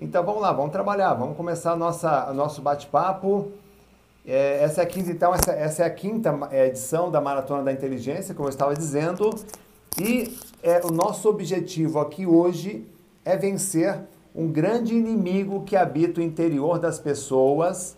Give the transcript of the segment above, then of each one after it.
Então vamos lá, vamos trabalhar, vamos começar nossa, nosso bate-papo. É, essa é a quinta, então, essa, essa é a quinta é, edição da Maratona da Inteligência, como eu estava dizendo. E é, o nosso objetivo aqui hoje é vencer um grande inimigo que habita o interior das pessoas.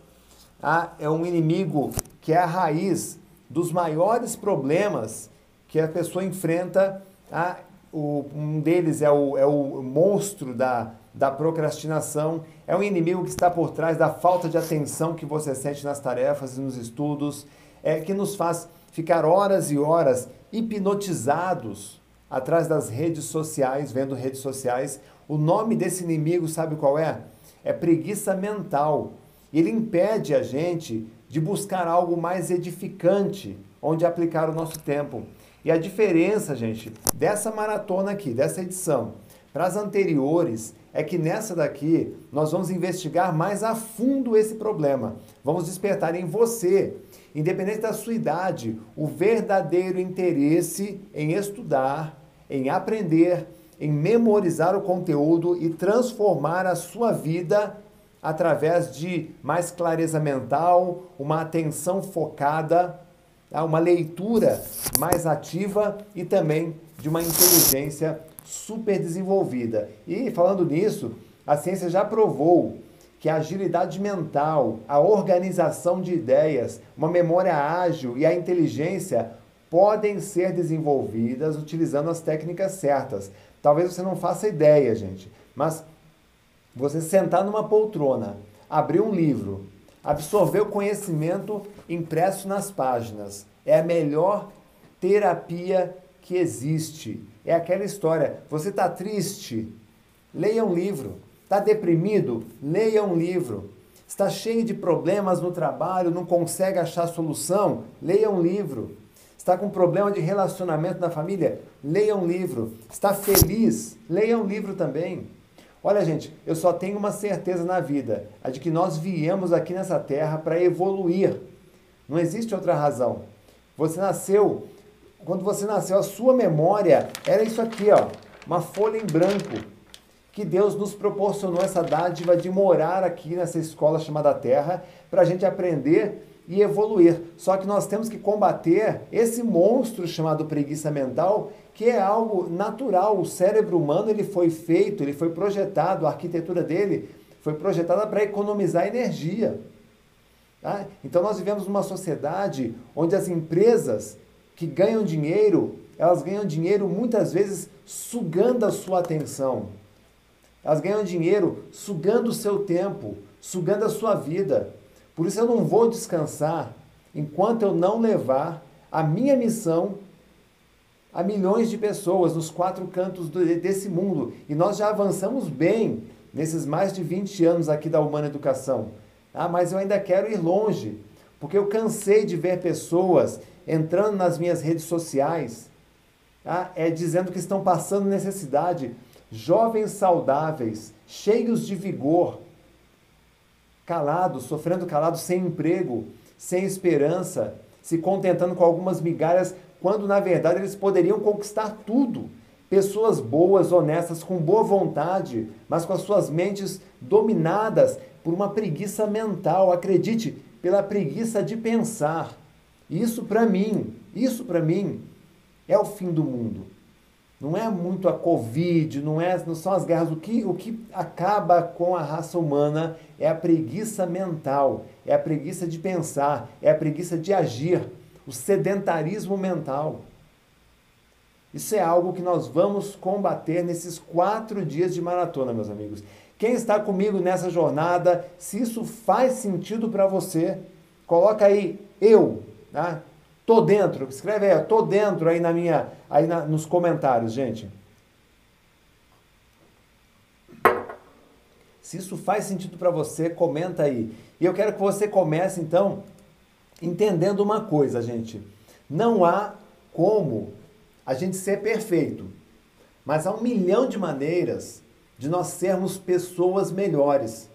Ah, é um inimigo que é a raiz dos maiores problemas que a pessoa enfrenta. Ah, o, um deles é o, é o monstro da, da procrastinação, é um inimigo que está por trás da falta de atenção que você sente nas tarefas e nos estudos, é que nos faz ficar horas e horas hipnotizados atrás das redes sociais, vendo redes sociais. O nome desse inimigo, sabe qual é? É preguiça mental. Ele impede a gente de buscar algo mais edificante onde aplicar o nosso tempo. E a diferença, gente, dessa maratona aqui, dessa edição, para as anteriores, é que nessa daqui nós vamos investigar mais a fundo esse problema. Vamos despertar em você, independente da sua idade, o verdadeiro interesse em estudar, em aprender, em memorizar o conteúdo e transformar a sua vida através de mais clareza mental, uma atenção focada Tá? uma leitura mais ativa e também de uma inteligência super desenvolvida. E falando nisso, a ciência já provou que a agilidade mental, a organização de ideias, uma memória ágil e a inteligência podem ser desenvolvidas utilizando as técnicas certas. Talvez você não faça ideia, gente, mas você sentar numa poltrona, abrir um livro, Absorver o conhecimento impresso nas páginas é a melhor terapia que existe. É aquela história. Você está triste? Leia um livro. Está deprimido? Leia um livro. Está cheio de problemas no trabalho, não consegue achar solução? Leia um livro. Está com problema de relacionamento na família? Leia um livro. Está feliz? Leia um livro também. Olha, gente, eu só tenho uma certeza na vida, a de que nós viemos aqui nessa terra para evoluir. Não existe outra razão. Você nasceu, quando você nasceu, a sua memória era isso aqui, ó, uma folha em branco. Que Deus nos proporcionou essa dádiva de morar aqui nessa escola chamada Terra, para a gente aprender e evoluir. Só que nós temos que combater esse monstro chamado preguiça mental que é algo natural. O cérebro humano ele foi feito, ele foi projetado, a arquitetura dele foi projetada para economizar energia. Tá? Então nós vivemos numa sociedade onde as empresas que ganham dinheiro, elas ganham dinheiro muitas vezes sugando a sua atenção. Elas ganham dinheiro sugando o seu tempo, sugando a sua vida. Por isso eu não vou descansar enquanto eu não levar a minha missão a milhões de pessoas nos quatro cantos desse mundo. E nós já avançamos bem nesses mais de 20 anos aqui da Humana Educação. Ah, mas eu ainda quero ir longe, porque eu cansei de ver pessoas entrando nas minhas redes sociais, ah, é dizendo que estão passando necessidade, jovens saudáveis, cheios de vigor, calados, sofrendo calados, sem emprego, sem esperança, se contentando com algumas migalhas quando na verdade eles poderiam conquistar tudo. Pessoas boas, honestas, com boa vontade, mas com as suas mentes dominadas por uma preguiça mental, acredite, pela preguiça de pensar. Isso para mim, isso para mim é o fim do mundo. Não é muito a Covid, não, é, não são as guerras. O que, o que acaba com a raça humana é a preguiça mental, é a preguiça de pensar, é a preguiça de agir o sedentarismo mental. Isso é algo que nós vamos combater nesses quatro dias de maratona, meus amigos. Quem está comigo nessa jornada, se isso faz sentido para você, coloca aí eu, tá? Tô dentro, escreve aí, tô dentro aí na minha, aí na, nos comentários, gente. Se isso faz sentido para você, comenta aí. E eu quero que você comece então entendendo uma coisa, gente. Não há como a gente ser perfeito, mas há um milhão de maneiras de nós sermos pessoas melhores.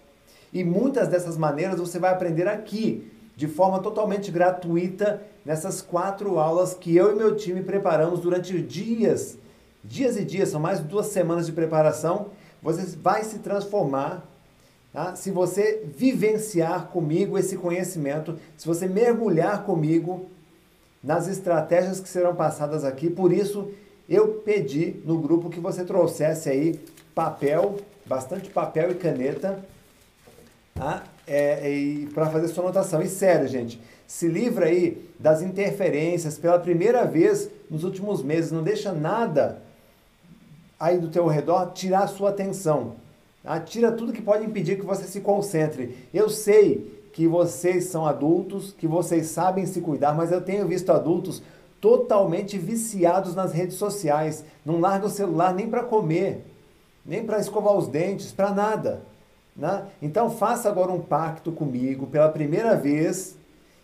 E muitas dessas maneiras você vai aprender aqui, de forma totalmente gratuita, nessas quatro aulas que eu e meu time preparamos durante dias, dias e dias, são mais de duas semanas de preparação. Você vai se transformar Tá? Se você vivenciar comigo esse conhecimento, se você mergulhar comigo nas estratégias que serão passadas aqui, por isso eu pedi no grupo que você trouxesse aí papel, bastante papel e caneta, tá? É, para fazer sua anotação. E sério, gente, se livra aí das interferências pela primeira vez nos últimos meses. Não deixa nada aí do teu redor tirar a sua atenção. Tá? Tira tudo que pode impedir que você se concentre. Eu sei que vocês são adultos, que vocês sabem se cuidar, mas eu tenho visto adultos totalmente viciados nas redes sociais. Não larga o celular nem para comer, nem para escovar os dentes, para nada. Né? Então faça agora um pacto comigo. Pela primeira vez,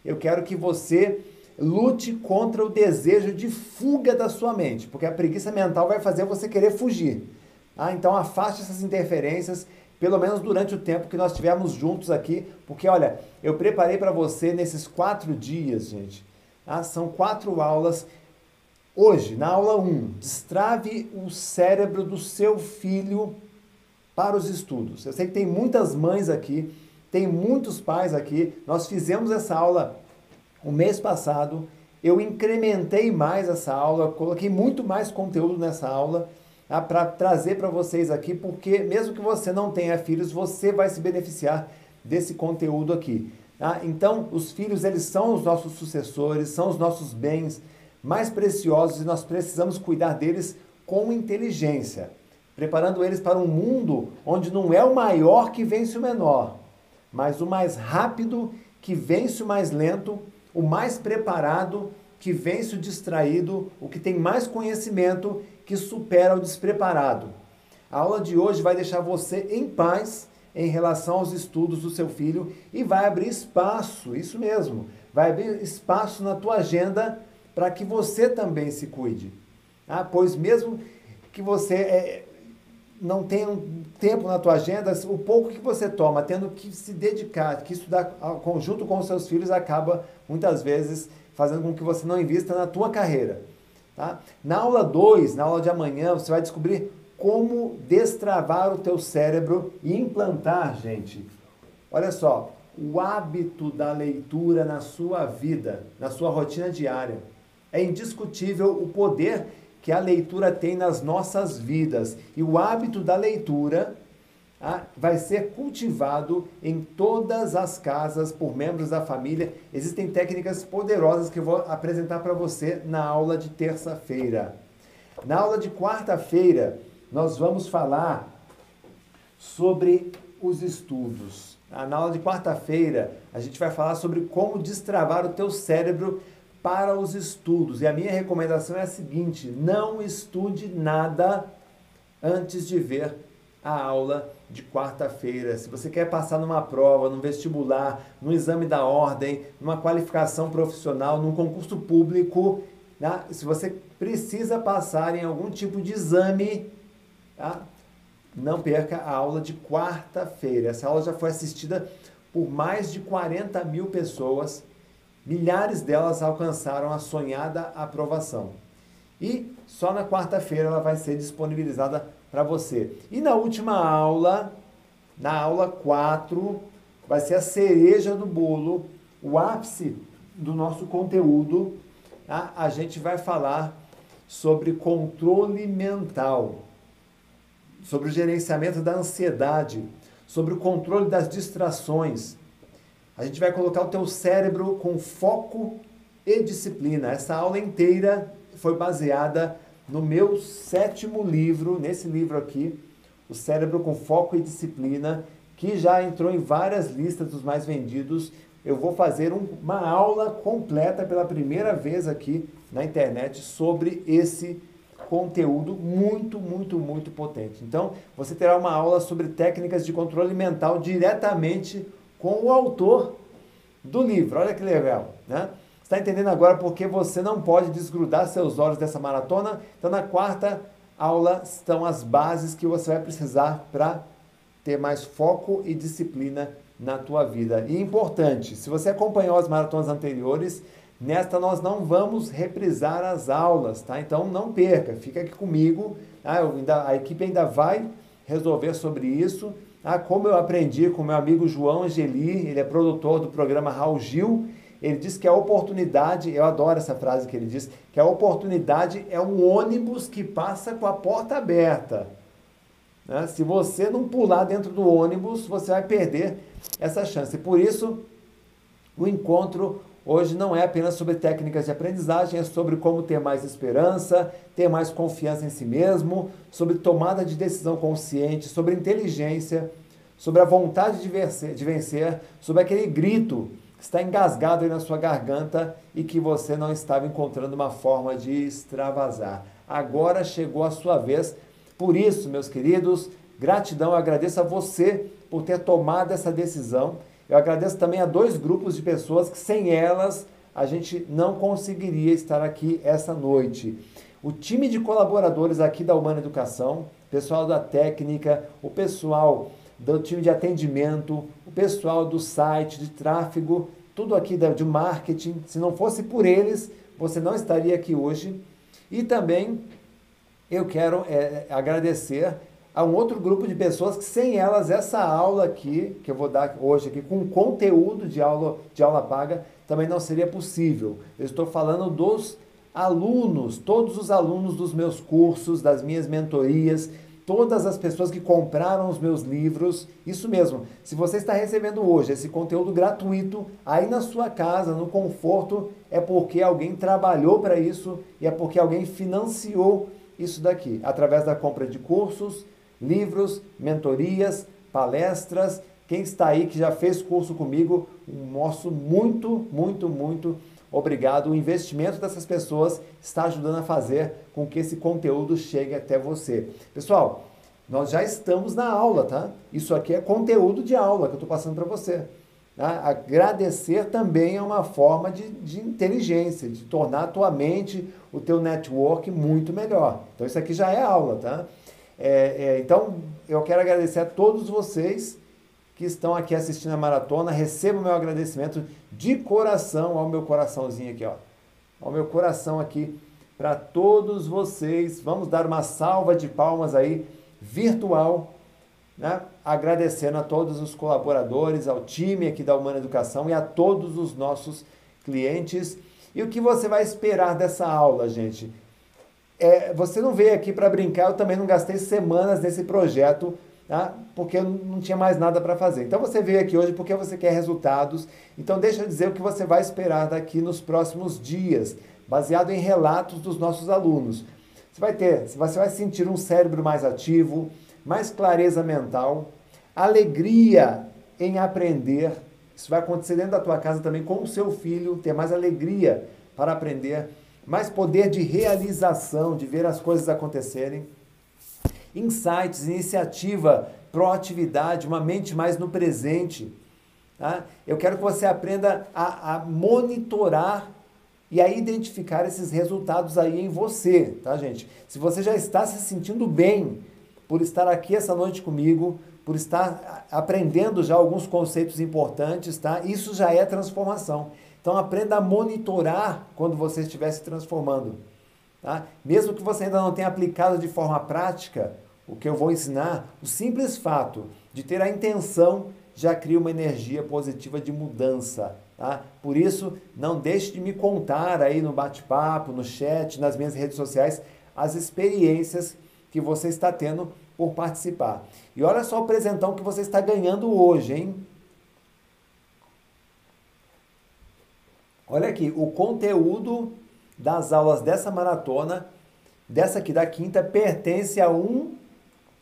eu quero que você lute contra o desejo de fuga da sua mente, porque a preguiça mental vai fazer você querer fugir. Ah, então afaste essas interferências, pelo menos durante o tempo que nós estivermos juntos aqui, porque olha, eu preparei para você nesses quatro dias, gente. Ah, são quatro aulas. Hoje, na aula 1, um, destrave o cérebro do seu filho para os estudos. Eu sei que tem muitas mães aqui, tem muitos pais aqui. Nós fizemos essa aula o mês passado. Eu incrementei mais essa aula, coloquei muito mais conteúdo nessa aula tá? para trazer para vocês aqui, porque mesmo que você não tenha filhos, você vai se beneficiar desse conteúdo aqui. Tá? Então, os filhos eles são os nossos sucessores, são os nossos bens mais preciosos e nós precisamos cuidar deles com inteligência preparando eles para um mundo onde não é o maior que vence o menor, mas o mais rápido que vence o mais lento, o mais preparado que vence o distraído, o que tem mais conhecimento que supera o despreparado. A aula de hoje vai deixar você em paz em relação aos estudos do seu filho e vai abrir espaço, isso mesmo, vai abrir espaço na tua agenda para que você também se cuide. Ah, pois mesmo que você é, não tem um tempo na tua agenda, o pouco que você toma, tendo que se dedicar, que estudar conjunto com os seus filhos, acaba muitas vezes fazendo com que você não invista na tua carreira. Tá? Na aula 2, na aula de amanhã, você vai descobrir como destravar o teu cérebro e implantar, gente. Olha só, o hábito da leitura na sua vida, na sua rotina diária. É indiscutível o poder que a leitura tem nas nossas vidas. E o hábito da leitura ah, vai ser cultivado em todas as casas por membros da família. Existem técnicas poderosas que eu vou apresentar para você na aula de terça-feira. Na aula de quarta-feira, nós vamos falar sobre os estudos. Ah, na aula de quarta-feira, a gente vai falar sobre como destravar o teu cérebro para os estudos. E a minha recomendação é a seguinte: não estude nada antes de ver a aula de quarta-feira. Se você quer passar numa prova, num vestibular, num exame da ordem, numa qualificação profissional, num concurso público, tá? se você precisa passar em algum tipo de exame, tá? não perca a aula de quarta-feira. Essa aula já foi assistida por mais de 40 mil pessoas Milhares delas alcançaram a sonhada aprovação. E só na quarta-feira ela vai ser disponibilizada para você. E na última aula, na aula 4, vai ser a cereja do bolo, o ápice do nosso conteúdo. Tá? A gente vai falar sobre controle mental, sobre o gerenciamento da ansiedade, sobre o controle das distrações, a gente vai colocar o teu cérebro com foco e disciplina. Essa aula inteira foi baseada no meu sétimo livro, nesse livro aqui, O Cérebro com Foco e Disciplina, que já entrou em várias listas dos mais vendidos. Eu vou fazer um, uma aula completa pela primeira vez aqui na internet sobre esse conteúdo muito, muito, muito potente. Então, você terá uma aula sobre técnicas de controle mental diretamente com o autor do livro. Olha que legal, né? Está entendendo agora porque você não pode desgrudar seus olhos dessa maratona? Então, na quarta aula estão as bases que você vai precisar para ter mais foco e disciplina na tua vida. E importante, se você acompanhou as maratonas anteriores, nesta nós não vamos reprisar as aulas, tá? Então não perca, fica aqui comigo, tá? Ainda, a equipe ainda vai resolver sobre isso ah, como eu aprendi com meu amigo João Angeli, ele é produtor do programa Raul Gil, ele diz que a oportunidade, eu adoro essa frase que ele diz, que a oportunidade é um ônibus que passa com a porta aberta. Né? Se você não pular dentro do ônibus, você vai perder essa chance. Por isso, o encontro hoje não é apenas sobre técnicas de aprendizagem, é sobre como ter mais esperança, ter mais confiança em si mesmo, sobre tomada de decisão consciente, sobre inteligência, sobre a vontade de vencer, de vencer sobre aquele grito que está engasgado aí na sua garganta e que você não estava encontrando uma forma de extravasar. Agora chegou a sua vez. Por isso, meus queridos, gratidão, eu agradeço a você por ter tomado essa decisão eu agradeço também a dois grupos de pessoas que sem elas a gente não conseguiria estar aqui essa noite. O time de colaboradores aqui da Humana Educação, pessoal da técnica, o pessoal do time de atendimento, o pessoal do site, de tráfego, tudo aqui de marketing. Se não fosse por eles, você não estaria aqui hoje. E também eu quero é, agradecer a um outro grupo de pessoas que sem elas essa aula aqui, que eu vou dar hoje aqui, com conteúdo de aula, de aula paga, também não seria possível. Eu estou falando dos alunos, todos os alunos dos meus cursos, das minhas mentorias, todas as pessoas que compraram os meus livros, isso mesmo. Se você está recebendo hoje esse conteúdo gratuito aí na sua casa, no conforto, é porque alguém trabalhou para isso e é porque alguém financiou isso daqui, através da compra de cursos, livros, mentorias, palestras. Quem está aí que já fez curso comigo, nosso muito, muito, muito obrigado. O investimento dessas pessoas está ajudando a fazer com que esse conteúdo chegue até você. Pessoal, nós já estamos na aula, tá? Isso aqui é conteúdo de aula que eu estou passando para você. Tá? Agradecer também é uma forma de, de inteligência, de tornar a tua mente, o teu network muito melhor. Então isso aqui já é aula, tá? É, é, então, eu quero agradecer a todos vocês que estão aqui assistindo a maratona. Recebo meu agradecimento de coração ao meu coraçãozinho aqui, ó. Ao meu coração aqui para todos vocês. Vamos dar uma salva de palmas aí virtual, né? Agradecendo a todos os colaboradores, ao time aqui da Humana Educação e a todos os nossos clientes. E o que você vai esperar dessa aula, gente? É, você não veio aqui para brincar, eu também não gastei semanas nesse projeto, tá? porque eu não tinha mais nada para fazer. Então você veio aqui hoje porque você quer resultados. Então deixa eu dizer o que você vai esperar daqui nos próximos dias, baseado em relatos dos nossos alunos. Você vai ter, você vai sentir um cérebro mais ativo, mais clareza mental, alegria em aprender. Isso vai acontecer dentro da tua casa também com o seu filho, ter mais alegria para aprender mais poder de realização, de ver as coisas acontecerem. Insights, iniciativa, proatividade, uma mente mais no presente. Tá? Eu quero que você aprenda a, a monitorar e a identificar esses resultados aí em você, tá, gente? Se você já está se sentindo bem por estar aqui essa noite comigo, por estar aprendendo já alguns conceitos importantes, tá? Isso já é transformação. Então aprenda a monitorar quando você estiver se transformando. Tá? Mesmo que você ainda não tenha aplicado de forma prática o que eu vou ensinar, o simples fato de ter a intenção já cria uma energia positiva de mudança. Tá? Por isso, não deixe de me contar aí no bate-papo, no chat, nas minhas redes sociais, as experiências que você está tendo por participar. E olha só o presentão que você está ganhando hoje, hein? Olha aqui, o conteúdo das aulas dessa maratona, dessa aqui da quinta, pertence a um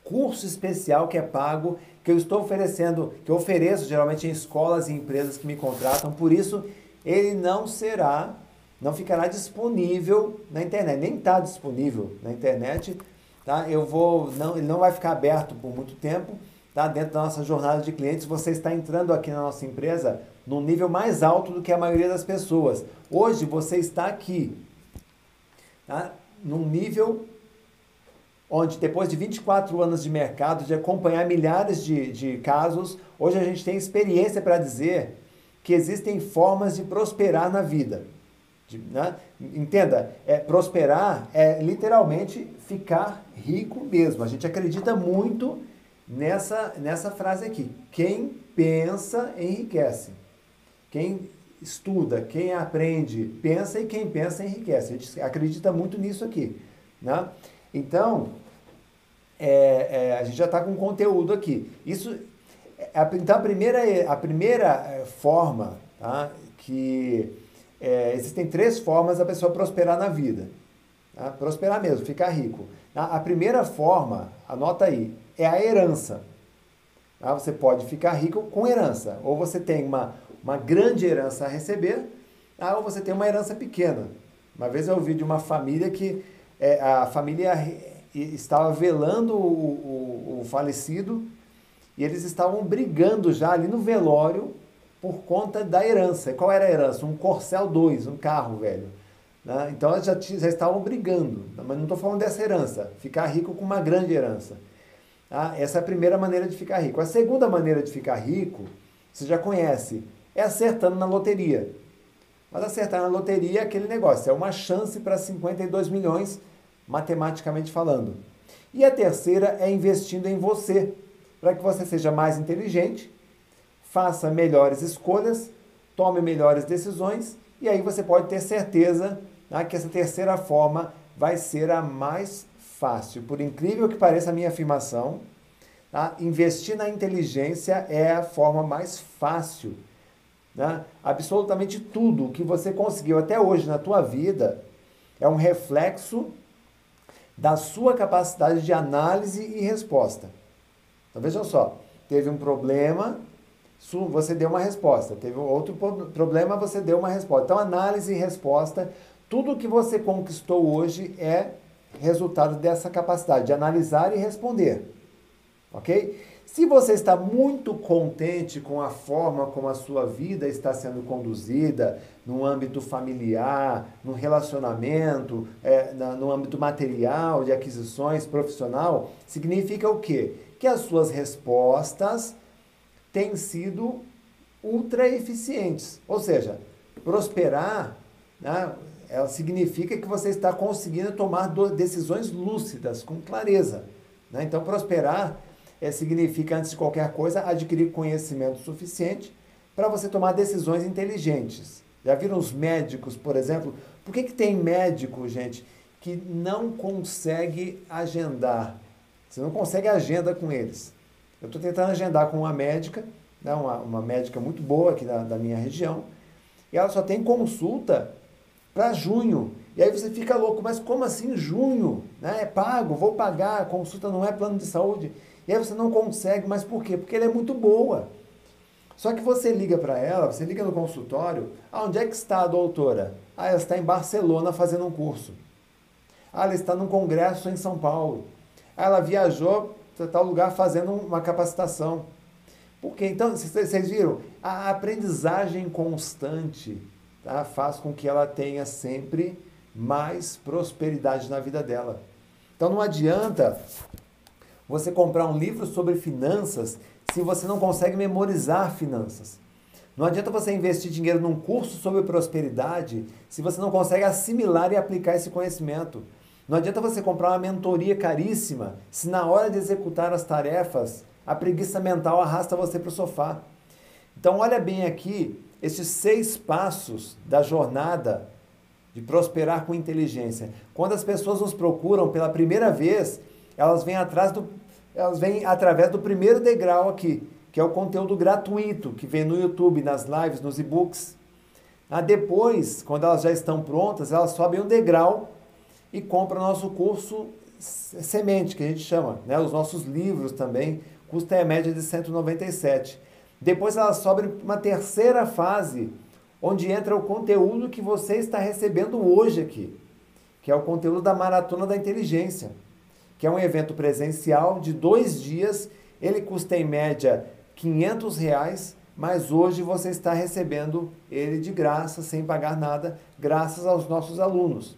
curso especial que é pago, que eu estou oferecendo, que eu ofereço geralmente em escolas e empresas que me contratam, por isso ele não será, não ficará disponível na internet, nem está disponível na internet, tá? Eu vou, não, ele não vai ficar aberto por muito tempo, tá? Dentro da nossa jornada de clientes, você está entrando aqui na nossa empresa, num nível mais alto do que a maioria das pessoas. Hoje você está aqui, tá? num nível onde depois de 24 anos de mercado, de acompanhar milhares de, de casos, hoje a gente tem experiência para dizer que existem formas de prosperar na vida. De, né? Entenda, é, prosperar é literalmente ficar rico mesmo. A gente acredita muito nessa, nessa frase aqui. Quem pensa enriquece. Quem estuda, quem aprende, pensa e quem pensa enriquece. A gente acredita muito nisso aqui. Né? Então, é, é, a gente já está com conteúdo aqui. Isso, é, então, a primeira, a primeira é, forma, tá? que é, existem três formas da pessoa prosperar na vida. Tá? Prosperar mesmo, ficar rico. A primeira forma, anota aí, é a herança. Tá? Você pode ficar rico com herança. Ou você tem uma, uma grande herança a receber, tá? ou você tem uma herança pequena. Uma vez eu ouvi de uma família que é, a família estava velando o, o, o falecido e eles estavam brigando já ali no velório por conta da herança. Qual era a herança? Um Corcel 2, um carro velho. Né? Então já, já estavam brigando. Mas não estou falando dessa herança. Ficar rico com uma grande herança. Tá? Essa é a primeira maneira de ficar rico. A segunda maneira de ficar rico, você já conhece, é acertando na loteria. Mas acertar na loteria é aquele negócio, é uma chance para 52 milhões, matematicamente falando. E a terceira é investindo em você, para que você seja mais inteligente, faça melhores escolhas, tome melhores decisões, e aí você pode ter certeza né, que essa terceira forma vai ser a mais fácil. Por incrível que pareça a minha afirmação, tá? investir na inteligência é a forma mais fácil. Né? Absolutamente tudo que você conseguiu até hoje na tua vida é um reflexo da sua capacidade de análise e resposta. Então vejam só, teve um problema, você deu uma resposta. Teve outro problema, você deu uma resposta. Então análise e resposta, tudo que você conquistou hoje é resultado dessa capacidade de analisar e responder. Ok? Se você está muito contente com a forma como a sua vida está sendo conduzida, no âmbito familiar, no relacionamento, é, na, no âmbito material, de aquisições, profissional, significa o quê? Que as suas respostas têm sido ultra eficientes. Ou seja, prosperar né, ela significa que você está conseguindo tomar decisões lúcidas, com clareza. Né? Então, prosperar é, significa, antes de qualquer coisa, adquirir conhecimento suficiente para você tomar decisões inteligentes. Já viram os médicos, por exemplo? Por que, que tem médico, gente, que não consegue agendar? Você não consegue agenda com eles. Eu estou tentando agendar com uma médica, né, uma, uma médica muito boa aqui da, da minha região, e ela só tem consulta para junho. E aí você fica louco, mas como assim junho? Né? É pago, vou pagar, consulta não é plano de saúde. E aí você não consegue, mas por quê? Porque ela é muito boa. Só que você liga para ela, você liga no consultório, ah, onde é que está a doutora? Ah, ela está em Barcelona fazendo um curso. Ah, ela está num congresso em São Paulo. Ah, ela viajou para tal lugar fazendo uma capacitação. Por quê? Então, vocês viram? A aprendizagem constante tá? faz com que ela tenha sempre mais prosperidade na vida dela. Então não adianta você comprar um livro sobre finanças se você não consegue memorizar finanças. Não adianta você investir dinheiro num curso sobre prosperidade se você não consegue assimilar e aplicar esse conhecimento. Não adianta você comprar uma mentoria caríssima se na hora de executar as tarefas a preguiça mental arrasta você para o sofá. Então olha bem aqui esses seis passos da jornada de prosperar com inteligência. Quando as pessoas nos procuram pela primeira vez, elas vêm atrás do elas vêm através do primeiro degrau aqui, que é o conteúdo gratuito que vem no YouTube, nas lives, nos e-books. Ah, depois, quando elas já estão prontas, elas sobem um degrau e compram nosso curso semente, que a gente chama, né? Os nossos livros também, custa a média de 197. Depois ela sobe uma terceira fase, onde entra o conteúdo que você está recebendo hoje aqui, que é o conteúdo da Maratona da Inteligência, que é um evento presencial de dois dias. Ele custa em média 500 reais, mas hoje você está recebendo ele de graça, sem pagar nada, graças aos nossos alunos.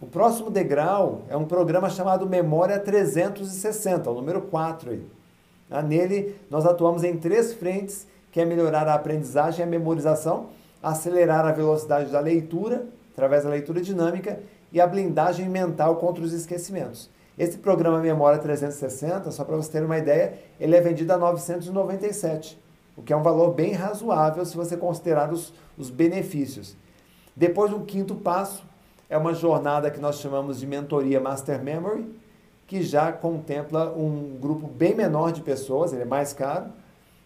O próximo degrau é um programa chamado Memória 360, o número 4 aí. Ah, nele, nós atuamos em três frentes, que é melhorar a aprendizagem e a memorização, acelerar a velocidade da leitura, através da leitura dinâmica, e a blindagem mental contra os esquecimentos. Esse programa Memória 360, só para você ter uma ideia, ele é vendido a 997, o que é um valor bem razoável se você considerar os, os benefícios. Depois, um quinto passo é uma jornada que nós chamamos de mentoria Master Memory, que já contempla um grupo bem menor de pessoas, ele é mais caro,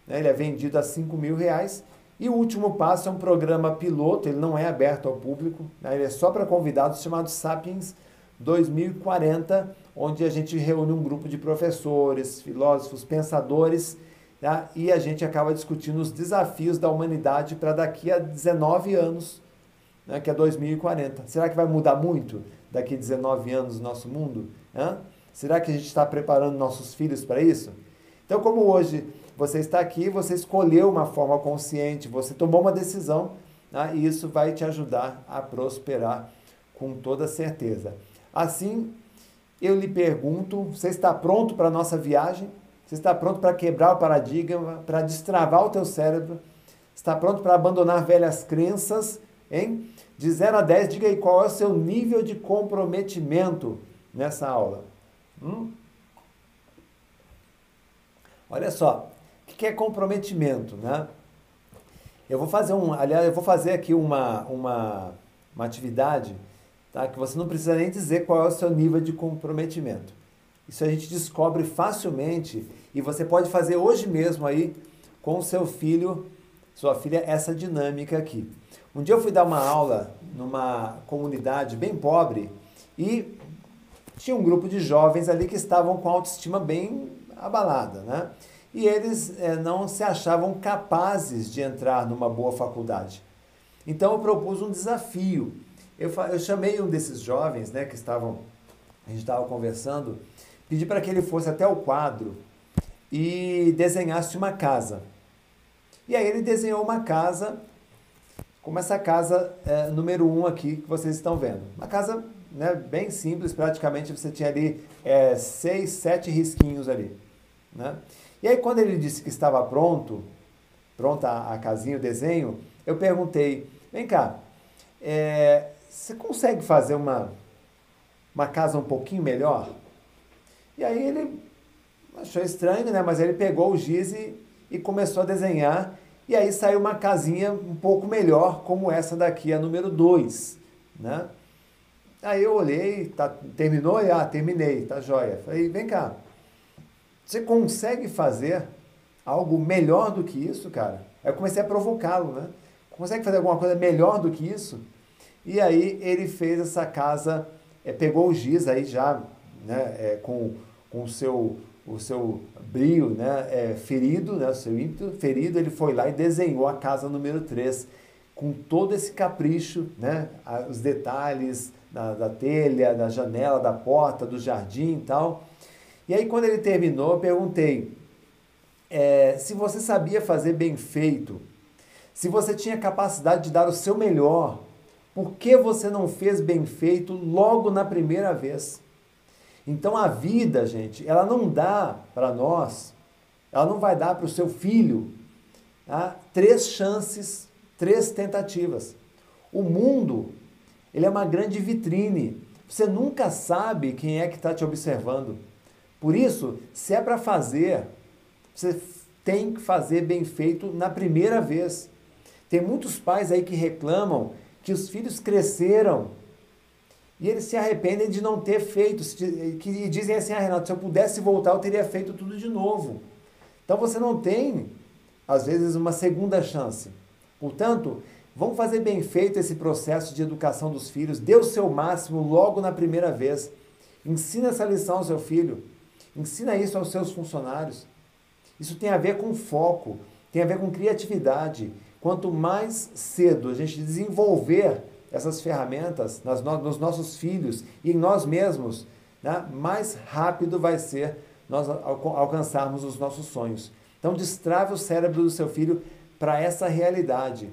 né? ele é vendido a 5 mil reais. E o último passo é um programa piloto, ele não é aberto ao público, né? ele é só para convidados, chamado Sapiens 2040, onde a gente reúne um grupo de professores, filósofos, pensadores, né? e a gente acaba discutindo os desafios da humanidade para daqui a 19 anos, né? que é 2040. Será que vai mudar muito daqui a 19 anos o nosso mundo? Hã? Será que a gente está preparando nossos filhos para isso? Então, como hoje você está aqui, você escolheu uma forma consciente, você tomou uma decisão, né? e isso vai te ajudar a prosperar com toda certeza. Assim, eu lhe pergunto: você está pronto para a nossa viagem? Você está pronto para quebrar o paradigma, para destravar o teu cérebro? Está pronto para abandonar velhas crenças? Hein? De 0 a 10, diga aí qual é o seu nível de comprometimento nessa aula. Hum? Olha só, o que é comprometimento, né? Eu vou fazer um, aliás, eu vou fazer aqui uma, uma, uma atividade, tá? Que você não precisa nem dizer qual é o seu nível de comprometimento. Isso a gente descobre facilmente e você pode fazer hoje mesmo aí com seu filho, sua filha, essa dinâmica aqui. Um dia eu fui dar uma aula numa comunidade bem pobre e tinha um grupo de jovens ali que estavam com autoestima bem abalada, né? E eles é, não se achavam capazes de entrar numa boa faculdade. Então eu propus um desafio. Eu, eu chamei um desses jovens, né, que estavam, a gente estava conversando, pedi para que ele fosse até o quadro e desenhasse uma casa. E aí ele desenhou uma casa, como essa casa é, número um aqui que vocês estão vendo. Uma casa né, bem simples, praticamente você tinha ali é, seis, sete risquinhos ali. Né? E aí quando ele disse que estava pronto, pronta a, a casinha, o desenho, eu perguntei, vem cá, é, você consegue fazer uma, uma casa um pouquinho melhor? E aí ele achou estranho, né? Mas ele pegou o giz e, e começou a desenhar. E aí saiu uma casinha um pouco melhor, como essa daqui, a número 2, né? Aí eu olhei, tá, terminou? E, ah, terminei, tá joia. Falei, vem cá, você consegue fazer algo melhor do que isso, cara? Aí eu comecei a provocá-lo, né? Consegue fazer alguma coisa melhor do que isso? E aí ele fez essa casa, é, pegou o giz aí já, né, é, com, com o seu o seu brilho né, é, ferido, né, o seu ímpeto ferido, ele foi lá e desenhou a casa número 3 com todo esse capricho, né, os detalhes, da, da telha, da janela, da porta, do jardim e tal. E aí, quando ele terminou, eu perguntei é, se você sabia fazer bem feito, se você tinha capacidade de dar o seu melhor, por que você não fez bem feito logo na primeira vez? Então a vida, gente, ela não dá para nós, ela não vai dar para o seu filho tá? três chances, três tentativas. O mundo ele é uma grande vitrine. Você nunca sabe quem é que está te observando. Por isso, se é para fazer, você tem que fazer bem feito na primeira vez. Tem muitos pais aí que reclamam que os filhos cresceram e eles se arrependem de não ter feito, que dizem assim, ah, Renato, se eu pudesse voltar, eu teria feito tudo de novo. Então você não tem, às vezes, uma segunda chance. Portanto, Vamos fazer bem feito esse processo de educação dos filhos. Dê o seu máximo logo na primeira vez. Ensina essa lição ao seu filho. Ensina isso aos seus funcionários. Isso tem a ver com foco, tem a ver com criatividade. Quanto mais cedo a gente desenvolver essas ferramentas nas, nos nossos filhos e em nós mesmos, né, mais rápido vai ser nós alcançarmos os nossos sonhos. Então, destrave o cérebro do seu filho para essa realidade.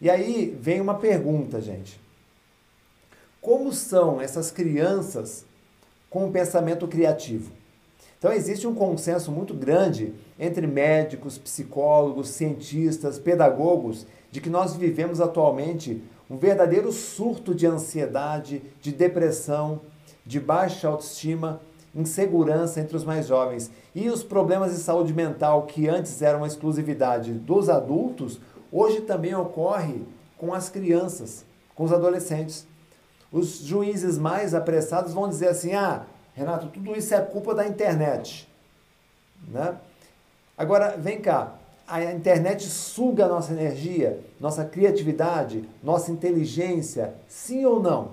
E aí vem uma pergunta, gente. Como são essas crianças com pensamento criativo? Então existe um consenso muito grande entre médicos, psicólogos, cientistas, pedagogos de que nós vivemos atualmente um verdadeiro surto de ansiedade, de depressão, de baixa autoestima insegurança entre os mais jovens. E os problemas de saúde mental que antes eram uma exclusividade dos adultos, hoje também ocorre com as crianças, com os adolescentes. Os juízes mais apressados vão dizer assim: ah, Renato, tudo isso é culpa da internet. Né? Agora, vem cá, a internet suga a nossa energia, nossa criatividade, nossa inteligência, sim ou não?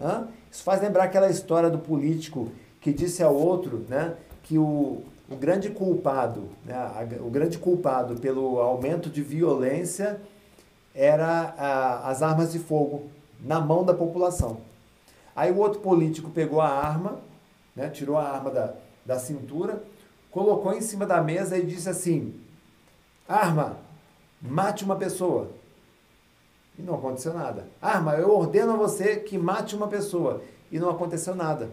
Hã? Isso faz lembrar aquela história do político que disse ao outro né, que o, o grande culpado, né, o grande culpado pelo aumento de violência era a, as armas de fogo na mão da população. Aí o outro político pegou a arma, né, tirou a arma da, da cintura, colocou em cima da mesa e disse assim: Arma, mate uma pessoa. E não aconteceu nada. Arma, eu ordeno a você que mate uma pessoa. E não aconteceu nada.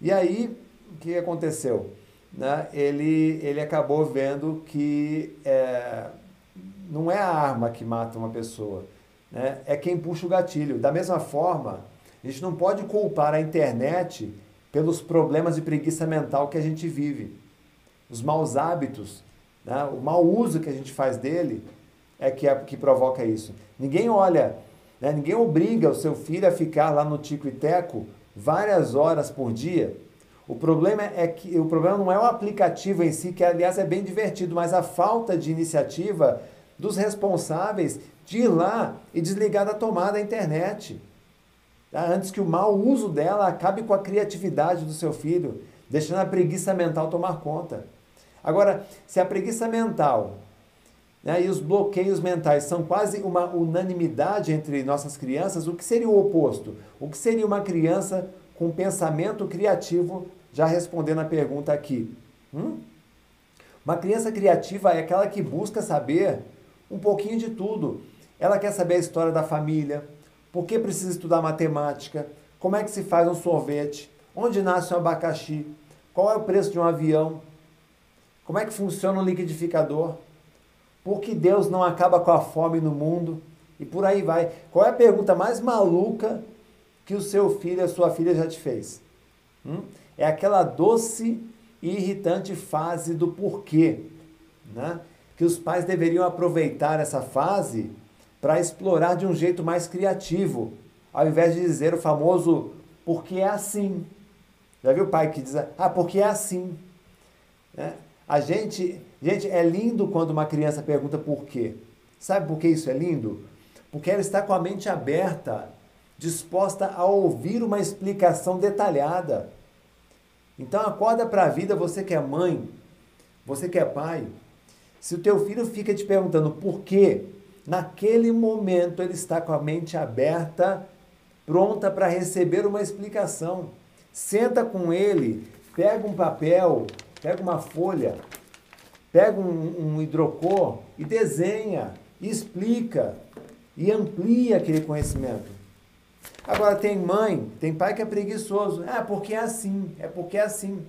E aí, o que aconteceu? Né? Ele, ele acabou vendo que é, não é a arma que mata uma pessoa, né? é quem puxa o gatilho. Da mesma forma, a gente não pode culpar a internet pelos problemas de preguiça mental que a gente vive. Os maus hábitos né? O mau uso que a gente faz dele é que, é que provoca isso. Ninguém olha, né? ninguém obriga o seu filho a ficar lá no tico e teco várias horas por dia. O problema é que o problema não é o aplicativo em si, que aliás é bem divertido, mas a falta de iniciativa dos responsáveis de ir lá e desligar da tomada a internet. Tá? Antes que o mau uso dela acabe com a criatividade do seu filho, deixando a preguiça mental tomar conta. Agora, se a preguiça mental né, e os bloqueios mentais são quase uma unanimidade entre nossas crianças, o que seria o oposto? O que seria uma criança com pensamento criativo? Já respondendo a pergunta aqui. Hum? Uma criança criativa é aquela que busca saber um pouquinho de tudo. Ela quer saber a história da família, por que precisa estudar matemática, como é que se faz um sorvete, onde nasce um abacaxi, qual é o preço de um avião, como é que funciona o liquidificador? Por que Deus não acaba com a fome no mundo? E por aí vai. Qual é a pergunta mais maluca que o seu filho, a sua filha já te fez? Hum? É aquela doce e irritante fase do porquê. Né? Que os pais deveriam aproveitar essa fase para explorar de um jeito mais criativo, ao invés de dizer o famoso porque é assim. Já viu o pai que diz, ah, porque é assim. Né? A gente, gente, é lindo quando uma criança pergunta por quê. Sabe por que isso é lindo? Porque ela está com a mente aberta, disposta a ouvir uma explicação detalhada. Então acorda para a vida, você que é mãe, você que é pai. Se o teu filho fica te perguntando por quê, naquele momento ele está com a mente aberta, pronta para receber uma explicação. Senta com ele, pega um papel, pega uma folha, pega um, um hidrocor e desenha, e explica e amplia aquele conhecimento. Agora tem mãe, tem pai que é preguiçoso. Ah, porque é assim, é porque é assim.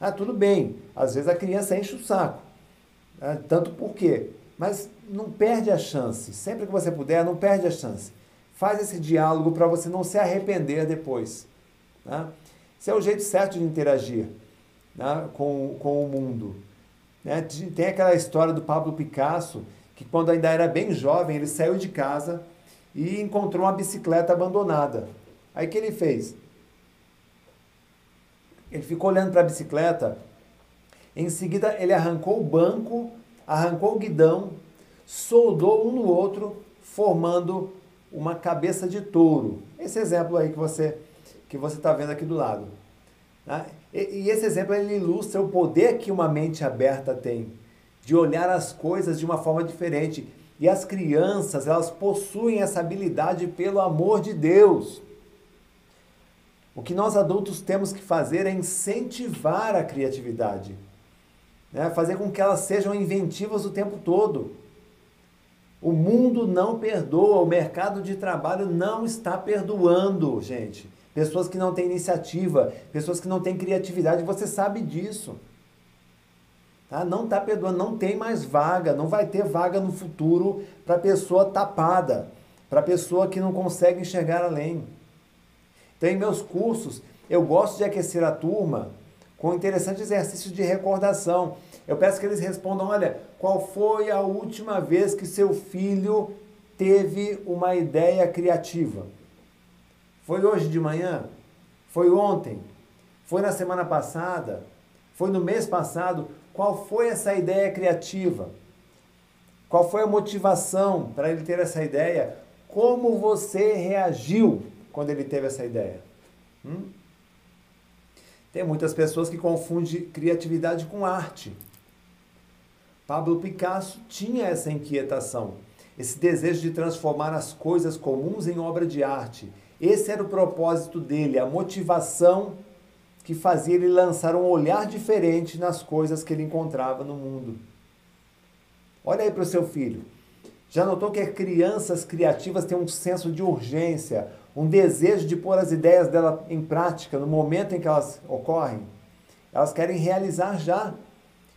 Ah, tudo bem. Às vezes a criança enche o saco. Ah, tanto por quê? Mas não perde a chance. Sempre que você puder, não perde a chance. Faz esse diálogo para você não se arrepender depois. Tá? Esse é o jeito certo de interagir né, com, com o mundo. Né? Tem aquela história do Pablo Picasso, que quando ainda era bem jovem, ele saiu de casa e encontrou uma bicicleta abandonada. Aí o que ele fez? Ele ficou olhando para a bicicleta, em seguida ele arrancou o banco, arrancou o guidão, soldou um no outro, formando uma cabeça de touro. Esse exemplo aí que você que você está vendo aqui do lado. Né? E, e esse exemplo ele ilustra o poder que uma mente aberta tem de olhar as coisas de uma forma diferente. E as crianças, elas possuem essa habilidade pelo amor de Deus. O que nós adultos temos que fazer é incentivar a criatividade, né? fazer com que elas sejam inventivas o tempo todo. O mundo não perdoa, o mercado de trabalho não está perdoando, gente pessoas que não têm iniciativa, pessoas que não têm criatividade, você sabe disso. Tá? Não está perdoando, não tem mais vaga, não vai ter vaga no futuro para pessoa tapada, para pessoa que não consegue enxergar além. Então, em meus cursos, Eu gosto de aquecer a turma com interessantes exercícios de recordação. Eu peço que eles respondam: olha, qual foi a última vez que seu filho teve uma ideia criativa? Foi hoje de manhã? Foi ontem? Foi na semana passada? Foi no mês passado? Qual foi essa ideia criativa? Qual foi a motivação para ele ter essa ideia? Como você reagiu quando ele teve essa ideia? Hum? Tem muitas pessoas que confundem criatividade com arte. Pablo Picasso tinha essa inquietação, esse desejo de transformar as coisas comuns em obra de arte. Esse era o propósito dele, a motivação que fazia ele lançar um olhar diferente nas coisas que ele encontrava no mundo. Olha aí para o seu filho. Já notou que crianças criativas têm um senso de urgência, um desejo de pôr as ideias dela em prática no momento em que elas ocorrem? Elas querem realizar já.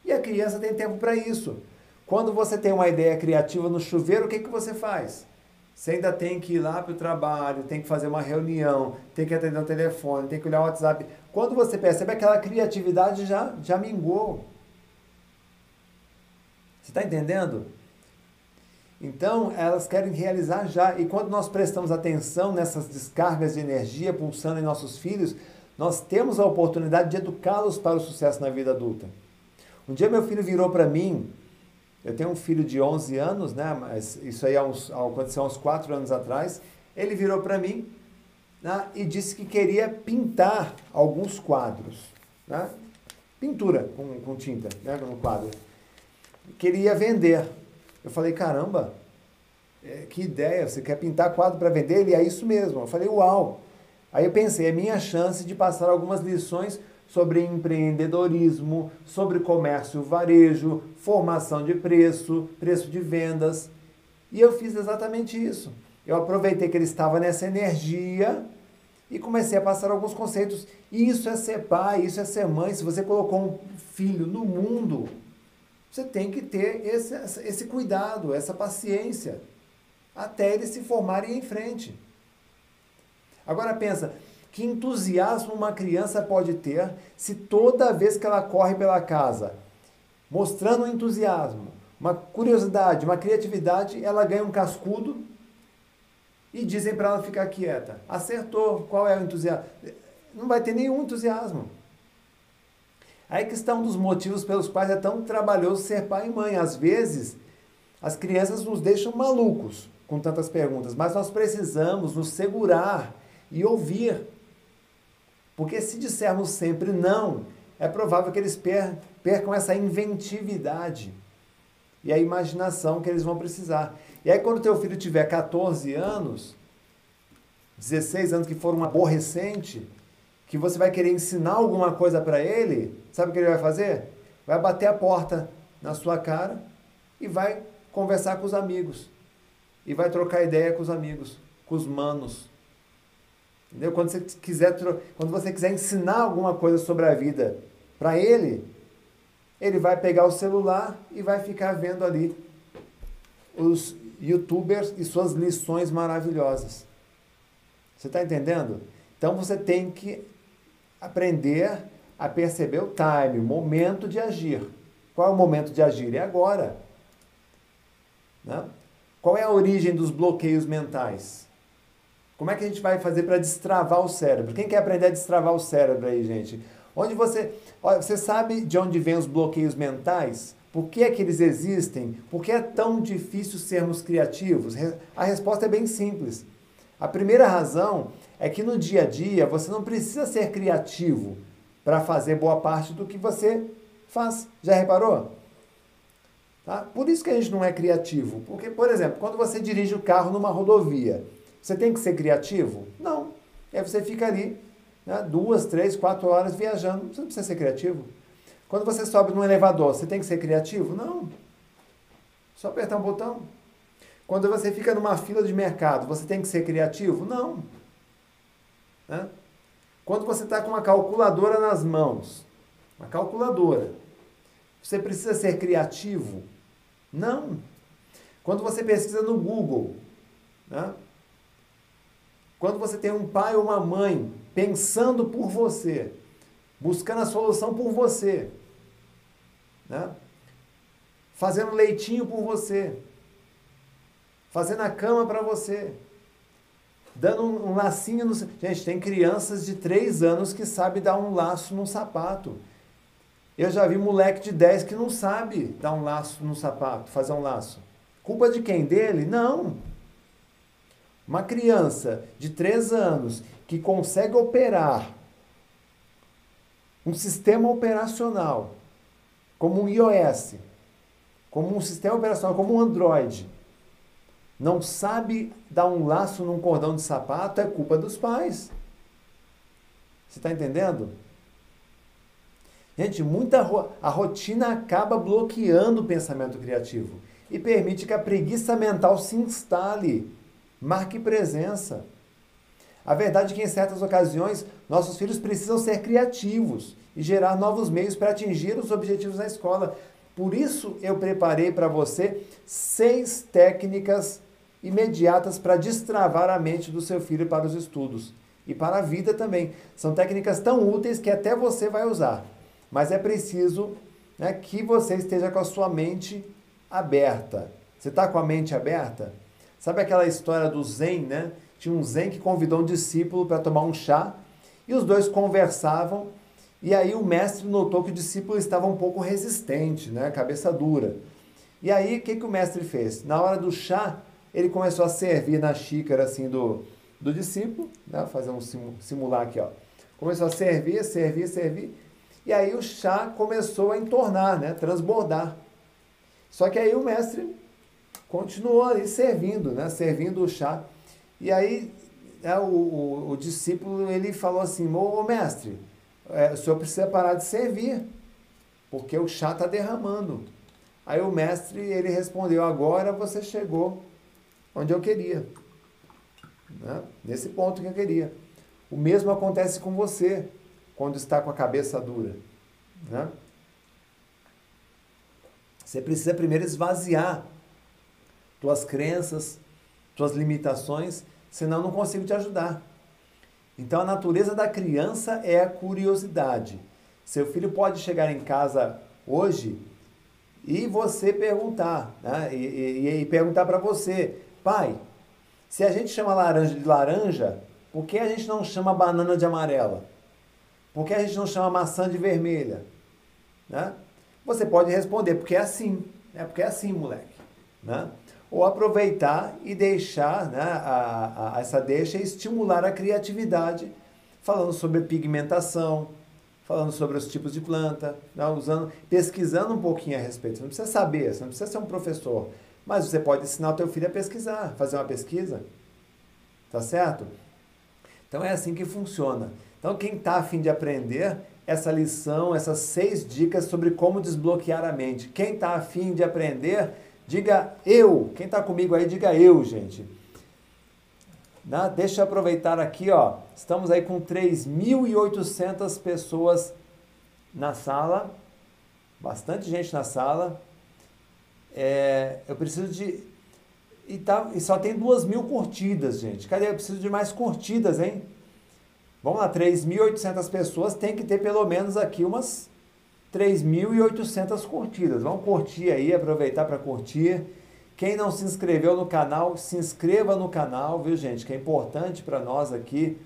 E a criança tem tempo para isso. Quando você tem uma ideia criativa no chuveiro, o que, que você faz? Você ainda tem que ir lá para o trabalho, tem que fazer uma reunião, tem que atender o telefone, tem que olhar o WhatsApp. Quando você percebe aquela criatividade já, já mingou. Você está entendendo? Então, elas querem realizar já. E quando nós prestamos atenção nessas descargas de energia pulsando em nossos filhos, nós temos a oportunidade de educá-los para o sucesso na vida adulta. Um dia meu filho virou para mim, eu tenho um filho de 11 anos, né, mas isso aí aconteceu há uns 4 anos atrás. Ele virou para mim né, e disse que queria pintar alguns quadros. Né, pintura com, com tinta né, no quadro queria vender. Eu falei, caramba, é, que ideia, você quer pintar quadro para vender? Ele é isso mesmo. Eu falei, uau. Aí eu pensei, é minha chance de passar algumas lições sobre empreendedorismo, sobre comércio varejo, formação de preço, preço de vendas. E eu fiz exatamente isso. Eu aproveitei que ele estava nessa energia e comecei a passar alguns conceitos. Isso é ser pai, isso é ser mãe. Se você colocou um filho no mundo, você tem que ter esse, esse cuidado, essa paciência, até eles se formarem em frente. Agora pensa, que entusiasmo uma criança pode ter se toda vez que ela corre pela casa, mostrando um entusiasmo, uma curiosidade, uma criatividade, ela ganha um cascudo e dizem para ela ficar quieta. Acertou, qual é o entusiasmo? Não vai ter nenhum entusiasmo. Aí que está um dos motivos pelos quais é tão trabalhoso ser pai e mãe. Às vezes, as crianças nos deixam malucos com tantas perguntas, mas nós precisamos nos segurar e ouvir. Porque se dissermos sempre não, é provável que eles percam essa inventividade e a imaginação que eles vão precisar. E aí quando teu filho tiver 14 anos, 16 anos que for um aborrecente, que você vai querer ensinar alguma coisa para ele, sabe o que ele vai fazer? Vai bater a porta na sua cara e vai conversar com os amigos. E vai trocar ideia com os amigos, com os manos. Entendeu? Quando você quiser, quando você quiser ensinar alguma coisa sobre a vida para ele, ele vai pegar o celular e vai ficar vendo ali os youtubers e suas lições maravilhosas. Você está entendendo? Então você tem que aprender a perceber o time, o momento de agir. Qual é o momento de agir? É agora. Né? Qual é a origem dos bloqueios mentais? Como é que a gente vai fazer para destravar o cérebro? Quem quer aprender a destravar o cérebro aí, gente? Onde você, você sabe de onde vêm os bloqueios mentais? Por que é que eles existem? Por que é tão difícil sermos criativos? A resposta é bem simples. A primeira razão é que no dia a dia você não precisa ser criativo para fazer boa parte do que você faz. Já reparou? Tá? Por isso que a gente não é criativo. Porque, por exemplo, quando você dirige o carro numa rodovia, você tem que ser criativo? Não. Aí você fica ali né, duas, três, quatro horas viajando. Você não precisa ser criativo. Quando você sobe num elevador, você tem que ser criativo? Não. Só apertar um botão. Quando você fica numa fila de mercado, você tem que ser criativo? Não. Né? Quando você está com uma calculadora nas mãos, uma calculadora, você precisa ser criativo? Não. Quando você pesquisa no Google, né? Quando você tem um pai ou uma mãe pensando por você, buscando a solução por você, né? fazendo leitinho por você, fazendo a cama para você, dando um, um lacinho no. Gente, tem crianças de 3 anos que sabem dar um laço num sapato. Eu já vi moleque de 10 que não sabe dar um laço no sapato, fazer um laço. Culpa de quem? Dele? Não. Uma criança de 3 anos que consegue operar um sistema operacional como um iOS, como um sistema operacional, como um Android, não sabe dar um laço num cordão de sapato, é culpa dos pais. Você está entendendo? Gente, muita ro a rotina acaba bloqueando o pensamento criativo e permite que a preguiça mental se instale. Marque presença. A verdade é que em certas ocasiões nossos filhos precisam ser criativos e gerar novos meios para atingir os objetivos na escola. Por isso eu preparei para você seis técnicas imediatas para destravar a mente do seu filho para os estudos e para a vida também. São técnicas tão úteis que até você vai usar mas é preciso né, que você esteja com a sua mente aberta. Você está com a mente aberta? Sabe aquela história do Zen, né? Tinha um Zen que convidou um discípulo para tomar um chá e os dois conversavam. E aí o mestre notou que o discípulo estava um pouco resistente, né? Cabeça dura. E aí o que, que o mestre fez? Na hora do chá, ele começou a servir na xícara assim do, do discípulo, né? Fazer um simular aqui, ó. Começou a servir, servir, servir. E aí o chá começou a entornar, né? transbordar. Só que aí o mestre continuou ali servindo, né? servindo o chá. E aí é, o, o, o, discípulo ele falou assim, ô, mestre, é, o senhor precisa parar de servir, porque o chá está derramando. Aí o mestre ele respondeu, agora você chegou onde eu queria. Né? Nesse ponto que eu queria. O mesmo acontece com você quando está com a cabeça dura. Né? Você precisa primeiro esvaziar tuas crenças, tuas limitações, senão não consigo te ajudar. Então a natureza da criança é a curiosidade. Seu filho pode chegar em casa hoje e você perguntar, né? e, e, e perguntar para você, pai, se a gente chama laranja de laranja, por que a gente não chama banana de amarela? Por que a gente não chama maçã de vermelha? Né? Você pode responder, porque é assim. É porque é assim, moleque. Né? Ou aproveitar e deixar né, a, a, essa deixa estimular a criatividade, falando sobre pigmentação, falando sobre os tipos de planta, né, usando, pesquisando um pouquinho a respeito. Você não precisa saber, você não precisa ser um professor, mas você pode ensinar o teu filho a pesquisar, fazer uma pesquisa. Tá certo? Então é assim que funciona. Então, quem está afim de aprender essa lição, essas seis dicas sobre como desbloquear a mente. Quem está afim de aprender, diga eu. Quem está comigo aí, diga eu, gente. Né? Deixa eu aproveitar aqui, ó. Estamos aí com 3.800 pessoas na sala. Bastante gente na sala. É, eu preciso de. E, tá, e só tem duas mil curtidas, gente. Cadê? Eu preciso de mais curtidas, hein? Vamos lá, 3.800 pessoas, tem que ter pelo menos aqui umas 3.800 curtidas. Vamos curtir aí, aproveitar para curtir. Quem não se inscreveu no canal, se inscreva no canal, viu gente? Que é importante para nós aqui.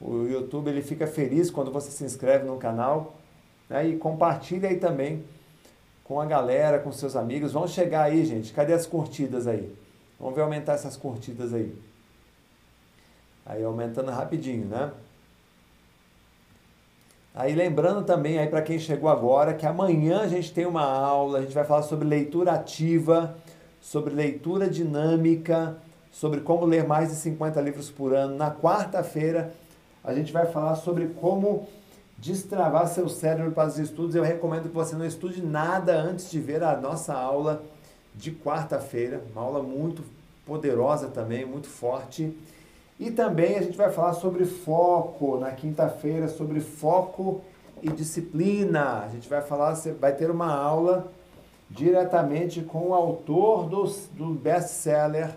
O YouTube ele fica feliz quando você se inscreve no canal. Né? E compartilha aí também com a galera, com seus amigos. Vamos chegar aí, gente. Cadê as curtidas aí? Vamos ver aumentar essas curtidas aí. Aí aumentando rapidinho, né? Aí lembrando também aí para quem chegou agora que amanhã a gente tem uma aula, a gente vai falar sobre leitura ativa, sobre leitura dinâmica, sobre como ler mais de 50 livros por ano. Na quarta-feira a gente vai falar sobre como destravar seu cérebro para os estudos. Eu recomendo que você não estude nada antes de ver a nossa aula de quarta-feira, uma aula muito poderosa também, muito forte. E também a gente vai falar sobre foco na quinta-feira, sobre foco e disciplina. A gente vai falar, vai ter uma aula diretamente com o autor do, do best-seller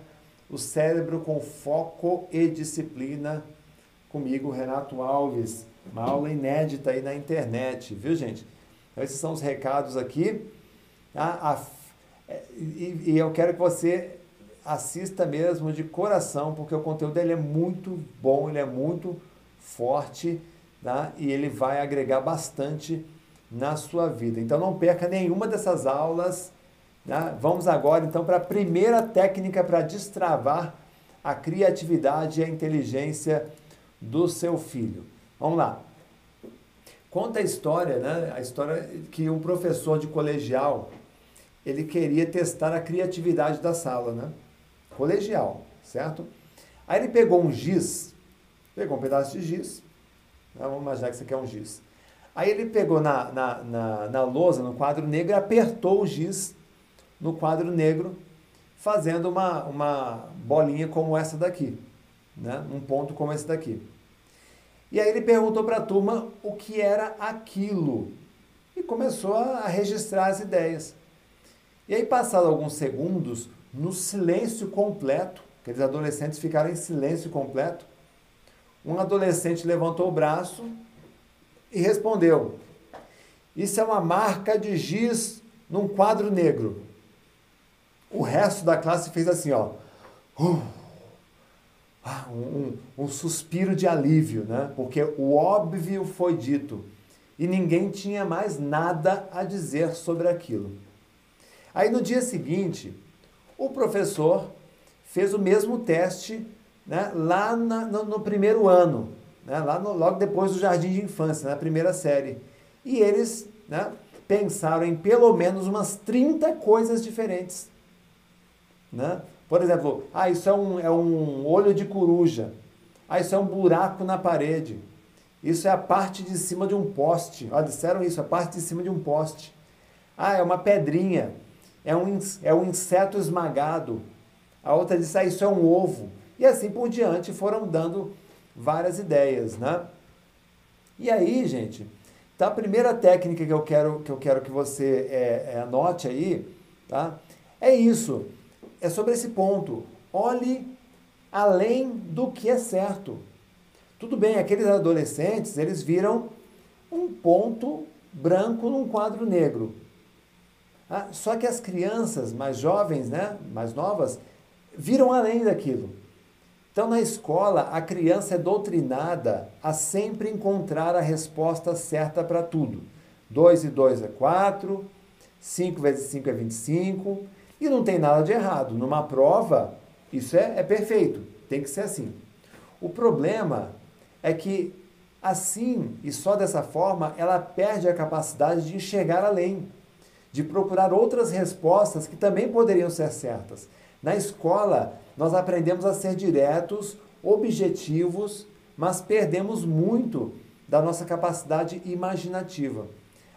O Cérebro com Foco e Disciplina, comigo, Renato Alves. Uma aula inédita aí na internet, viu, gente? Então, esses são os recados aqui. Tá? É, e, e eu quero que você assista mesmo de coração, porque o conteúdo dele é muito bom, ele é muito forte tá? e ele vai agregar bastante na sua vida. Então não perca nenhuma dessas aulas. Tá? Vamos agora então para a primeira técnica para destravar a criatividade e a inteligência do seu filho. Vamos lá. Conta a história, né? A história que um professor de colegial ele queria testar a criatividade da sala, né? Colegial, certo? Aí ele pegou um giz, pegou um pedaço de giz, né? vamos imaginar que isso aqui é um giz. Aí ele pegou na, na, na, na lousa, no quadro negro, e apertou o giz no quadro negro, fazendo uma, uma bolinha como essa daqui, né? um ponto como esse daqui. E aí ele perguntou para a turma o que era aquilo e começou a registrar as ideias. E aí, passados alguns segundos, no silêncio completo, aqueles adolescentes ficaram em silêncio completo, um adolescente levantou o braço e respondeu: Isso é uma marca de giz num quadro negro. O resto da classe fez assim, ó. Uh, ah, um, um, suspiro de alívio, né? Porque o óbvio foi dito e ninguém tinha mais nada a dizer sobre aquilo. Aí no dia seguinte, o professor fez o mesmo teste né, lá na, no, no, primeiro ano, né, lá no, logo depois do jardim de infância, na primeira série. E eles né, pensaram em pelo menos umas 30 coisas diferentes. Né? Por exemplo, ah, isso é um, é um olho de coruja. Ah, isso é um buraco na parede. Isso é a parte de cima de um poste. Ah, disseram isso, a parte de cima de um poste. Ah, é uma pedrinha. É um, é um inseto esmagado. A outra disse, ah, isso é um ovo. E assim por diante foram dando várias ideias, né? E aí, gente, tá a primeira técnica que eu quero que, eu quero que você é, é, anote aí, tá? É isso é sobre esse ponto. Olhe além do que é certo. Tudo bem, aqueles adolescentes, eles viram um ponto branco num quadro negro. Ah, só que as crianças mais jovens, né, mais novas, viram além daquilo. Então, na escola, a criança é doutrinada a sempre encontrar a resposta certa para tudo. 2 e 2 é 4, 5 vezes 5 é 25, e não tem nada de errado. Numa prova, isso é, é perfeito. Tem que ser assim. O problema é que assim e só dessa forma ela perde a capacidade de enxergar além, de procurar outras respostas que também poderiam ser certas. Na escola, nós aprendemos a ser diretos, objetivos, mas perdemos muito da nossa capacidade imaginativa.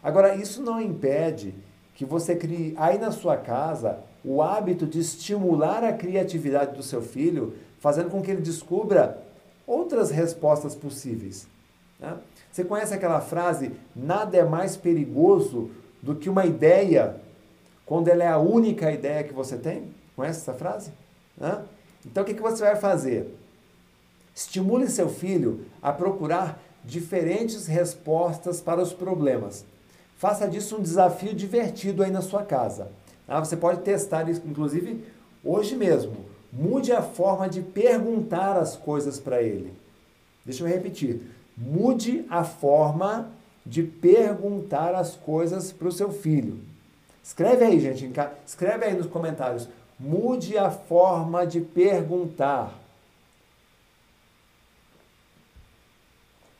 Agora, isso não impede que você crie aí na sua casa o hábito de estimular a criatividade do seu filho, fazendo com que ele descubra outras respostas possíveis. Né? Você conhece aquela frase: nada é mais perigoso do que uma ideia quando ela é a única ideia que você tem? Conhece essa frase? Né? Então o que, que você vai fazer? Estimule seu filho a procurar diferentes respostas para os problemas. Faça disso um desafio divertido aí na sua casa. Ah, você pode testar isso, inclusive, hoje mesmo. Mude a forma de perguntar as coisas para ele. Deixa eu repetir. Mude a forma de perguntar as coisas para o seu filho. Escreve aí, gente. Escreve aí nos comentários. Mude a forma de perguntar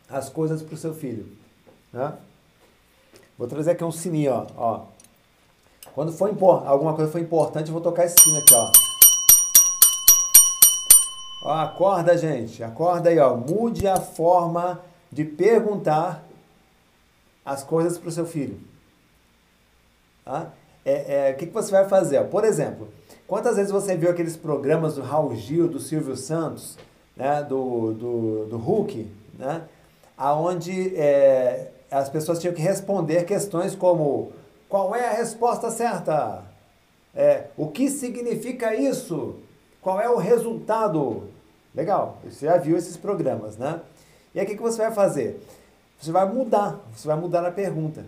as coisas para o seu filho. Né? Vou trazer aqui um sininho, ó. Quando for alguma coisa for importante, eu vou tocar esse sino aqui, ó. Ó, acorda, gente. Acorda aí, ó. Mude a forma de perguntar as coisas para o seu filho. Tá? É, é, o que, que você vai fazer? Por exemplo, quantas vezes você viu aqueles programas do Raul Gil, do Silvio Santos, né, do, do, do Hulk, né, aonde é, as pessoas tinham que responder questões como qual é a resposta certa? É, o que significa isso? Qual é o resultado? Legal, você já viu esses programas, né? E aí o que, que você vai fazer? Você vai mudar, você vai mudar a pergunta.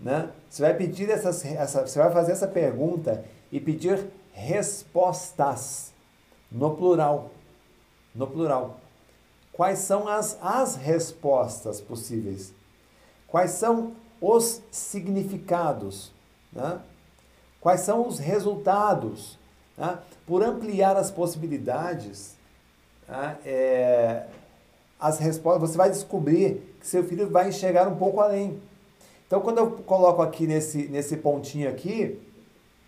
Né? Você vai pedir essas, essa, você vai fazer essa pergunta e pedir respostas no plural. No plural. Quais são as, as respostas possíveis? Quais são os significados? Né? Quais são os resultados? Né? Por ampliar as possibilidades, né? é, as respostas, você vai descobrir seu filho vai enxergar um pouco além. Então, quando eu coloco aqui nesse, nesse pontinho aqui,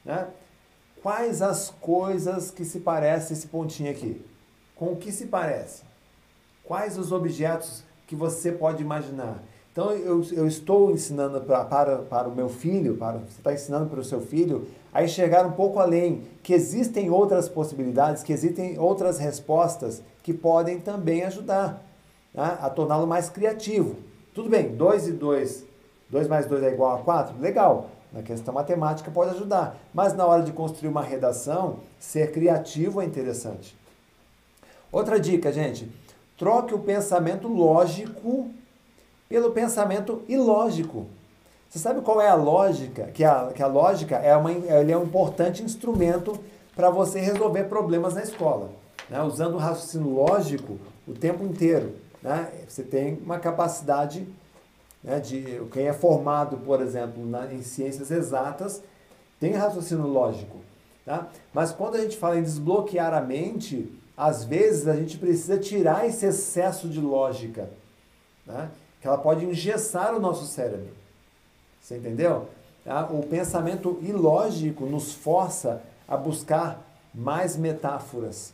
né? quais as coisas que se parecem esse pontinho aqui? Com o que se parece? Quais os objetos que você pode imaginar? Então, eu, eu estou ensinando pra, para, para o meu filho, para, você está ensinando para o seu filho a enxergar um pouco além, que existem outras possibilidades, que existem outras respostas que podem também ajudar né, a torná-lo mais criativo. Tudo bem, 2 e 2, 2 mais 2 é igual a 4? Legal, na questão matemática pode ajudar, mas na hora de construir uma redação, ser criativo é interessante. Outra dica, gente, troque o pensamento lógico pelo pensamento ilógico. Você sabe qual é a lógica? Que a, que a lógica é, uma, ele é um importante instrumento para você resolver problemas na escola. Né? Usando o raciocínio lógico o tempo inteiro. Né? Você tem uma capacidade né, de. Quem é formado, por exemplo, na, em ciências exatas, tem raciocínio lógico. Tá? Mas quando a gente fala em desbloquear a mente, às vezes a gente precisa tirar esse excesso de lógica. Né? que ela pode engessar o nosso cérebro. Você entendeu? Tá? O pensamento ilógico nos força a buscar mais metáforas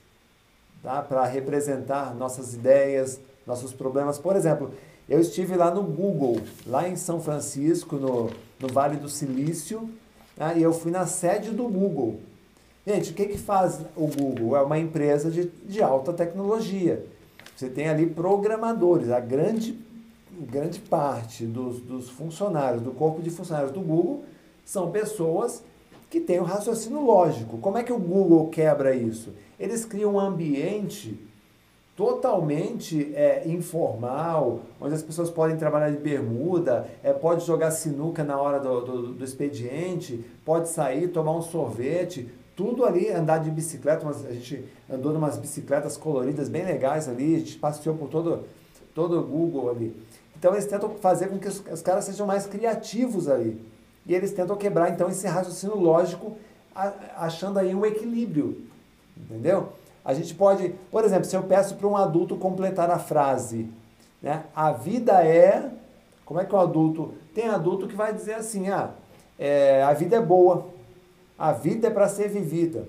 tá? para representar nossas ideias, nossos problemas. Por exemplo, eu estive lá no Google, lá em São Francisco, no, no Vale do Silício, tá? e eu fui na sede do Google. Gente, o que, que faz o Google? É uma empresa de, de alta tecnologia. Você tem ali programadores, a grande grande parte dos, dos funcionários, do corpo de funcionários do Google, são pessoas que têm o um raciocínio lógico. Como é que o Google quebra isso? Eles criam um ambiente totalmente é, informal, onde as pessoas podem trabalhar de bermuda, é, pode jogar sinuca na hora do, do, do expediente, pode sair, tomar um sorvete, tudo ali, andar de bicicleta, a gente andou em umas bicicletas coloridas bem legais ali, a gente passeou por todo, todo o Google ali. Então eles tentam fazer com que os, os caras sejam mais criativos ali. E eles tentam quebrar então esse raciocínio lógico, a, achando aí um equilíbrio. Entendeu? A gente pode, por exemplo, se eu peço para um adulto completar a frase, né? A vida é. Como é que o adulto. Tem adulto que vai dizer assim: ah, é, a vida é boa, a vida é para ser vivida,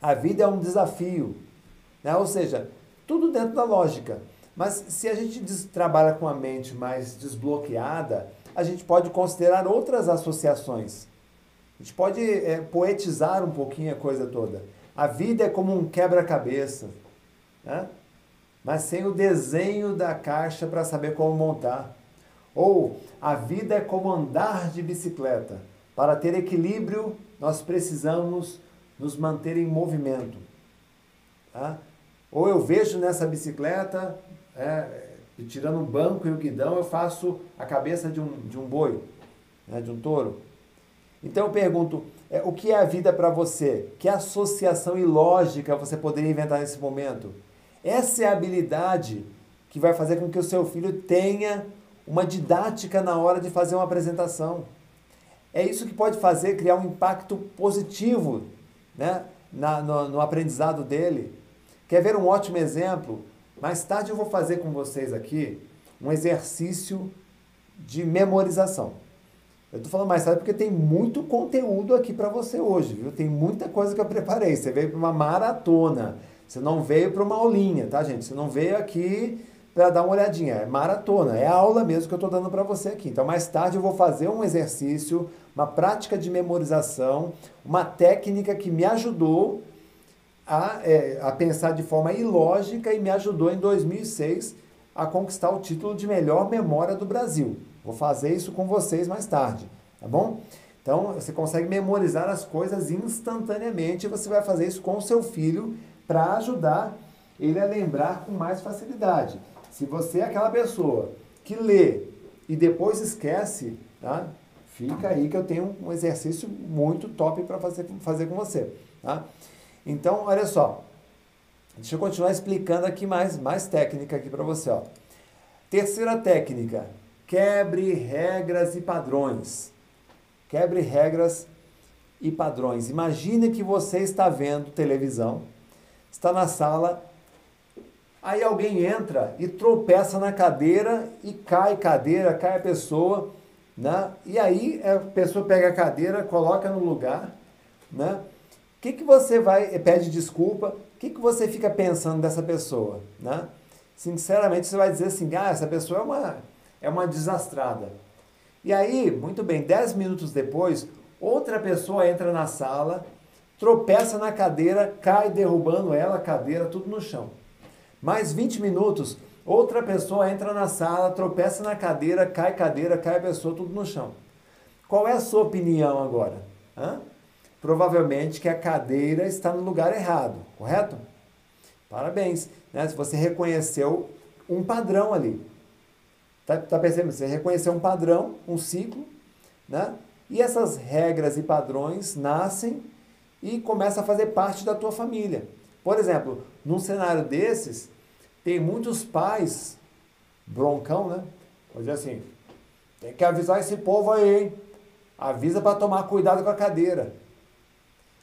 a vida é um desafio. Né? Ou seja, tudo dentro da lógica. Mas se a gente trabalha com a mente mais desbloqueada, a gente pode considerar outras associações. A gente pode é, poetizar um pouquinho a coisa toda. A vida é como um quebra-cabeça, né? mas sem o desenho da caixa para saber como montar. Ou a vida é como andar de bicicleta. Para ter equilíbrio, nós precisamos nos manter em movimento. Tá? Ou eu vejo nessa bicicleta é, tirando o banco e o guidão, eu faço a cabeça de um, de um boi, né, de um touro. Então eu pergunto, é, o que é a vida para você? Que associação ilógica você poderia inventar nesse momento? Essa é a habilidade que vai fazer com que o seu filho tenha uma didática na hora de fazer uma apresentação. É isso que pode fazer criar um impacto positivo né, na, no, no aprendizado dele. Quer ver um ótimo exemplo? Mais tarde eu vou fazer com vocês aqui um exercício de memorização. Eu estou falando mais tarde porque tem muito conteúdo aqui para você hoje, viu? Tem muita coisa que eu preparei. Você veio para uma maratona. Você não veio para uma aulinha, tá, gente? Você não veio aqui para dar uma olhadinha. É maratona, é aula mesmo que eu estou dando para você aqui. Então, mais tarde eu vou fazer um exercício, uma prática de memorização, uma técnica que me ajudou a, é, a pensar de forma ilógica e me ajudou em 2006 a conquistar o título de melhor memória do Brasil. Vou fazer isso com vocês mais tarde, tá bom? Então, você consegue memorizar as coisas instantaneamente e você vai fazer isso com o seu filho para ajudar ele a lembrar com mais facilidade. Se você é aquela pessoa que lê e depois esquece, tá? Fica aí que eu tenho um exercício muito top para fazer, fazer com você, tá? Então, olha só. Deixa eu continuar explicando aqui mais, mais técnica aqui para você, ó. Terceira técnica, quebre regras e padrões. Quebre regras e padrões. Imagine que você está vendo televisão, está na sala, aí alguém entra e tropeça na cadeira e cai cadeira, cai a pessoa, né? E aí a pessoa pega a cadeira, coloca no lugar, né? O que, que você vai, pede desculpa, o que, que você fica pensando dessa pessoa, né? Sinceramente, você vai dizer assim, ah, essa pessoa é uma, é uma desastrada. E aí, muito bem, dez minutos depois, outra pessoa entra na sala, tropeça na cadeira, cai derrubando ela, a cadeira, tudo no chão. Mais 20 minutos, outra pessoa entra na sala, tropeça na cadeira, cai cadeira, cai a pessoa, tudo no chão. Qual é a sua opinião agora? Hã? Provavelmente que a cadeira está no lugar errado, correto? Parabéns, né? Se você reconheceu um padrão ali. Tá, tá percebendo? Você reconheceu um padrão, um ciclo, né? E essas regras e padrões nascem e começam a fazer parte da tua família. Por exemplo, num cenário desses, tem muitos pais broncão, né? Dizer assim, tem que avisar esse povo aí, hein? Avisa para tomar cuidado com a cadeira.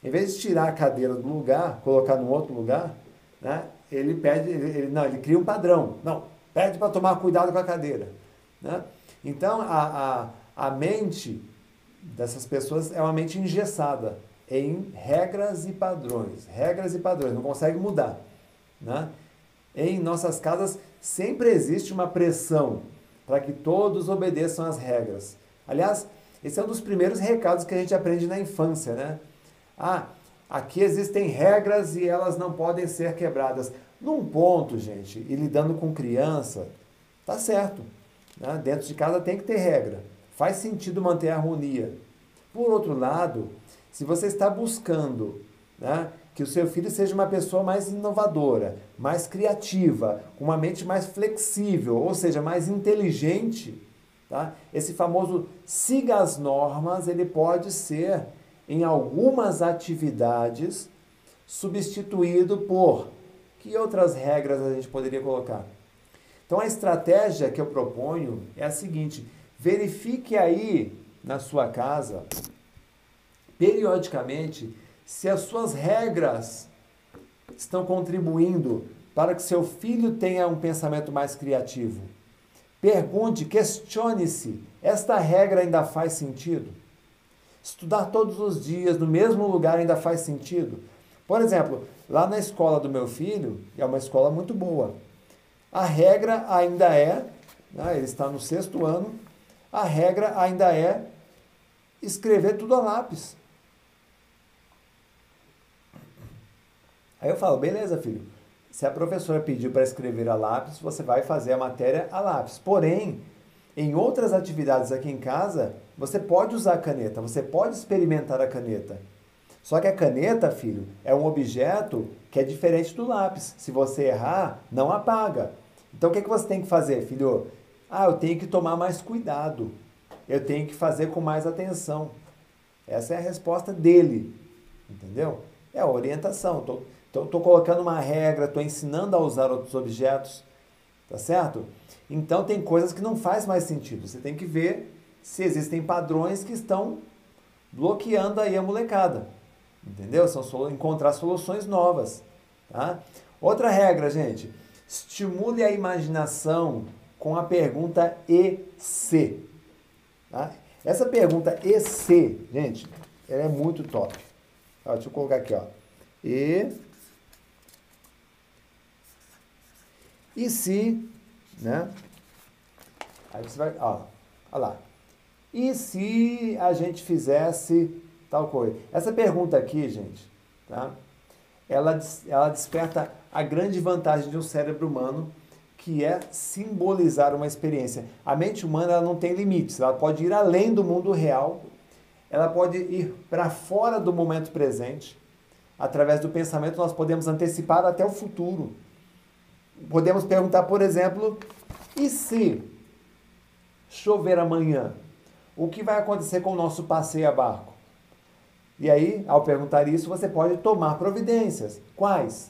Em vez de tirar a cadeira do lugar, colocar no outro lugar, né? Ele pede, ele, ele não, ele cria um padrão. Não, pede para tomar cuidado com a cadeira, né? Então a, a, a mente dessas pessoas é uma mente engessada em regras e padrões, regras e padrões, não consegue mudar, né? Em nossas casas sempre existe uma pressão para que todos obedeçam às regras. Aliás, esse é um dos primeiros recados que a gente aprende na infância, né? Ah, aqui existem regras e elas não podem ser quebradas. Num ponto, gente, e lidando com criança, tá certo. Né? Dentro de casa tem que ter regra. Faz sentido manter a harmonia. Por outro lado, se você está buscando né, que o seu filho seja uma pessoa mais inovadora, mais criativa, com uma mente mais flexível, ou seja, mais inteligente, tá? esse famoso siga as normas, ele pode ser, em algumas atividades, substituído por que outras regras a gente poderia colocar? Então a estratégia que eu proponho é a seguinte: verifique aí na sua casa, periodicamente, se as suas regras estão contribuindo para que seu filho tenha um pensamento mais criativo. Pergunte, questione-se: esta regra ainda faz sentido? Estudar todos os dias no mesmo lugar ainda faz sentido? Por exemplo, lá na escola do meu filho, é uma escola muito boa. A regra ainda é, né, ele está no sexto ano, a regra ainda é escrever tudo a lápis. Aí eu falo, beleza, filho. Se a professora pediu para escrever a lápis, você vai fazer a matéria a lápis. Porém, em outras atividades aqui em casa, você pode usar a caneta, você pode experimentar a caneta. Só que a caneta, filho, é um objeto que é diferente do lápis. Se você errar, não apaga. Então o que, que você tem que fazer, filho? Ah, eu tenho que tomar mais cuidado. Eu tenho que fazer com mais atenção. Essa é a resposta dele. Entendeu? É a orientação. Estou tô, tô, tô colocando uma regra, estou ensinando a usar outros objetos. Tá certo? Então tem coisas que não faz mais sentido. Você tem que ver se existem padrões que estão bloqueando aí a molecada. Entendeu? São encontrar soluções novas. Tá? Outra regra, gente. Estimule a imaginação com a pergunta e se. Tá? Essa pergunta e se, gente, ela é muito top. Ó, deixa eu colocar aqui, ó. E e se, né? Aí você vai, ó, olha lá. E se a gente fizesse tal coisa? Essa pergunta aqui, gente, tá? Ela, ela desperta a grande vantagem de um cérebro humano, que é simbolizar uma experiência. A mente humana ela não tem limites, ela pode ir além do mundo real, ela pode ir para fora do momento presente. Através do pensamento, nós podemos antecipar até o futuro. podemos perguntar, por exemplo, e se chover amanhã? O que vai acontecer com o nosso passeio a barco? E aí, ao perguntar isso, você pode tomar providências. Quais?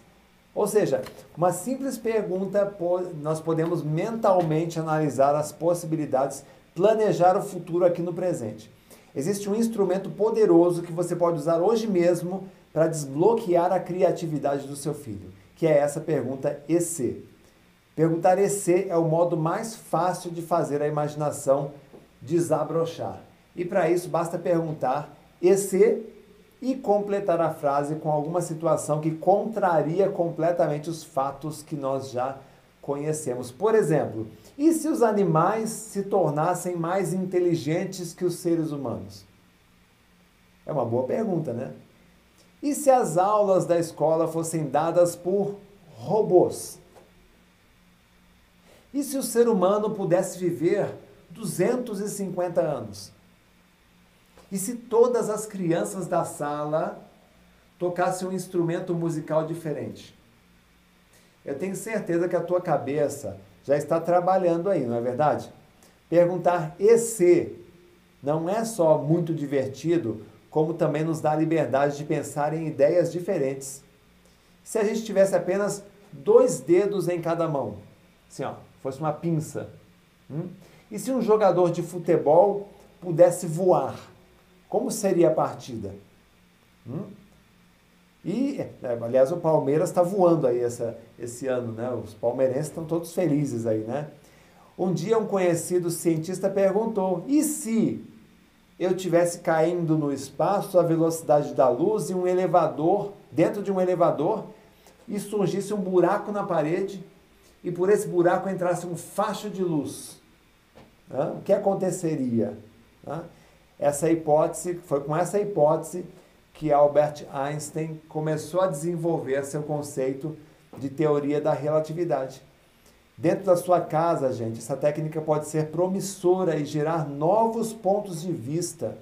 Ou seja, uma simples pergunta, nós podemos mentalmente analisar as possibilidades, planejar o futuro aqui no presente. Existe um instrumento poderoso que você pode usar hoje mesmo para desbloquear a criatividade do seu filho, que é essa pergunta EC. Perguntar EC é o modo mais fácil de fazer a imaginação desabrochar. E para isso basta perguntar EC e completar a frase com alguma situação que contraria completamente os fatos que nós já conhecemos. Por exemplo, e se os animais se tornassem mais inteligentes que os seres humanos? É uma boa pergunta, né? E se as aulas da escola fossem dadas por robôs? E se o ser humano pudesse viver 250 anos? E se todas as crianças da sala tocassem um instrumento musical diferente? Eu tenho certeza que a tua cabeça já está trabalhando aí, não é verdade? Perguntar e se não é só muito divertido, como também nos dá a liberdade de pensar em ideias diferentes. Se a gente tivesse apenas dois dedos em cada mão, assim ó, fosse uma pinça, hum? e se um jogador de futebol pudesse voar, como seria a partida? Hum? E, é, aliás, o Palmeiras está voando aí essa, esse ano, né? Os palmeirenses estão todos felizes aí, né? Um dia um conhecido cientista perguntou: e se eu tivesse caindo no espaço à velocidade da luz e um elevador, dentro de um elevador, e surgisse um buraco na parede e por esse buraco entrasse um facho de luz? O que aconteceria? Essa hipótese, foi com essa hipótese que Albert Einstein começou a desenvolver seu conceito de teoria da relatividade. Dentro da sua casa, gente, essa técnica pode ser promissora e gerar novos pontos de vista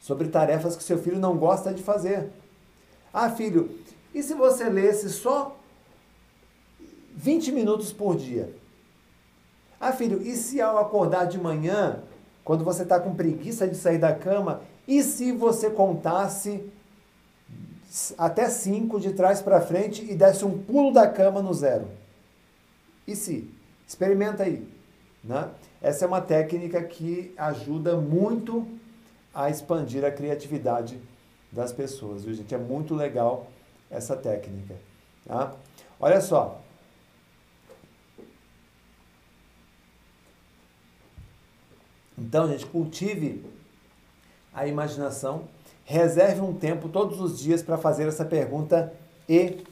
sobre tarefas que seu filho não gosta de fazer. Ah, filho, e se você lesse só 20 minutos por dia? Ah, filho, e se ao acordar de manhã quando você está com preguiça de sair da cama, e se você contasse até cinco de trás para frente e desse um pulo da cama no zero? E se? Experimenta aí. Né? Essa é uma técnica que ajuda muito a expandir a criatividade das pessoas, viu, gente? É muito legal essa técnica. Tá? Olha só, Então, gente, cultive a imaginação, reserve um tempo todos os dias para fazer essa pergunta e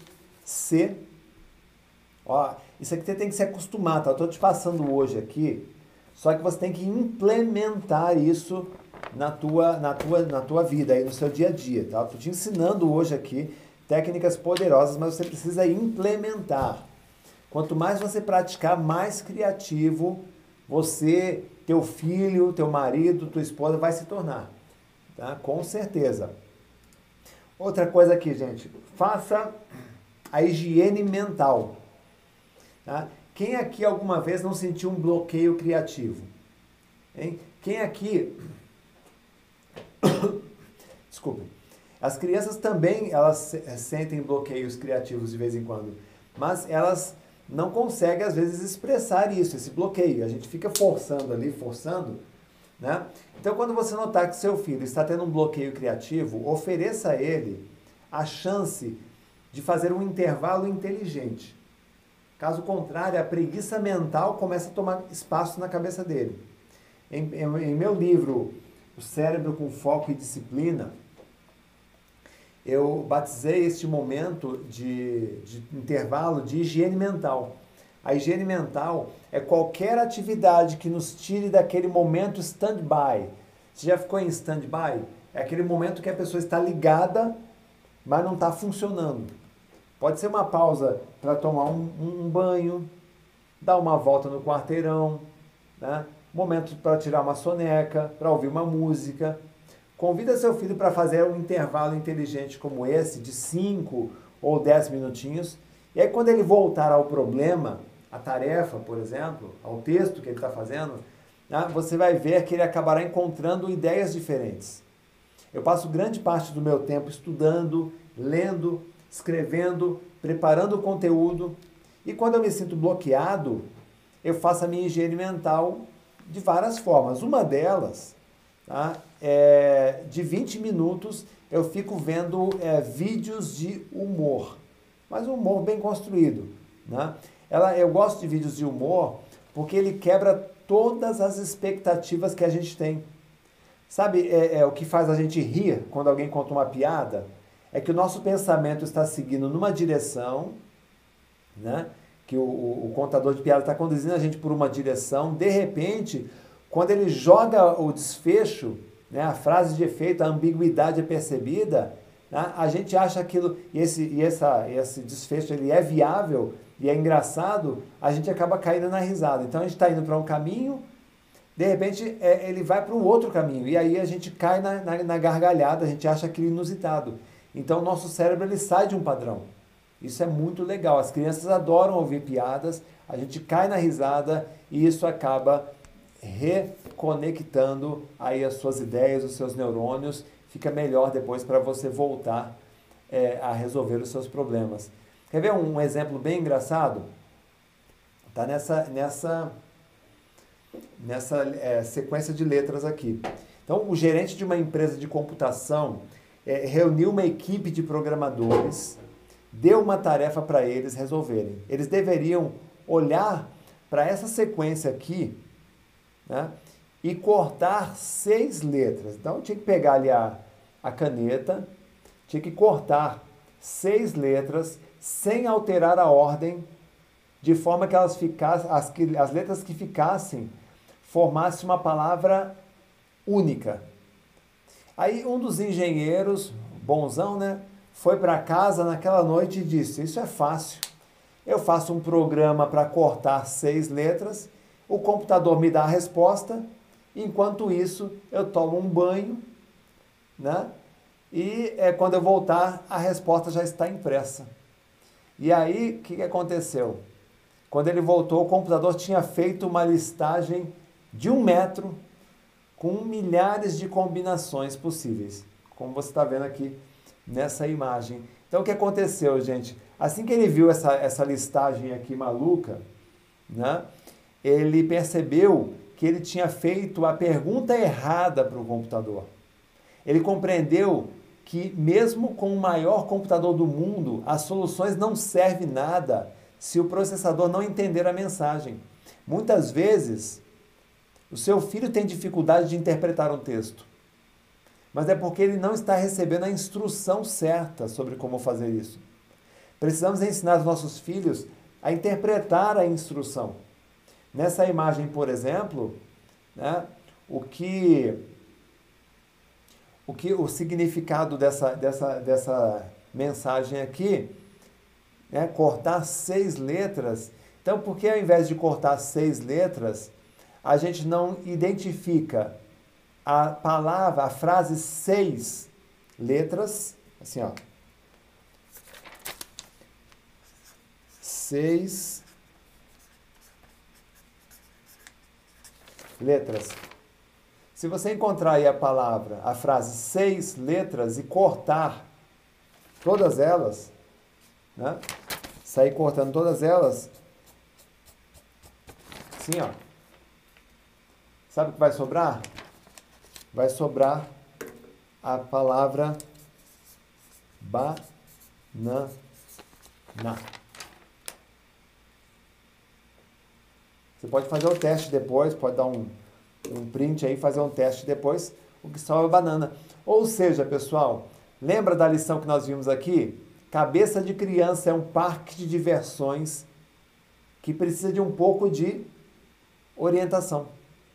se. Ó, isso aqui você tem que se acostumar, tá? Eu estou te passando hoje aqui, só que você tem que implementar isso na tua, na tua, na tua vida, aí no seu dia a dia, tá? Estou te ensinando hoje aqui técnicas poderosas, mas você precisa implementar. Quanto mais você praticar, mais criativo você teu filho, teu marido, tua esposa vai se tornar. Tá? Com certeza. Outra coisa aqui, gente. Faça a higiene mental. Tá? Quem aqui alguma vez não sentiu um bloqueio criativo? Hein? Quem aqui. Desculpa. As crianças também elas sentem bloqueios criativos de vez em quando, mas elas não consegue, às vezes, expressar isso, esse bloqueio. A gente fica forçando ali, forçando. Né? Então, quando você notar que seu filho está tendo um bloqueio criativo, ofereça a ele a chance de fazer um intervalo inteligente. Caso contrário, a preguiça mental começa a tomar espaço na cabeça dele. Em, em, em meu livro, O Cérebro com Foco e Disciplina, eu batizei este momento de, de intervalo de higiene mental. A higiene mental é qualquer atividade que nos tire daquele momento stand-by. Você já ficou em stand-by? É aquele momento que a pessoa está ligada, mas não está funcionando. Pode ser uma pausa para tomar um, um, banho, dar uma volta no quarteirão, né? momento para tirar uma soneca, para ouvir uma música. Convida seu filho para fazer um intervalo inteligente como esse, de 5 ou 10 minutinhos, E aí quando ele voltar ao problema, a tarefa, por exemplo, ao texto que ele está fazendo, né, você vai ver que ele acabará encontrando ideias diferentes. Eu passo grande parte do meu tempo estudando, lendo, escrevendo, preparando o conteúdo. E quando eu me sinto bloqueado, eu faço a minha higiene mental de várias formas. Uma delas, tá, é, de 20 minutos, eu fico vendo é, vídeos de humor, mas um humor bem construído. Né? Ela, eu gosto de vídeos de humor porque ele quebra todas as expectativas que a gente tem. Sabe é, é, o que faz a gente rir quando alguém conta uma piada? É que o nosso pensamento está seguindo numa direção, né? que o, o, o contador de piada está conduzindo a gente por uma direção, de repente, quando ele joga o desfecho, né, a frase de efeito, a ambiguidade é percebida, né, a gente acha aquilo, e esse, e essa, esse desfecho ele é viável e é engraçado, a gente acaba caindo na risada. Então a gente está indo para um caminho, de repente é, ele vai para um outro caminho, e aí a gente cai na, na, na gargalhada, a gente acha aquilo inusitado. Então o nosso cérebro ele sai de um padrão. Isso é muito legal. As crianças adoram ouvir piadas, a gente cai na risada e isso acaba reconectando aí as suas ideias, os seus neurônios. Fica melhor depois para você voltar é, a resolver os seus problemas. Quer ver um, um exemplo bem engraçado? Tá nessa nessa nessa é, sequência de letras aqui. Então, o gerente de uma empresa de computação é, reuniu uma equipe de programadores deu uma tarefa para eles resolverem. Eles deveriam olhar para essa sequência aqui né, e cortar seis letras. Então, tinha que pegar ali a, a caneta, tinha que cortar seis letras sem alterar a ordem, de forma que elas ficassem, as, as letras que ficassem formassem uma palavra única. Aí um dos engenheiros, bonzão, né, foi para casa naquela noite e disse: Isso é fácil. Eu faço um programa para cortar seis letras, o computador me dá a resposta, enquanto isso eu tomo um banho, né? E é, quando eu voltar, a resposta já está impressa. E aí, o que, aconteceu? Quando ele voltou, o computador tinha feito uma listagem de um metro com milhares de combinações possíveis, como você está vendo aqui nessa imagem. Então o que aconteceu, gente? Assim que ele viu essa, essa listagem aqui maluca, né, ele percebeu que ele tinha feito a pergunta errada para o computador. Ele compreendeu que mesmo com o maior computador do mundo, as soluções não servem nada se o processador não entender a mensagem. Muitas vezes, o seu filho tem dificuldade de interpretar um texto mas é porque ele não está recebendo a instrução certa sobre como fazer isso. Precisamos ensinar os nossos filhos a interpretar a instrução. Nessa imagem, por exemplo, né, o que o que o significado dessa, dessa, dessa mensagem aqui é cortar seis letras. Então, por que ao invés de cortar seis letras, a gente não identifica a palavra, a frase seis letras, assim, ó. Seis letras. Se você encontrar aí a palavra, a frase seis letras e cortar todas elas, né? Sair cortando todas elas, assim, ó. Sabe o que vai sobrar? vai sobrar a palavra banana. Você pode fazer o teste depois, pode dar um, um print aí, fazer um teste depois, o que sobra é banana. Ou seja, pessoal, lembra da lição que nós vimos aqui? Cabeça de criança é um parque de diversões que precisa de um pouco de orientação.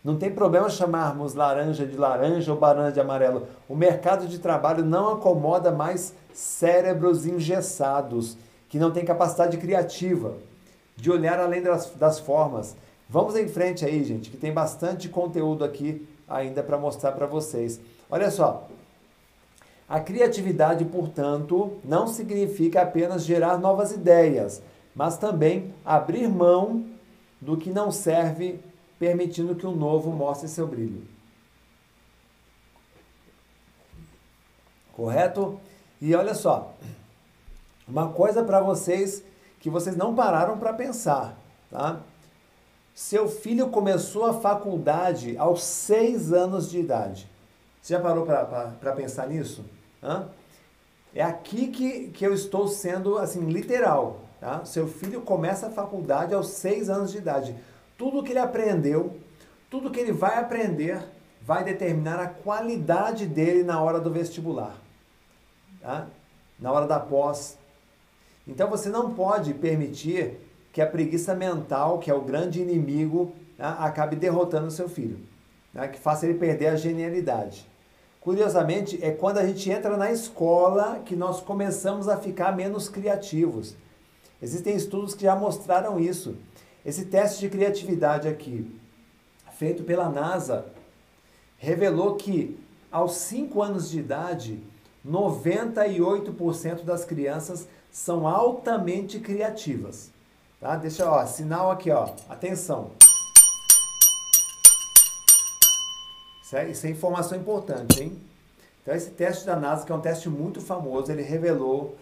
Não tem problema chamarmos laranja de laranja ou banana de amarelo. O mercado de trabalho não acomoda mais cérebros engessados, que não têm capacidade criativa, de olhar além das, das formas. Vamos em frente aí, gente, que tem bastante conteúdo aqui ainda para mostrar para vocês. Olha só. A criatividade, portanto, não significa apenas gerar novas ideias, mas também abrir mão do que não serve, permitindo que o novo mostre seu brilho. Correto? E olha só, uma coisa para vocês que vocês não pararam para pensar, tá? Seu filho começou a faculdade aos seis anos de idade. Você já parou para pensar nisso? Hã? É aqui que, que eu estou sendo assim literal. Tá? Seu filho começa a faculdade aos seis anos de idade. Tudo que ele aprendeu, tudo que ele vai aprender, vai determinar a qualidade dele na hora do vestibular, tá? na hora da pós. Então você não pode permitir que a preguiça mental, que é o grande inimigo, tá? acabe derrotando o seu filho, tá? que faça ele perder a genialidade. Curiosamente, é quando a gente entra na escola que nós começamos a ficar menos criativos. Existem estudos que já mostraram isso. Esse teste de criatividade aqui, feito pela NASA, revelou que aos 5 anos de idade, 98% das crianças são altamente criativas. Tá? Deixa, ó, sinal aqui, ó. Atenção. Isso é, isso é informação importante, hein? Então, esse teste da NASA, que é um teste muito famoso, ele revelou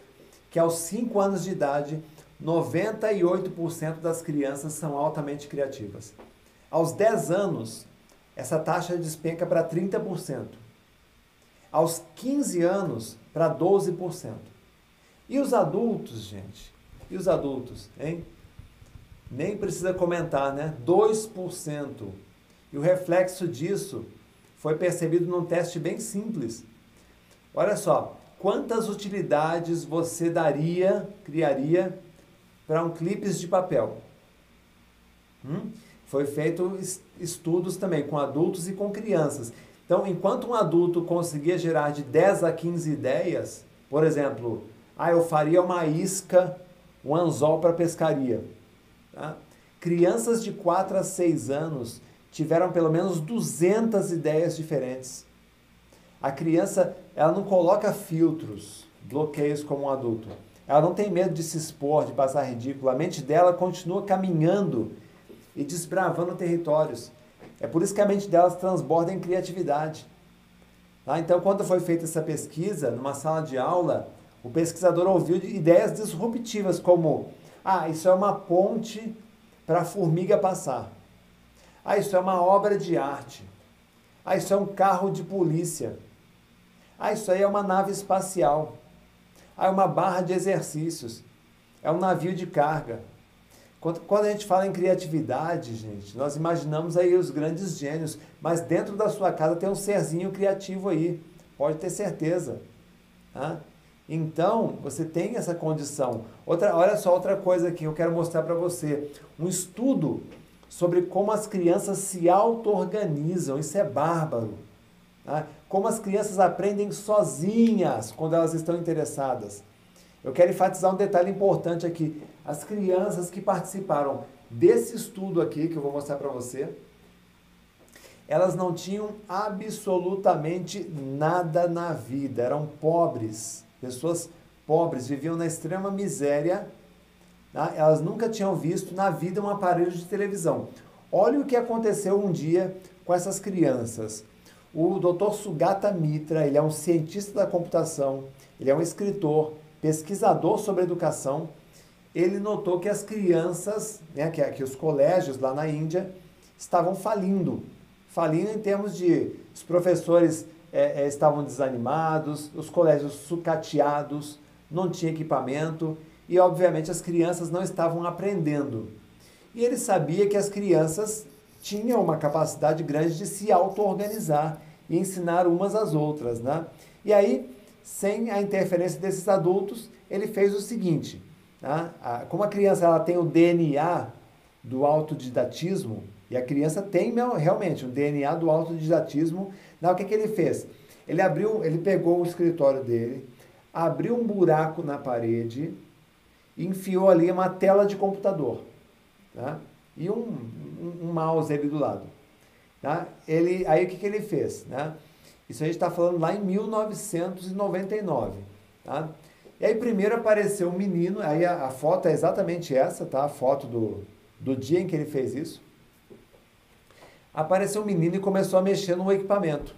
que aos 5 anos de idade, 98% das crianças são altamente criativas. Aos 10 anos, essa taxa despenca para 30%. Aos 15 anos, para 12%. E os adultos, gente? E os adultos, hein? Nem precisa comentar, né? 2%. E o reflexo disso foi percebido num teste bem simples. Olha só, quantas utilidades você daria, criaria para um clipes de papel. Hum? Foi feito estudos também com adultos e com crianças. Então, enquanto um adulto conseguia gerar de 10 a 15 ideias, por exemplo, ah, eu faria uma isca, um anzol para pescaria. Tá? Crianças de 4 a 6 anos tiveram pelo menos 200 ideias diferentes. A criança, ela não coloca filtros, bloqueios como um adulto. Ela não tem medo de se expor, de passar ridículo. A mente dela continua caminhando e desbravando territórios. É por isso que a mente dela transborda em criatividade. Tá? Então, quando foi feita essa pesquisa, numa sala de aula, o pesquisador ouviu ideias disruptivas, como: ah, isso é uma ponte para a formiga passar. Ah, isso é uma obra de arte. Ah, isso é um carro de polícia. Ah, isso aí é uma nave espacial. Ah, é uma barra de exercícios. É um navio de carga. Quando, quando a gente fala em criatividade, gente, nós imaginamos aí os grandes gênios, mas dentro da sua casa tem um serzinho criativo aí, pode ter certeza. Tá? Então, você tem essa condição. Outra, olha só outra coisa que eu quero mostrar para você. Um estudo sobre como as crianças se auto-organizam. Isso é bárbaro. Tá? Como as crianças aprendem sozinhas quando elas estão interessadas. Eu quero enfatizar um detalhe importante aqui. As crianças que participaram desse estudo aqui, que eu vou mostrar para você, elas não tinham absolutamente nada na vida, eram pobres, pessoas pobres, viviam na extrema miséria, tá? elas nunca tinham visto na vida um aparelho de televisão. Olha o que aconteceu um dia com essas crianças. O Dr. Sugata Mitra, ele é um cientista da computação, ele é um escritor, pesquisador sobre educação. Ele notou que as crianças, né, que, que os colégios lá na Índia estavam falindo. Falindo em termos de os professores é, é, estavam desanimados, os colégios sucateados, não tinha equipamento e, obviamente, as crianças não estavam aprendendo. E ele sabia que as crianças tinham uma capacidade grande de se auto-organizar e ensinar umas às outras, né? E aí, sem a interferência desses adultos, ele fez o seguinte, né? como a criança ela tem o DNA do autodidatismo, e a criança tem realmente o DNA do autodidatismo, né? o que, que ele fez? Ele abriu, ele pegou o escritório dele, abriu um buraco na parede e enfiou ali uma tela de computador. Tá? E um, um, um mouse ali do lado. Tá? Ele, aí o que, que ele fez? Né? Isso a gente está falando lá em 1999. Tá? E aí primeiro apareceu um menino, aí a, a, foto é exatamente essa, tá? A foto do, do dia em que ele fez isso. Apareceu um menino e começou a mexer no equipamento.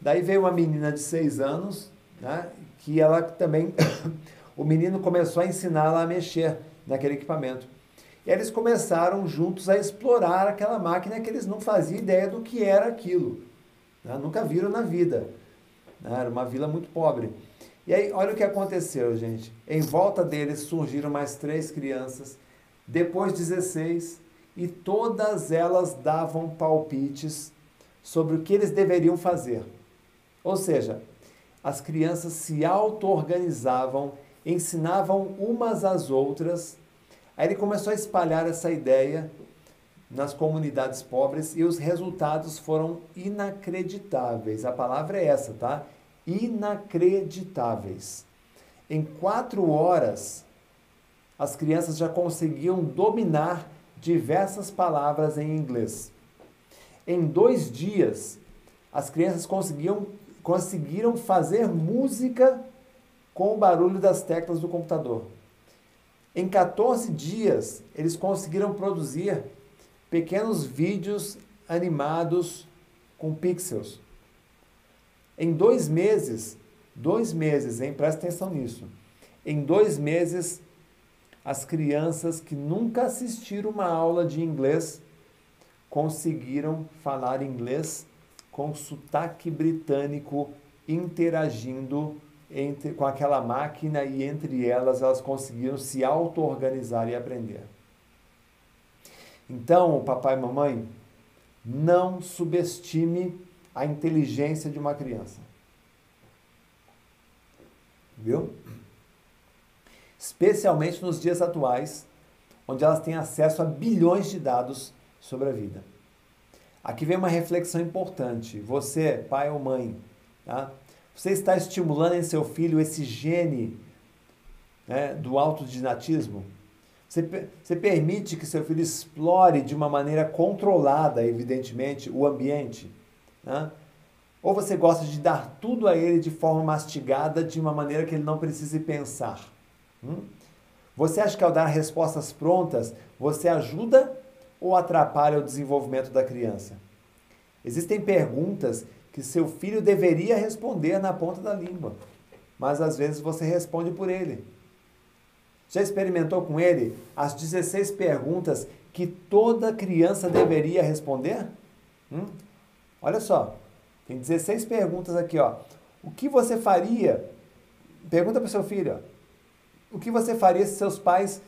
Daí veio uma menina de seis anos, né? Que ela também, o menino começou a ensiná-la a mexer naquele equipamento. E eles começaram juntos a explorar aquela máquina que eles não faziam ideia do que era aquilo. Né? Nunca viram na vida. Né? Era uma vila muito pobre. E aí, olha o que aconteceu, gente. Em volta deles surgiram mais três crianças, depois 16, e todas elas davam palpites sobre o que eles deveriam fazer. Ou seja, as crianças se auto-organizavam, ensinavam umas às outras. Aí ele começou a espalhar essa ideia nas comunidades pobres e os resultados foram inacreditáveis. A palavra é essa, tá? inacreditáveis. Em quatro horas, as crianças já conseguiam dominar diversas palavras em inglês. Em dois dias, as crianças conseguiam, conseguiram fazer música com o barulho das teclas do computador. Em 14 dias, eles conseguiram produzir pequenos vídeos animados com pixels. Em dois meses, dois meses, hein? Presta atenção nisso. Em dois meses, as crianças que nunca assistiram uma aula de inglês conseguiram falar inglês com sotaque britânico interagindo entre, com aquela máquina e entre elas elas conseguiram se auto-organizar e aprender. Então, papai e mamãe, não subestime a inteligência de uma criança. Viu? Especialmente nos dias atuais, onde elas têm acesso a bilhões de dados sobre a vida. Aqui vem uma reflexão importante. Você, pai ou mãe, tá? você está estimulando em seu filho esse gene né, do autodidinatismo? Você, você permite que seu filho explore de uma maneira controlada, evidentemente, o ambiente? Né? Ou você gosta de dar tudo a ele de forma mastigada, de uma maneira que ele não precise pensar? Hum? Você acha que ao dar respostas prontas, você ajuda ou atrapalha o desenvolvimento da criança? Existem perguntas que seu filho deveria responder na ponta da língua, mas às vezes você responde por ele. Já experimentou com ele as 16 perguntas que toda criança deveria responder? Hum? Olha só, tem 16 perguntas aqui, ó. O que você faria? Pergunta para o seu filho. Ó. O que você faria se seus pais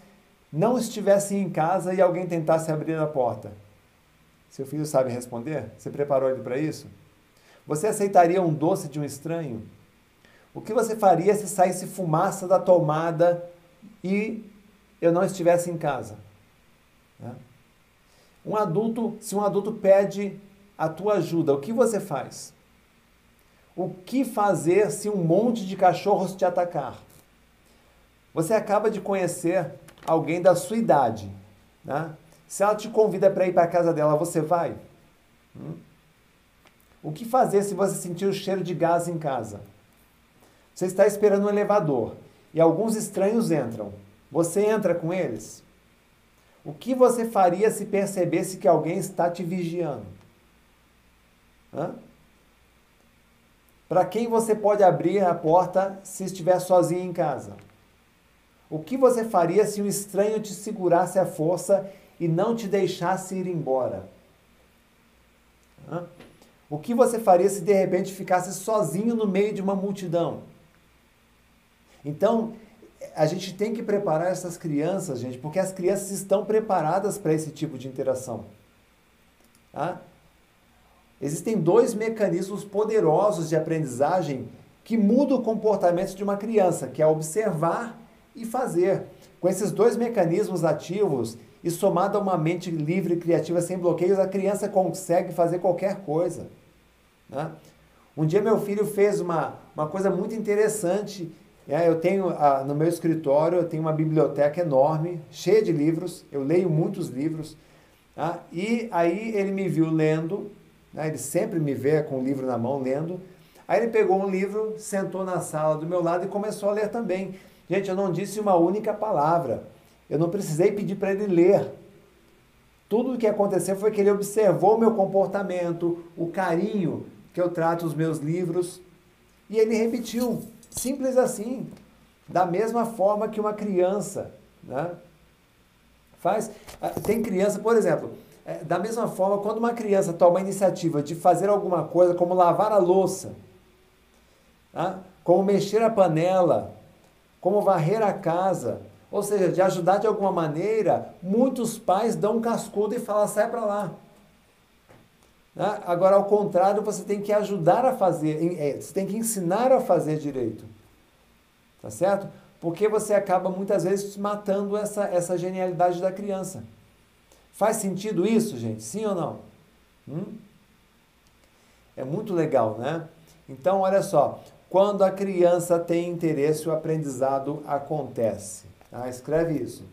não estivessem em casa e alguém tentasse abrir a porta? Seu filho sabe responder? Você preparou ele para isso? Você aceitaria um doce de um estranho? O que você faria se saísse fumaça da tomada e eu não estivesse em casa? Né? Um adulto, se um adulto pede a tua ajuda, o que você faz? O que fazer se um monte de cachorros te atacar? Você acaba de conhecer alguém da sua idade, né? Se ela te convida para ir para a casa dela, você vai? Hum? O que fazer se você sentir o cheiro de gás em casa? Você está esperando um elevador e alguns estranhos entram. Você entra com eles? O que você faria se percebesse que alguém está te vigiando? Para quem você pode abrir a porta se estiver sozinho em casa? O que você faria se um estranho te segurasse à força e não te deixasse ir embora? Hã? O que você faria se de repente ficasse sozinho no meio de uma multidão? Então, a gente tem que preparar essas crianças, gente, porque as crianças estão preparadas para esse tipo de interação. Tá? Existem dois mecanismos poderosos de aprendizagem que mudam o comportamento de uma criança, que é observar e fazer. Com esses dois mecanismos ativos e somado a uma mente livre e criativa sem bloqueios, a criança consegue fazer qualquer coisa. Né? Um dia meu filho fez uma, uma coisa muito interessante. É, eu tenho a, no meu escritório eu tenho uma biblioteca enorme, cheia de livros. Eu leio muitos livros. Tá? E aí ele me viu lendo né? ele sempre me vê com o livro na mão lendo. Aí ele pegou um livro, sentou na sala do meu lado e começou a ler também. Gente, eu não disse uma única palavra. Eu não precisei pedir para ele ler. Tudo o que aconteceu foi que ele observou o meu comportamento, o carinho que eu trato os meus livros, e ele repetiu, simples assim, da mesma forma que uma criança, né? Faz. Ah, tem criança, por exemplo, é, da mesma forma, quando uma criança toma a iniciativa de fazer alguma coisa, como lavar a louça, tá? como mexer a panela, como varrer a casa, ou seja, de ajudar de alguma maneira, muitos pais dão um cascudo e falam, sai para lá. Né? Agora, ao contrário, você tem que ajudar a fazer, é, você tem que ensinar a fazer direito. Tá certo? Porque você acaba muitas vezes matando essa, essa genialidade da criança. Faz sentido isso, gente? Sim ou não? Hum? É muito legal, né? Então, olha só. Quando a criança tem interesse, o aprendizado acontece. Ah, escreve isso.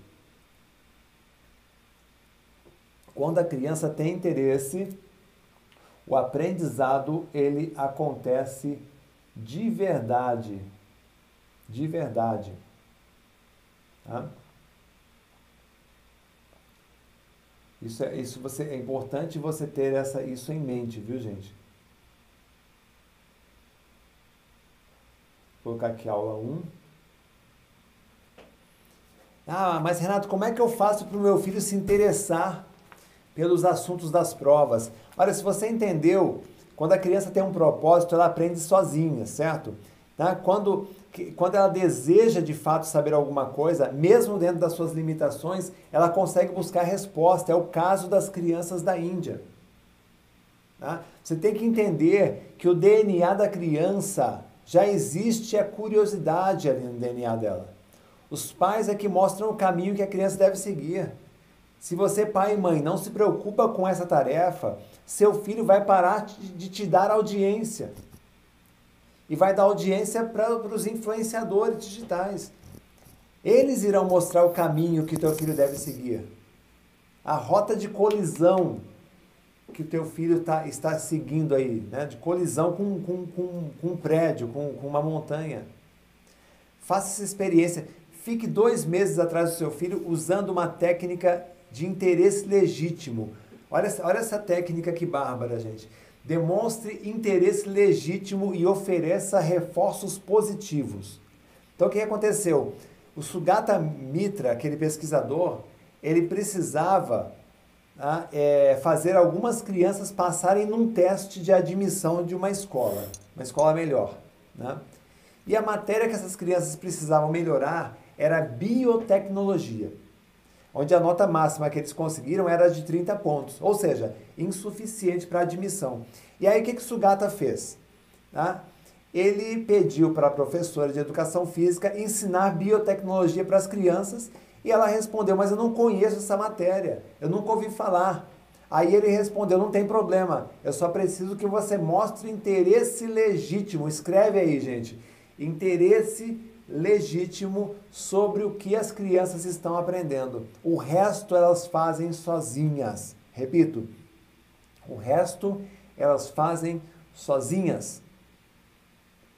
Quando a criança tem interesse, o aprendizado ele acontece de verdade. De verdade. Tá? Isso é, isso você, é importante você ter essa, isso em mente, viu, gente? Colocar aqui aula 1. Ah, mas Renato, como é que eu faço para o meu filho se interessar pelos assuntos das provas? Olha, se você entendeu, quando a criança tem um propósito, ela aprende sozinha, certo? Tá? Quando, quando ela deseja de fato saber alguma coisa, mesmo dentro das suas limitações, ela consegue buscar resposta. É o caso das crianças da Índia. Tá? Você tem que entender que o DNA da criança já existe a curiosidade ali no DNA dela. Os pais é que mostram o caminho que a criança deve seguir. Se você, pai e mãe, não se preocupa com essa tarefa, seu filho vai parar de te dar audiência. E vai dar audiência para os influenciadores digitais. Eles irão mostrar o caminho que teu filho deve seguir. A rota de colisão que o teu filho tá, está seguindo aí, né? de colisão com, com, com, com um prédio, com, com uma montanha. Faça essa experiência. Fique dois meses atrás do seu filho usando uma técnica de interesse legítimo. Olha, olha essa técnica que bárbara, gente. Demonstre interesse legítimo e ofereça reforços positivos. Então, o que aconteceu? O Sugata Mitra, aquele pesquisador, ele precisava tá, é, fazer algumas crianças passarem num teste de admissão de uma escola, uma escola melhor. Né? E a matéria que essas crianças precisavam melhorar era biotecnologia, onde a nota máxima que eles conseguiram era de 30 pontos, ou seja, insuficiente para admissão. E aí o que, que Sugata fez? Tá? Ele pediu para a professora de educação física ensinar biotecnologia para as crianças e ela respondeu, mas eu não conheço essa matéria, eu nunca ouvi falar. Aí ele respondeu, não tem problema, eu só preciso que você mostre interesse legítimo. Escreve aí, gente. Interesse legítimo sobre o que as crianças estão aprendendo. O resto elas fazem sozinhas. Repito, o resto elas fazem sozinhas,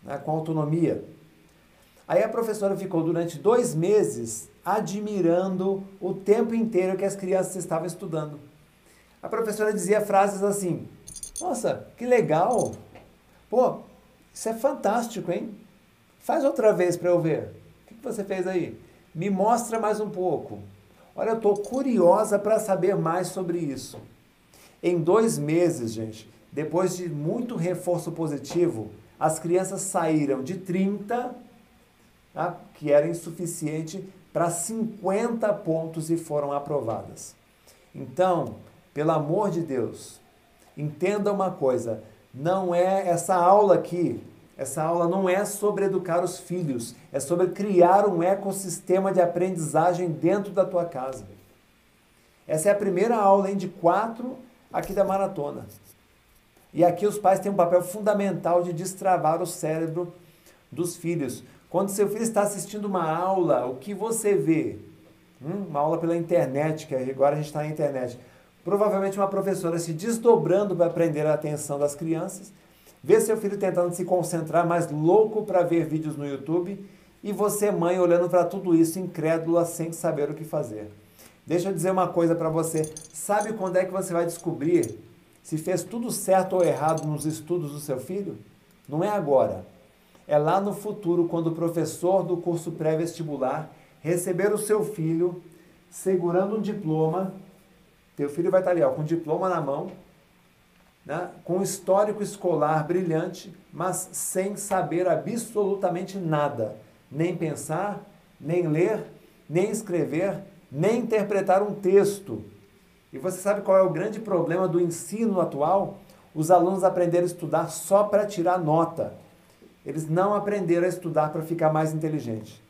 né, com autonomia. Aí a professora ficou durante dois meses admirando o tempo inteiro que as crianças estavam estudando. A professora dizia frases assim: Nossa, que legal! Pô, isso é fantástico, hein? Faz outra vez para eu ver. O que você fez aí? Me mostra mais um pouco. Olha, eu estou curiosa para saber mais sobre isso. Em dois meses, gente, depois de muito reforço positivo, as crianças saíram de 30, tá? que era insuficiente, para 50 pontos e foram aprovadas. Então, pelo amor de Deus, entenda uma coisa: não é essa aula aqui essa aula não é sobre educar os filhos, é sobre criar um ecossistema de aprendizagem dentro da tua casa. Essa é a primeira aula hein, de quatro aqui da maratona. E aqui os pais têm um papel fundamental de destravar o cérebro dos filhos. Quando seu filho está assistindo uma aula, o que você vê? Hum, uma aula pela internet, que agora a gente está na internet. provavelmente uma professora se desdobrando para prender a atenção das crianças, vê seu filho tentando se concentrar, mais louco para ver vídeos no YouTube, e você, mãe, olhando para tudo isso, incrédula, sem saber o que fazer. Deixa eu dizer uma coisa para você. Sabe quando é que você vai descobrir se fez tudo certo ou errado nos estudos do seu filho? Não é agora. É lá no futuro, quando o professor do curso pré-vestibular receber o seu filho segurando um diploma. Teu filho vai estar ali, ó, com um diploma na mão, né, com um histórico escolar brilhante, mas sem saber absolutamente nada. Nem pensar, nem ler, nem escrever, nem interpretar um texto. E você sabe qual é o grande problema do ensino atual? Os alunos aprenderam a estudar só para tirar nota. Eles não aprenderam a estudar para ficar mais inteligente.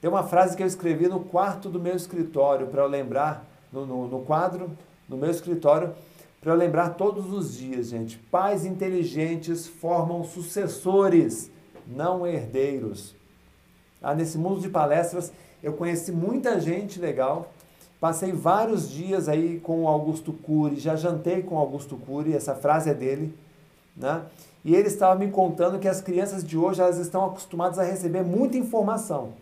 Tem uma frase que eu escrevi no quarto do meu escritório para eu lembrar, no, no, no quadro, no meu escritório, para eu lembrar todos os dias, gente. Pais inteligentes formam sucessores, não herdeiros. Ah, nesse mundo de palestras, eu conheci muita gente legal. Passei vários dias aí com o Augusto Cury, já jantei com o Augusto Cury, essa frase é dele, né? E ele estava me contando que as crianças de hoje elas estão acostumadas a receber muita informação.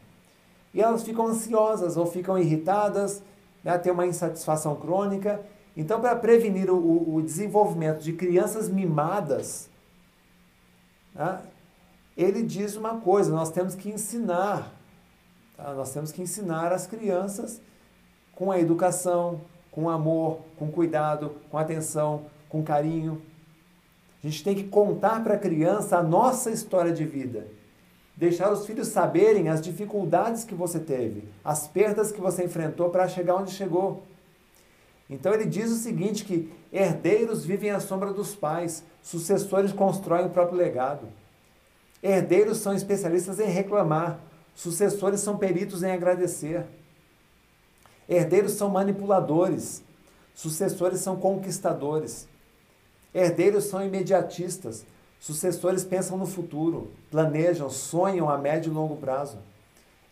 E elas ficam ansiosas ou ficam irritadas, né? tem uma insatisfação crônica. Então, para prevenir o, o, desenvolvimento de crianças mimadas, né? ele diz uma coisa: nós temos que ensinar, tá? nós temos que ensinar as crianças com a educação, com amor, com cuidado, com atenção, com carinho. A gente tem que contar para a criança a nossa história de vida. Deixar os filhos saberem as dificuldades que você teve, as perdas que você enfrentou para chegar onde chegou. Então ele diz o seguinte que herdeiros vivem à sombra dos pais, sucessores constroem o próprio legado. Herdeiros são especialistas em reclamar, sucessores são peritos em agradecer. Herdeiros são manipuladores, sucessores são conquistadores. Herdeiros são imediatistas, sucessores pensam no futuro, planejam, sonham a médio e longo prazo.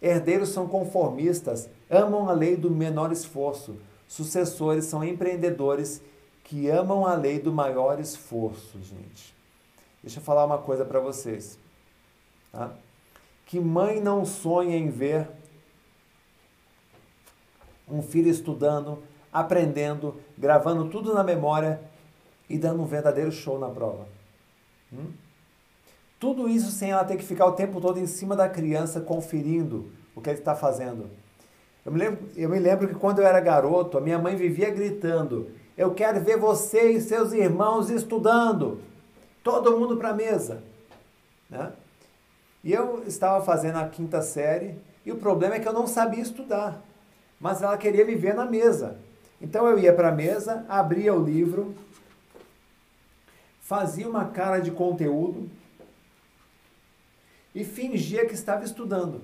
Herdeiros são conformistas, amam a lei do menor esforço. Sucessores são empreendedores que amam a lei do maior esforço, gente. Deixa eu falar uma coisa para vocês. Tá? Que mãe não sonha em ver um filho estudando, aprendendo, gravando tudo na memória e dando um verdadeiro show na prova. Hum? Tudo isso sem ela ter que ficar o tempo todo em cima da criança conferindo o que ele está fazendo. Eu me, lembro, eu me lembro que quando eu era garoto, a minha mãe vivia gritando: Eu quero ver você e seus irmãos estudando. Todo mundo para a mesa. Né? E eu estava fazendo a quinta série e o problema é que eu não sabia estudar. Mas ela queria me ver na mesa. Então eu ia para a mesa, abria o livro, fazia uma cara de conteúdo e fingia que estava estudando.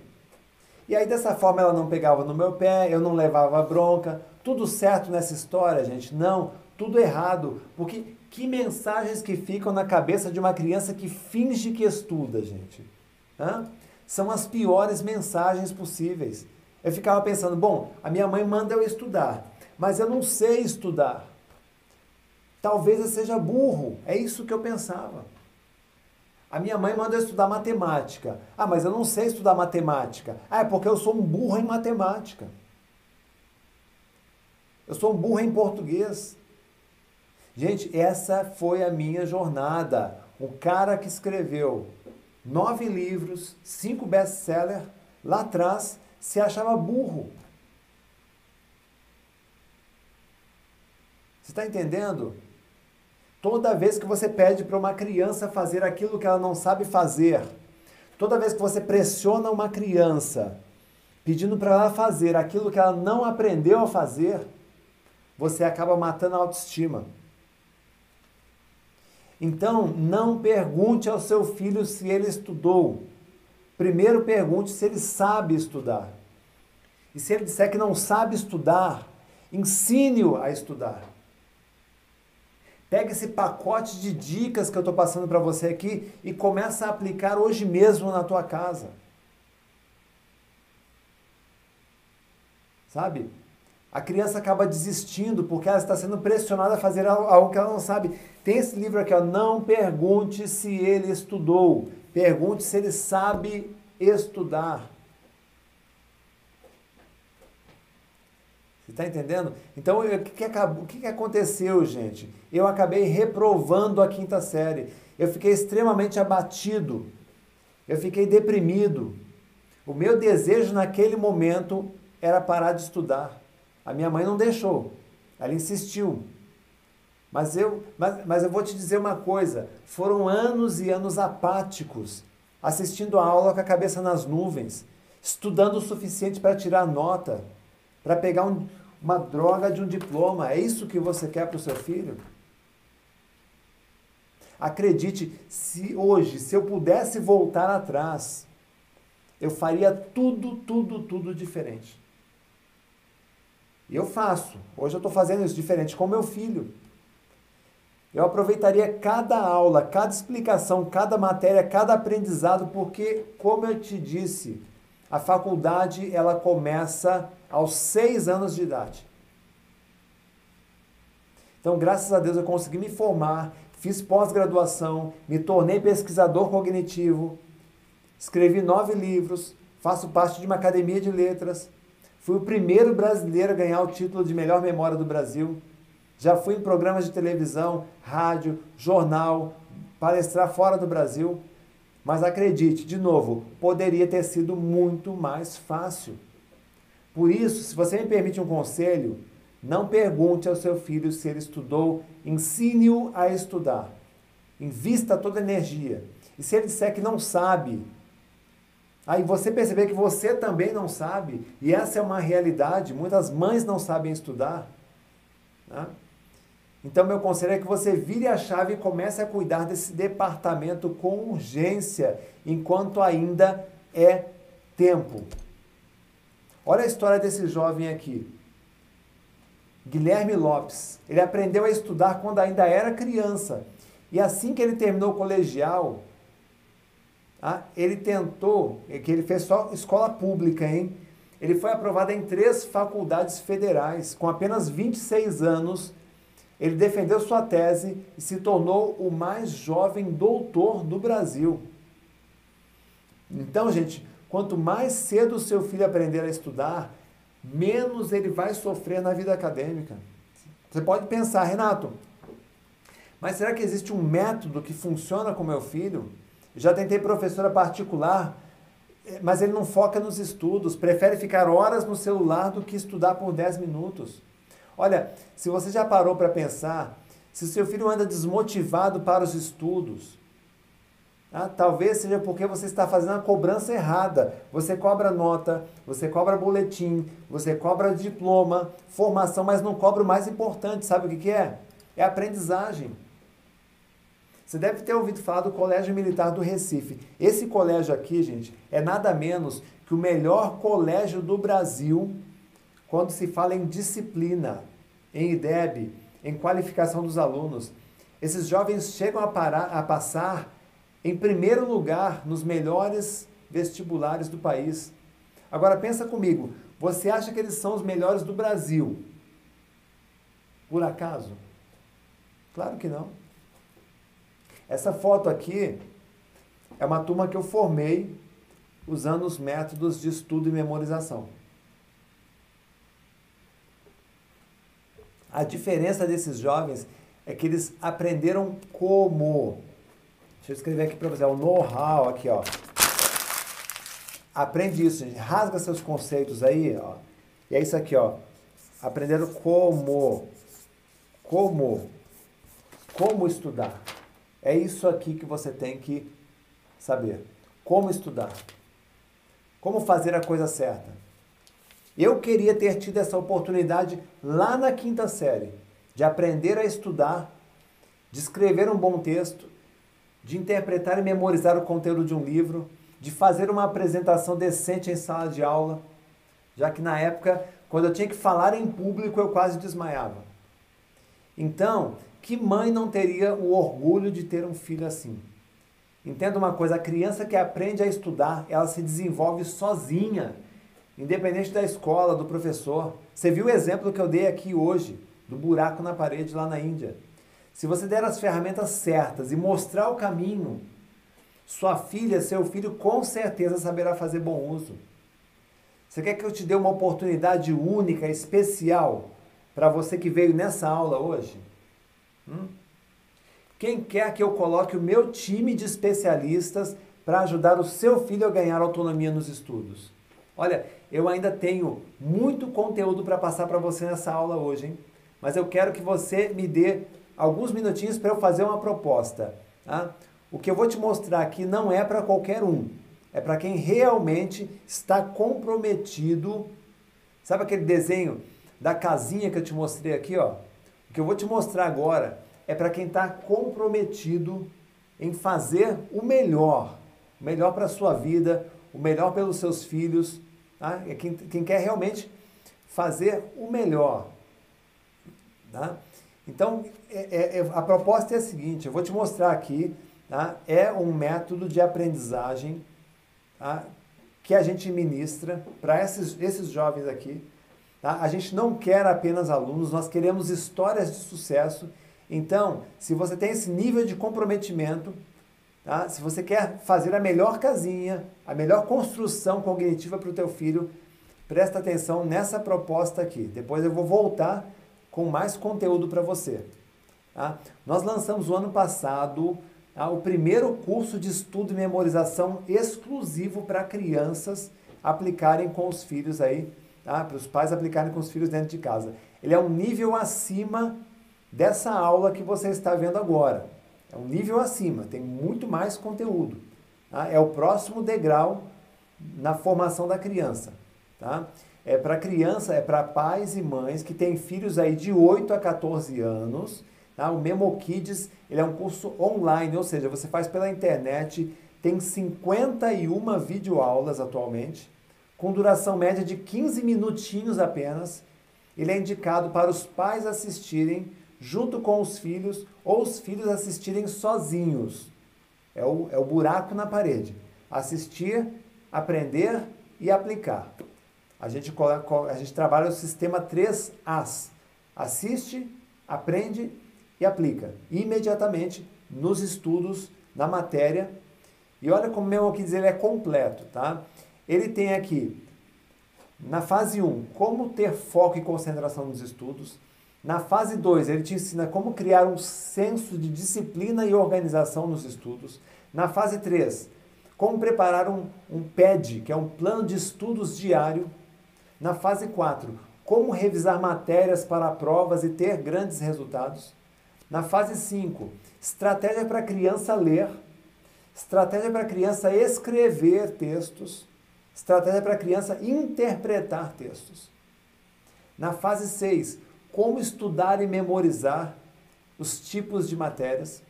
E aí dessa forma ela não pegava no meu pé, eu não levava bronca, tudo certo nessa história, gente? Não, tudo errado, porque que mensagens que ficam na cabeça de uma criança que finge que estuda, gente? Hã? São as piores mensagens possíveis. Eu ficava pensando, bom, a minha mãe manda eu estudar, mas eu não sei estudar. Talvez eu seja burro. É isso que eu pensava. A minha mãe manda eu estudar matemática. Ah, mas eu não sei estudar matemática. Ah, é porque eu sou um burro em matemática. Eu sou um burro em português. Gente, essa foi a minha jornada. O cara que escreveu nove livros, cinco best-sellers, lá atrás se achava burro. Você está entendendo? Toda vez que você pede para uma criança fazer aquilo que ela não sabe fazer, toda vez que você pressiona uma criança pedindo para ela fazer aquilo que ela não aprendeu a fazer, você acaba matando a autoestima. Então, não pergunte ao seu filho se ele estudou. Primeiro pergunte se ele sabe estudar. E se ele disser que não sabe estudar, ensine-o a estudar. Pega esse pacote de dicas que eu estou passando para você aqui e começa a aplicar hoje mesmo na tua casa. Sabe? A criança acaba desistindo porque ela está sendo pressionada a fazer algo que ela não sabe. Tem esse livro aqui, ó, não pergunte se ele estudou, pergunte se ele sabe estudar. Você está entendendo? Então, o que, que, acabou, o que, que aconteceu, gente? Eu acabei reprovando a quinta série. Eu fiquei extremamente abatido. Eu fiquei deprimido. O meu desejo naquele momento era parar de estudar. A minha mãe não deixou. Ela insistiu. Mas eu, mas, mas eu vou te dizer uma coisa: foram anos e anos apáticos, assistindo a aula com a cabeça nas nuvens, estudando o suficiente para tirar nota, para pegar um, uma droga de um diploma. É isso que você quer para o seu filho? Acredite, se hoje, se eu pudesse voltar atrás, eu faria tudo, tudo, tudo diferente. E eu faço. Hoje eu estou fazendo isso diferente com meu filho. Eu aproveitaria cada aula, cada explicação, cada matéria, cada aprendizado, porque, como eu te disse, a faculdade ela começa aos seis anos de idade. Então, graças a Deus, eu consegui me formar, fiz pós-graduação, me tornei pesquisador cognitivo, escrevi nove livros, faço parte de uma academia de letras, fui o primeiro brasileiro a ganhar o título de melhor memória do Brasil. Já fui em programas de televisão, rádio, jornal, palestrar fora do Brasil. Mas acredite, de novo, poderia ter sido muito mais fácil. Por isso, se você me permite um conselho, não pergunte ao seu filho se ele estudou, ensine-o a estudar. Invista toda a energia. E se ele disser que não sabe, aí você perceber que você também não sabe, e essa é uma realidade, muitas mães não sabem estudar. Né? Então, meu conselho é que você vire a chave e comece a cuidar desse departamento com urgência, enquanto ainda é tempo. Olha a história desse jovem aqui. Guilherme Lopes. Ele aprendeu a estudar quando ainda era criança. E assim que ele terminou o colegial, ah, ele tentou, é que ele fez só escola pública, hein? Ele foi aprovado em três faculdades federais. Com apenas 26 anos, ele defendeu sua tese e se tornou o mais jovem doutor do Brasil. Então, gente, quanto mais cedo o seu filho aprender a estudar, menos ele vai sofrer na vida acadêmica. Você pode pensar, Renato, mas será que existe um método que funciona com meu filho? Já tentei professora particular, mas ele não foca nos estudos, prefere ficar horas no celular do que estudar por 10 minutos. Olha, se você já parou para pensar, se seu filho anda desmotivado para os estudos, ah, talvez seja porque você está fazendo a cobrança errada. Você cobra nota, você cobra boletim, você cobra diploma, formação, mas não cobra o mais importante. Sabe o que, que é? É aprendizagem. Você deve ter ouvido falar do Colégio Militar do Recife. Esse colégio aqui, gente, é nada menos que o melhor colégio do Brasil quando se fala em disciplina, em IDEB, em qualificação dos alunos. Esses jovens chegam a, parar, a passar em primeiro lugar nos melhores vestibulares do país. Agora pensa comigo, você acha que eles são os melhores do Brasil? Por acaso? Claro que não. Essa foto aqui é uma turma que eu formei usando os métodos de estudo e memorização. A diferença desses jovens é que eles aprenderam como Deixa eu escrever aqui para você, é o know-how aqui, ó. Aprende isso, gente. rasga seus conceitos aí, ó. E é isso aqui, ó. Aprenderam como, como, como estudar. É isso aqui que você tem que saber. Como estudar. Como fazer a coisa certa. Eu queria ter tido essa oportunidade lá na quinta série, de aprender a estudar, de escrever um bom texto, de interpretar e memorizar o conteúdo de um livro, de fazer uma apresentação decente em sala de aula, já que na época, quando eu tinha que falar em público, eu quase desmaiava. Então, que mãe não teria o orgulho de ter um filho assim? Entenda uma coisa, a criança que aprende a estudar, ela se desenvolve sozinha. Independente da escola, do professor. Você viu o exemplo que eu dei aqui hoje, do buraco na parede lá na Índia. Se você der as ferramentas certas e mostrar o caminho, sua filha, seu filho com certeza saberá fazer bom uso. Você quer que eu te dê uma oportunidade única, especial, para você que veio nessa aula hoje? Hum? Quem quer que eu coloque o meu time de especialistas para ajudar o seu filho a ganhar autonomia nos estudos? Olha, eu ainda tenho muito conteúdo para passar para você nessa aula hoje, hein? Mas eu quero que você me dê alguns minutinhos para eu fazer uma proposta. Tá? O que eu vou te mostrar aqui não é para qualquer um, é para quem realmente está comprometido. Sabe aquele desenho da casinha que eu te mostrei aqui, ó? O que eu vou te mostrar agora é para quem está comprometido em fazer o melhor, o melhor para a sua vida, o melhor pelos seus filhos, tá? É quem, quem quer realmente fazer o melhor, tá? Então, é, é, é, a proposta é a seguinte, eu vou te mostrar aqui, tá? É um método de aprendizagem tá? que a gente ministra para esses, esses jovens aqui. Tá? A gente não quer apenas alunos, nós queremos histórias de sucesso. Então, se você tem esse nível de comprometimento, tá? se você quer fazer a melhor casinha, a melhor construção cognitiva para o teu filho, presta atenção nessa proposta aqui. Depois eu vou voltar com mais conteúdo para você. Tá? Nós lançamos o ano passado ah, o primeiro curso de estudo e memorização exclusivo para crianças aplicarem com os filhos aí, tá? para os pais aplicarem com os filhos dentro de casa. Ele é um nível acima dessa aula que você está vendo agora. É um nível acima, tem muito mais conteúdo. Tá? É o próximo degrau na formação da criança. Tá? É para criança, é para pais e mães que têm filhos aí de 8 a 14 anos Tá? O Memo Kids ele é um curso online, ou seja, você faz pela internet, tem 51 videoaulas atualmente, com duração média de 15 minutinhos apenas. Ele é indicado para os pais assistirem junto com os filhos ou os filhos assistirem sozinhos. É o, é o buraco na parede. Assistir, aprender e aplicar. A gente, a gente trabalha o sistema 3As. Assiste, aprende e aplica imediatamente nos estudos, na matéria. E olha como mesmo aqui dizer, ele é completo, tá? Ele tem aqui, na fase 1, como ter foco e concentração nos estudos. Na fase 2, ele te ensina como criar um senso de disciplina e organização nos estudos. Na fase 3, como preparar um, um PED, que é um plano de estudos diário. Na fase 4, como revisar matérias para provas e ter grandes resultados. Na fase 5, estratégia para a criança ler, estratégia para a criança escrever textos, estratégia para a criança interpretar textos. Na fase 6, como estudar e memorizar os tipos de matérias.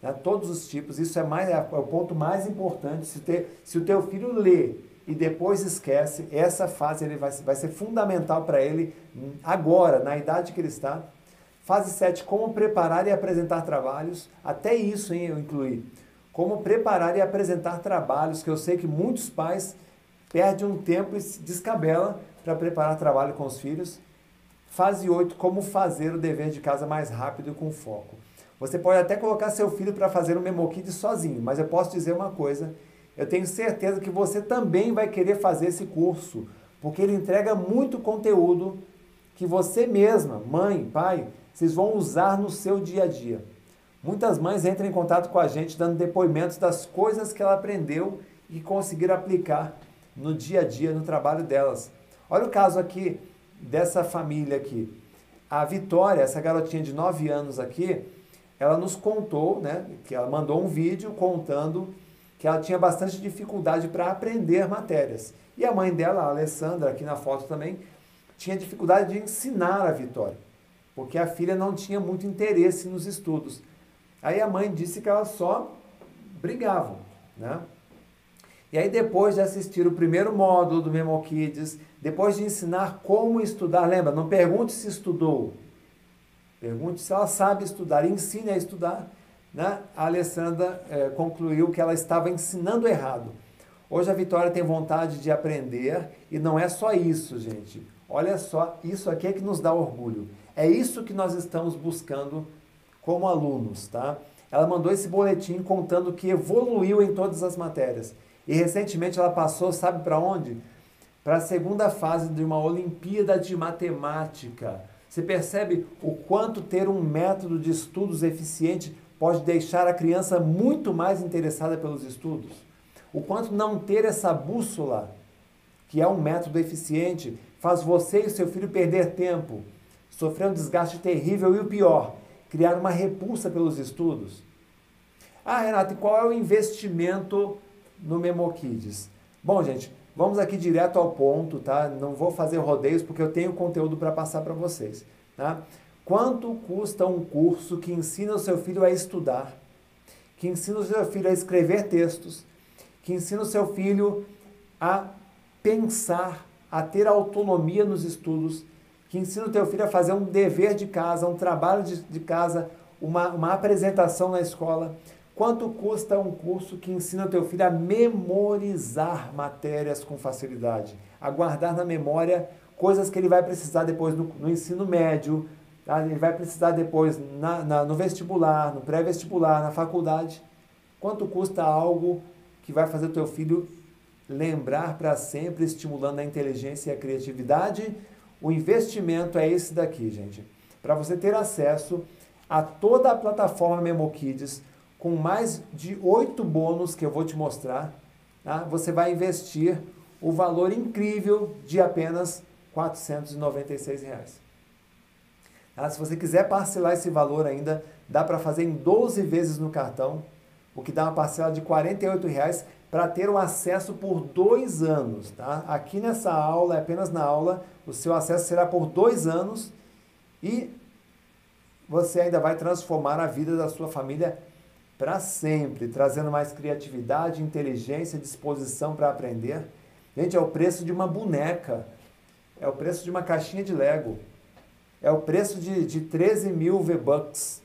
Né? Todos os tipos, isso é, mais, é o ponto mais importante. Se, ter, se o teu filho lê e depois esquece, essa fase ele vai, vai ser fundamental para ele agora, na idade que ele está, Fase 7, como preparar e apresentar trabalhos. Até isso hein, eu incluí. Como preparar e apresentar trabalhos, que eu sei que muitos pais perdem um tempo e se descabela para preparar trabalho com os filhos. Fase 8, como fazer o dever de casa mais rápido e com foco. Você pode até colocar seu filho para fazer o MemoKit sozinho, mas eu posso dizer uma coisa, eu tenho certeza que você também vai querer fazer esse curso, porque ele entrega muito conteúdo que você mesma, mãe, pai, vocês vão usar no seu dia a dia. Muitas mães entram em contato com a gente dando depoimentos das coisas que ela aprendeu e conseguiram aplicar no dia a dia, no trabalho delas. Olha o caso aqui dessa família aqui. A Vitória, essa garotinha de 9 anos aqui, ela nos contou, né, que ela mandou um vídeo contando que ela tinha bastante dificuldade para aprender matérias. E a mãe dela, a Alessandra, aqui na foto também, tinha dificuldade de ensinar a Vitória porque a filha não tinha muito interesse nos estudos. Aí a mãe disse que elas só brigavam, né? E aí depois de assistir o primeiro módulo do Memo Kids, depois de ensinar como estudar, lembra, não pergunte se estudou, pergunte se ela sabe estudar, ensine a estudar. Né? A Alessandra é, concluiu que ela estava ensinando errado. Hoje a Vitória tem vontade de aprender e não é só isso, gente. Olha só, isso aqui é que nos dá orgulho. É isso que nós estamos buscando como alunos, tá? Ela mandou esse boletim contando que evoluiu em todas as matérias. E recentemente ela passou, sabe para onde? Para a segunda fase de uma Olimpíada de Matemática. Você percebe o quanto ter um método de estudos eficiente pode deixar a criança muito mais interessada pelos estudos? O quanto não ter essa bússola, que é um método eficiente, faz você e seu filho perder tempo, sofrer um desgaste terrível e o pior, criar uma repulsa pelos estudos. Ah, Renato, e qual é o investimento no MemoKids? Bom, gente, vamos aqui direto ao ponto, tá? Não vou fazer rodeios porque eu tenho conteúdo para passar para vocês, tá? Quanto custa um curso que ensina o seu filho a estudar, que ensina o seu filho a escrever textos, que ensina o seu filho a pensar, a ter autonomia nos estudos, que ensina o teu filho a fazer um dever de casa, um trabalho de, de casa, uma, uma apresentação na escola. Quanto custa um curso que ensina teu filho a memorizar matérias com facilidade, a guardar na memória coisas que ele vai precisar depois no, no ensino médio, tá? ele vai precisar depois na, na, no vestibular, no pré-vestibular, na faculdade. Quanto custa algo que vai fazer teu filho lembrar para sempre, estimulando a inteligência e a criatividade. O investimento é esse daqui, gente. Para você ter acesso a toda a plataforma MemoKids, com mais de oito bônus que eu vou te mostrar, tá? você vai investir o valor incrível de apenas 496 reais. Tá? Se você quiser parcelar esse valor ainda, dá para fazer em 12 vezes no cartão o que dá uma parcela de R$ reais para ter o acesso por dois anos. Tá? Aqui nessa aula, apenas na aula, o seu acesso será por dois anos e você ainda vai transformar a vida da sua família para sempre, trazendo mais criatividade, inteligência, disposição para aprender. Gente, é o preço de uma boneca, é o preço de uma caixinha de Lego, é o preço de, de 13 mil V-Bucks,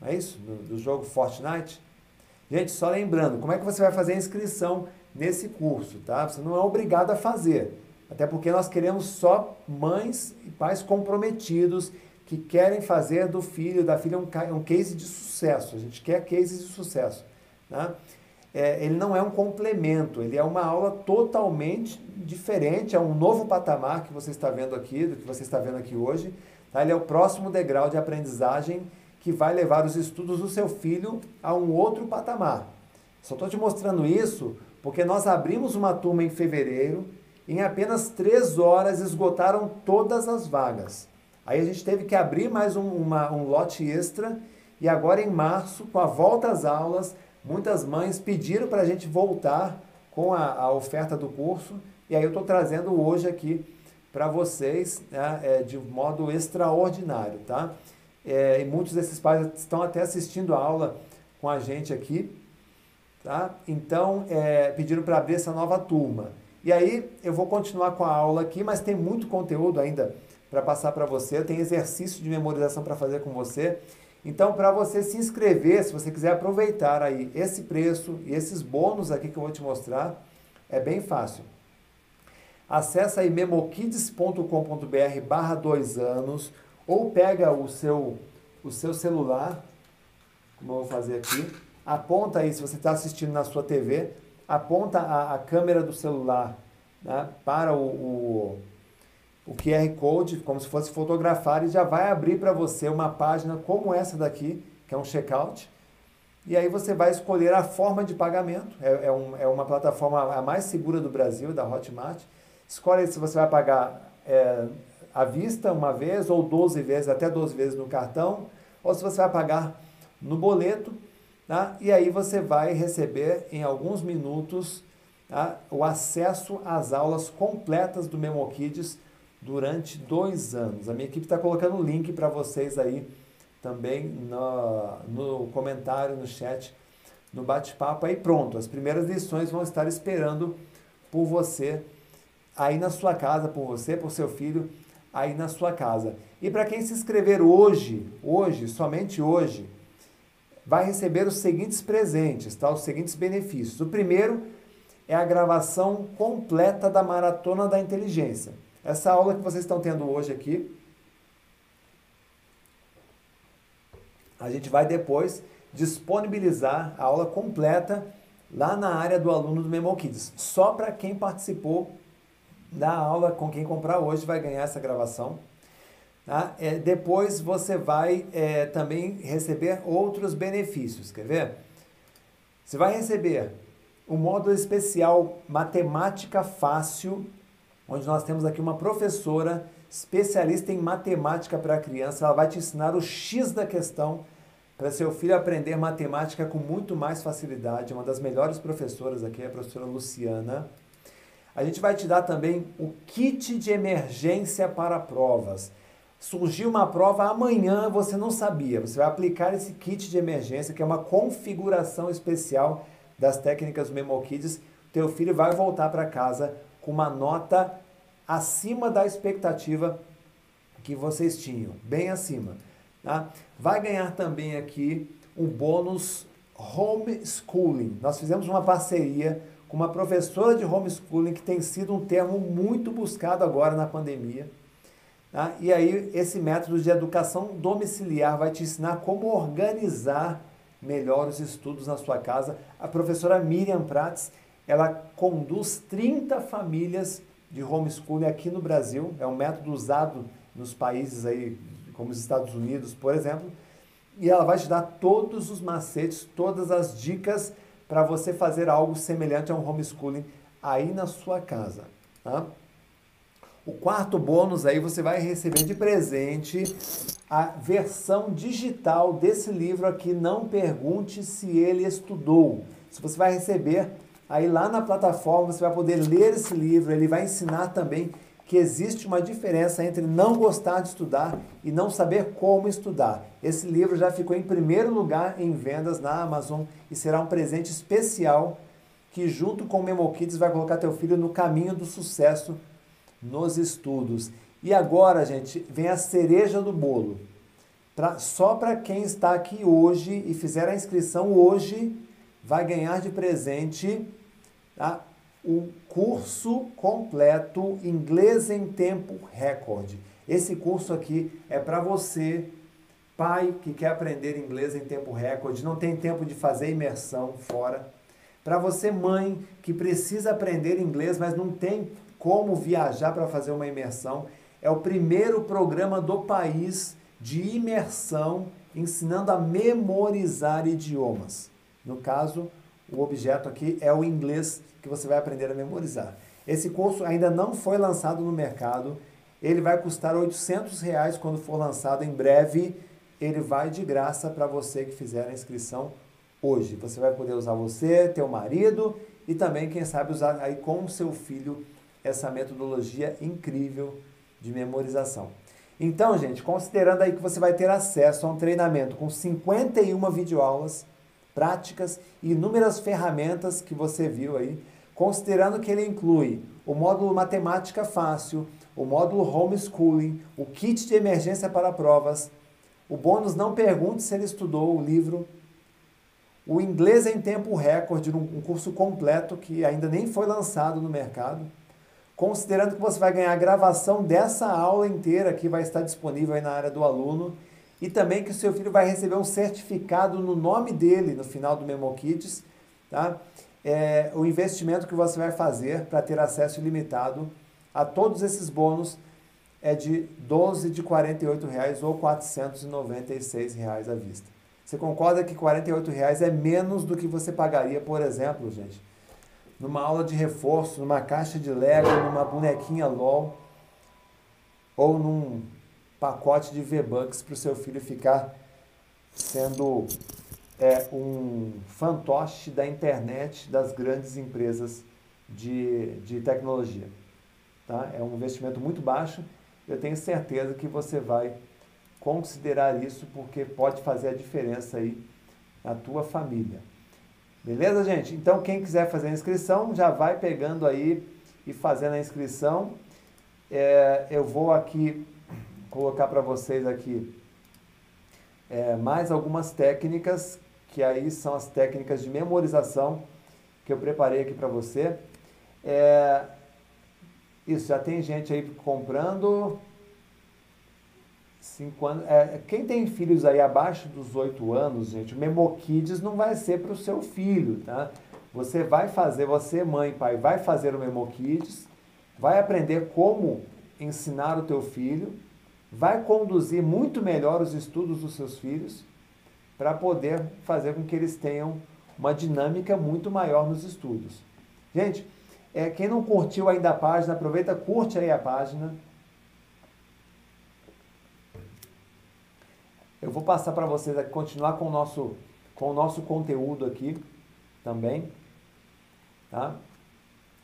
não é isso? Do, do jogo Fortnite. Gente, só lembrando, como é que você vai fazer a inscrição nesse curso, tá? Você não é obrigado a fazer. Até porque nós queremos só mães e pais comprometidos que querem fazer do filho, da filha, um, um case de sucesso. A gente quer cases de sucesso. Tá? É, ele não é um complemento, ele é uma aula totalmente diferente, é um novo patamar que você está vendo aqui, do que você está vendo aqui hoje. Tá? Ele é o próximo degrau de aprendizagem que vai levar os estudos do seu filho a um outro patamar. Só estou te mostrando isso porque nós abrimos uma turma em fevereiro, em apenas três horas esgotaram todas as vagas. Aí a gente teve que abrir mais um, uma, um lote extra e agora em março, com a volta às aulas, muitas mães pediram para a gente voltar com a, a, oferta do curso e aí eu estou trazendo hoje aqui para vocês né, é, de modo extraordinário, tá? É, e muitos desses pais estão até assistindo a aula com a gente aqui. Tá? Então, é, pediram para abrir essa nova turma. E aí, eu vou continuar com a aula aqui, mas tem muito conteúdo ainda para passar para você. Tem exercício de memorização para fazer com você. Então, para você se inscrever, se você quiser aproveitar aí esse preço e esses bônus aqui que eu vou te mostrar, é bem fácil. Acesse aí memokids.com.br barra dois anos ou pega o seu, o seu celular, como eu vou fazer aqui, aponta aí, se você está assistindo na sua TV, aponta a, a câmera do celular né, para o, o, o QR Code, como se fosse fotografar, e já vai abrir para você uma página como essa daqui, que é um checkout. E aí você vai escolher a forma de pagamento. É, é, um, é uma plataforma a mais segura do Brasil, da Hotmart. Escolhe se você vai pagar é, à vista uma vez, ou 12 vezes, até 12 vezes no cartão, ou se você vai pagar no boleto, tá? e aí você vai receber em alguns minutos tá? o acesso às aulas completas do MemoKids durante dois anos. A minha equipe está colocando o link para vocês aí também no, no comentário, no chat, no bate-papo. Aí pronto, as primeiras lições vão estar esperando por você aí na sua casa, por você, por seu filho aí na sua casa. E para quem se inscrever hoje, hoje, somente hoje, vai receber os seguintes presentes, tá? Os seguintes benefícios. O primeiro é a gravação completa da Maratona da Inteligência. Essa aula que vocês estão tendo hoje aqui, a gente vai depois disponibilizar a aula completa lá na área do aluno do Memo Kids. Só para quem participou da aula, com quem comprar hoje, vai ganhar essa gravação. Tá? É, depois você vai é, também receber outros benefícios. Quer ver? Você vai receber o módulo especial Matemática Fácil, onde nós temos aqui uma professora especialista em matemática para criança. Ela vai te ensinar o X da questão para seu filho aprender matemática com muito mais facilidade. Uma das melhores professoras aqui é a professora Luciana. A gente vai te dar também o kit de emergência para provas. Surgiu uma prova amanhã, você não sabia. Você vai aplicar esse kit de emergência, que é uma configuração especial das técnicas do MemoKids. Teu filho vai voltar para casa com uma nota acima da expectativa que vocês tinham, bem acima. Tá? Vai ganhar também aqui um bônus homeschooling. Nós fizemos uma parceria com uma professora de homeschooling que tem sido um termo muito buscado agora na pandemia. Tá? E aí, esse método de educação domiciliar vai te ensinar como organizar melhor os estudos na sua casa. A professora Miriam Prats, ela conduz 30 famílias de homeschooling aqui no Brasil. É um método usado nos países aí, como os Estados Unidos, por exemplo. E ela vai te dar todos os macetes, todas as dicas para você fazer algo semelhante a um homeschooling aí na sua casa. Tá? O quarto bônus aí você vai receber de presente a versão digital desse livro aqui, Não Pergunte Se Ele Estudou. Se você vai receber aí lá na plataforma, você vai poder ler esse livro, ele vai ensinar também que existe uma diferença entre não gostar de estudar e não saber como estudar. Esse livro já ficou em primeiro lugar em vendas na Amazon e será um presente especial que junto com o Memo Kids vai colocar teu filho no caminho do sucesso nos estudos. E agora, gente, vem a cereja do bolo. Pra, só para quem está aqui hoje e fizer a inscrição hoje, vai ganhar de presente tá? o curso completo Inglês em Tempo Recorde. Esse curso aqui é para você, pai que quer aprender inglês em tempo recorde, não tem tempo de fazer imersão fora. Para você, mãe, que precisa aprender inglês, mas não tem como viajar para fazer uma imersão. É o primeiro programa do país de imersão ensinando a memorizar idiomas. No caso, o objeto aqui é o inglês que você vai aprender a memorizar. Esse curso ainda não foi lançado no mercado. Ele vai custar 800 reais quando for lançado em breve. Ele vai de graça para você que fizer a inscrição hoje. Você vai poder usar você, teu marido e também, quem sabe, usar aí com o seu filho essa metodologia incrível de memorização. Então, gente, considerando aí que você vai ter acesso a um treinamento com 51 videoaulas práticas e inúmeras ferramentas que você viu aí, considerando que ele inclui o módulo Matemática Fácil, o módulo Homeschooling, o kit de emergência para provas, o bônus Não Pergunte se ele estudou o livro, o Inglês em Tempo Recorde, um curso completo que ainda nem foi lançado no mercado, considerando que você vai ganhar a gravação dessa aula inteira que vai estar disponível aí na área do aluno e também que o seu filho vai receber um certificado no nome dele no final do Memo Kids, tá? É, o investimento que você vai fazer para ter acesso ilimitado a todos esses bônus é de 12 de 48 reais ou 496 reais à vista. Você concorda que 48 reais é menos do que você pagaria, por exemplo, gente, numa aula de reforço, numa caixa de Lego, numa bonequinha LOL ou num pacote de V-Bucks para o seu filho ficar sendo é, um fantoche da internet das grandes empresas de, de tecnologia. Tá? É um investimento muito baixo. Eu tenho certeza que você vai considerar isso porque pode fazer a diferença aí na tua família. Beleza, gente? Então, quem quiser fazer a inscrição, já vai pegando aí e fazendo a inscrição. É, eu vou aqui colocar para vocês aqui é, mais algumas técnicas, que aí são as técnicas de memorização, que eu preparei aqui para você. É, isso, já tem gente aí comprando. Cinco anos. É, quem tem filhos aí abaixo dos oito anos, gente, o Memokids não vai ser para o seu filho, tá? Você vai fazer, você, mãe, pai, vai fazer o Memokids, vai aprender como ensinar o teu filho, vai conduzir muito melhor os estudos dos seus filhos para poder fazer com que eles tenham uma dinâmica muito maior nos estudos. Gente, é, quem não curtiu ainda a página, aproveita, curte aí a página. Eu vou passar para vocês aqui, continuar com o nosso, com o nosso conteúdo aqui também. Tá?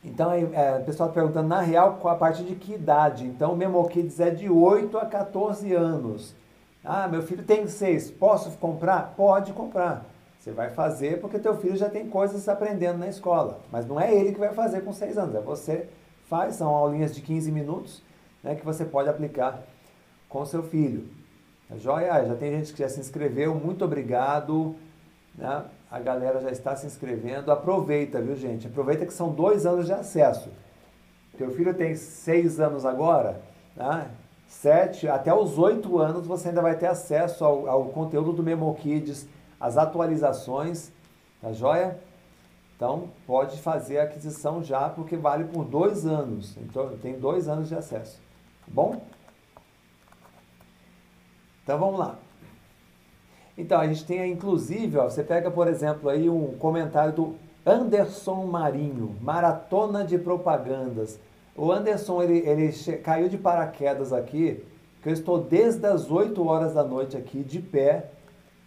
Então, é, o pessoal perguntando, na real, a partir de que idade? Então, o Memo Kids é de 8 a 14 anos. Ah, meu filho tem 6, posso comprar? Pode comprar. Você vai fazer porque teu filho já tem coisas aprendendo na escola. Mas não é ele que vai fazer com 6 anos, é você faz, são aulinhas de 15 minutos né, que você pode aplicar com seu filho. Tá joia? Já tem gente que já se inscreveu, muito obrigado. Né? A galera já está se inscrevendo. Aproveita, viu, gente? Aproveita que são dois anos de acesso. Teu filho tem seis anos agora, né? sete, até os oito anos você ainda vai ter acesso ao, ao conteúdo do Memo Kids, as atualizações, tá joia? Então pode fazer a aquisição já, porque vale por dois anos. Então tem dois anos de acesso. Tá bom? Então vamos lá. Então, a gente tem inclusive, ó, você pega, por exemplo, aí um comentário do Anderson Marinho, Maratona de Propagandas. O Anderson, ele, ele caiu de paraquedas aqui, que eu estou desde as 8 horas da noite aqui, de pé,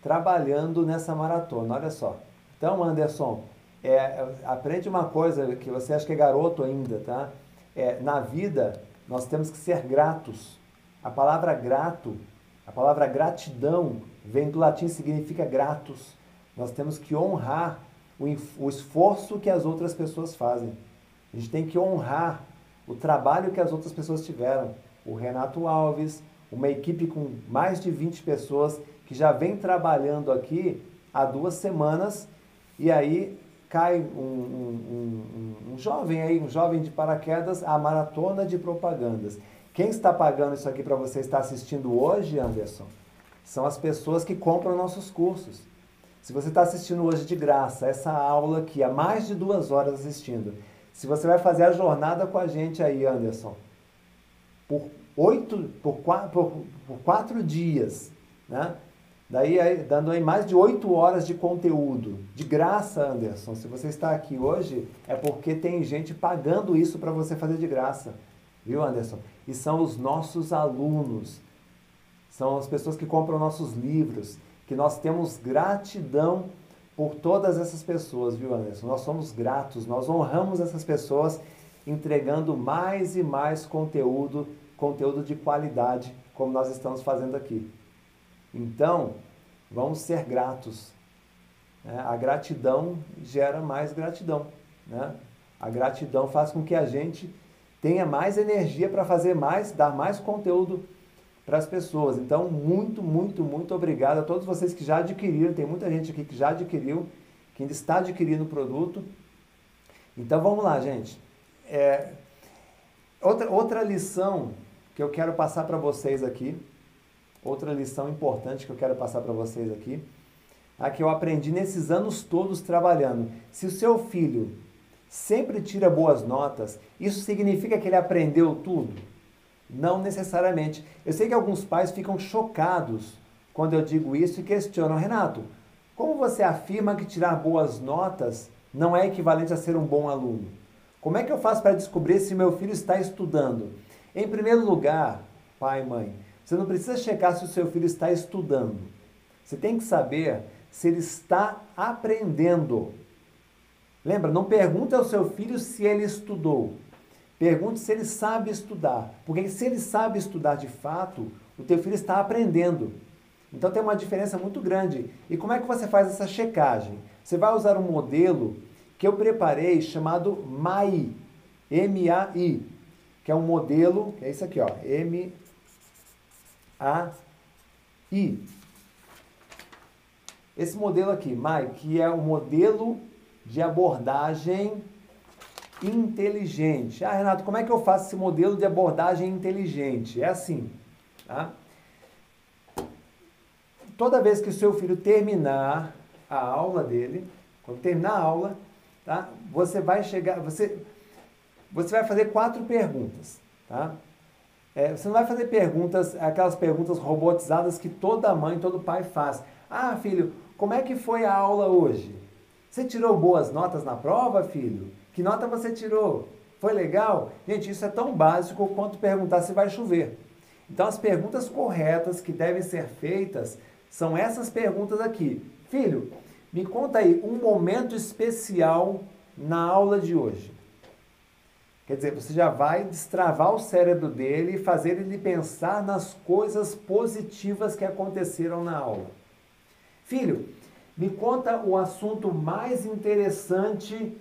trabalhando nessa maratona, olha só. Então, Anderson, é, aprende uma coisa que você acha que é garoto ainda, tá? É, na vida, nós temos que ser gratos. A palavra grato, a palavra gratidão, vem do latim, significa gratos. Nós temos que honrar o, o esforço que as outras pessoas fazem. A gente tem que honrar o trabalho que as outras pessoas tiveram. O Renato Alves, uma equipe com mais de 20 pessoas que já vem trabalhando aqui há duas semanas e aí cai um, um, um, um jovem aí, um jovem de paraquedas, a maratona de propagandas. Quem está pagando isso aqui para você estar assistindo hoje, Anderson? São as pessoas que compram nossos cursos. Se você está assistindo hoje de graça essa aula aqui, há mais de duas horas assistindo, se você vai fazer a jornada com a gente aí, Anderson, por oito, por quatro, por, quatro dias, né? Daí, aí, dando aí mais de oito horas de conteúdo, de graça, Anderson. Se você está aqui hoje, é porque tem gente pagando isso para você fazer de graça. Viu, Anderson? E são os nossos alunos são as pessoas que compram nossos livros, que nós temos gratidão por todas essas pessoas, viu, Anderson? Nós somos gratos, nós honramos essas pessoas entregando mais e mais conteúdo, conteúdo de qualidade, como nós estamos fazendo aqui. Então, vamos ser gratos. Né? A gratidão gera mais gratidão. Né? A gratidão faz com que a gente tenha mais energia para fazer mais, dar mais conteúdo para as pessoas. Então, muito, muito, muito obrigado a todos vocês que já adquiriram. Tem muita gente aqui que já adquiriu, que ainda está adquirindo o produto. Então, vamos lá, gente. É, outra, outra lição que eu quero passar para vocês aqui, outra lição importante que eu quero passar para vocês aqui, a que eu aprendi nesses anos todos trabalhando. Se o seu filho sempre tira boas notas, isso significa que ele aprendeu tudo? Não necessariamente. Eu sei que alguns pais ficam chocados quando eu digo isso e questionam, Renato, como você afirma que tirar boas notas não é equivalente a ser um bom aluno? Como é que eu faço para descobrir se meu filho está estudando? Em primeiro lugar, pai e mãe, você não precisa checar se o seu filho está estudando. Você tem que saber se ele está aprendendo. Lembra, não pergunte ao seu filho se ele estudou. Pergunte se ele sabe estudar. Porque se ele sabe estudar de fato, o teu filho está aprendendo. Então tem uma diferença muito grande. E como é que você faz essa checagem? Você vai usar um modelo que eu preparei chamado MAI. M-A-I. Que é um modelo, é isso aqui, ó. M-A-I. Esse modelo aqui, MAI, que é o modelo de abordagem inteligente. Ah, Renato, como é que eu faço esse modelo de abordagem inteligente? É assim, tá? Toda vez que o seu filho terminar a aula dele, quando terminar a aula, tá? Você vai chegar, você, você vai fazer quatro perguntas, tá? É, você não vai fazer perguntas, aquelas perguntas robotizadas que toda mãe, todo pai faz. Ah, filho, como é que foi a aula hoje? Você tirou boas notas na prova, filho? Que nota você tirou? Foi legal? Gente, isso é tão básico quanto perguntar se vai chover. Então, as perguntas corretas que devem ser feitas são essas perguntas aqui. Filho, me conta aí um momento especial na aula de hoje. Quer dizer, você já vai destravar o cérebro dele e fazer ele pensar nas coisas positivas que aconteceram na aula. Filho, me conta o assunto mais interessante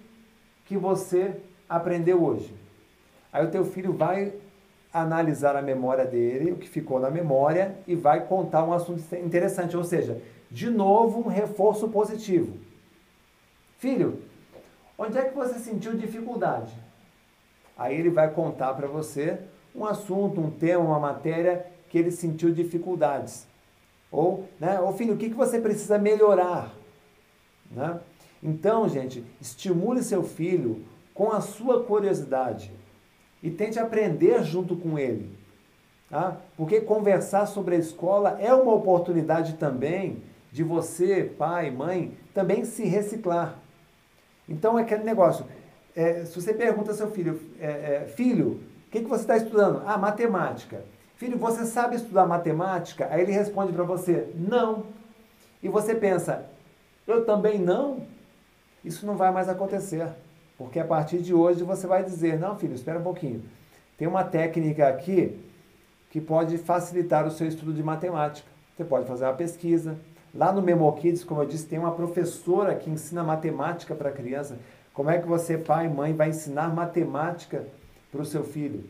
que você aprendeu hoje. Aí o teu filho vai analisar a memória dele, o que ficou na memória, e vai contar um assunto interessante. Ou seja, de novo, um reforço positivo. Filho, onde é que você sentiu dificuldade? Aí ele vai contar para você um assunto, um tema, uma matéria que ele sentiu dificuldades. Ou, né, ô filho, o que, que você precisa melhorar? Né? Então, gente, estimule seu filho com a sua curiosidade e tente aprender junto com ele. Tá? Porque conversar sobre a escola é uma oportunidade também de você, pai, mãe, também se reciclar. Então é aquele negócio. É, se você pergunta ao seu filho, é, é, filho, o que, que você está estudando? Ah, matemática. Filho, você sabe estudar matemática? Aí ele responde para você, não. E você pensa, eu também não? Isso não vai mais acontecer. Porque a partir de hoje você vai dizer: não, filho, espera um pouquinho. Tem uma técnica aqui que pode facilitar o seu estudo de matemática. Você pode fazer uma pesquisa. Lá no MemoKids, como eu disse, tem uma professora que ensina matemática para a criança. Como é que você, pai e mãe, vai ensinar matemática para o seu filho?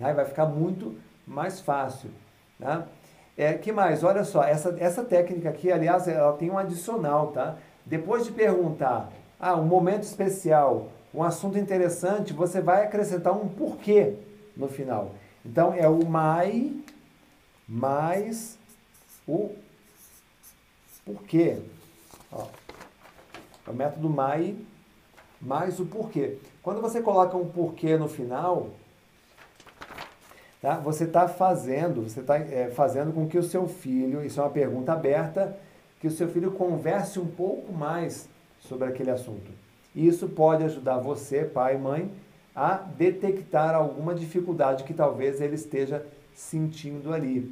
Aí vai ficar muito mais fácil. Né? É, que mais? Olha só, essa, essa técnica aqui, aliás, ela tem um adicional, tá? Depois de perguntar ah, um momento especial, um assunto interessante, você vai acrescentar um porquê no final. Então é o mai mais o porquê. Ó, é o método mai mais o porquê. Quando você coloca um porquê no final, tá? você está fazendo, você está é, fazendo com que o seu filho, isso é uma pergunta aberta, que o seu filho converse um pouco mais sobre aquele assunto. E isso pode ajudar você, pai e mãe, a detectar alguma dificuldade que talvez ele esteja sentindo ali.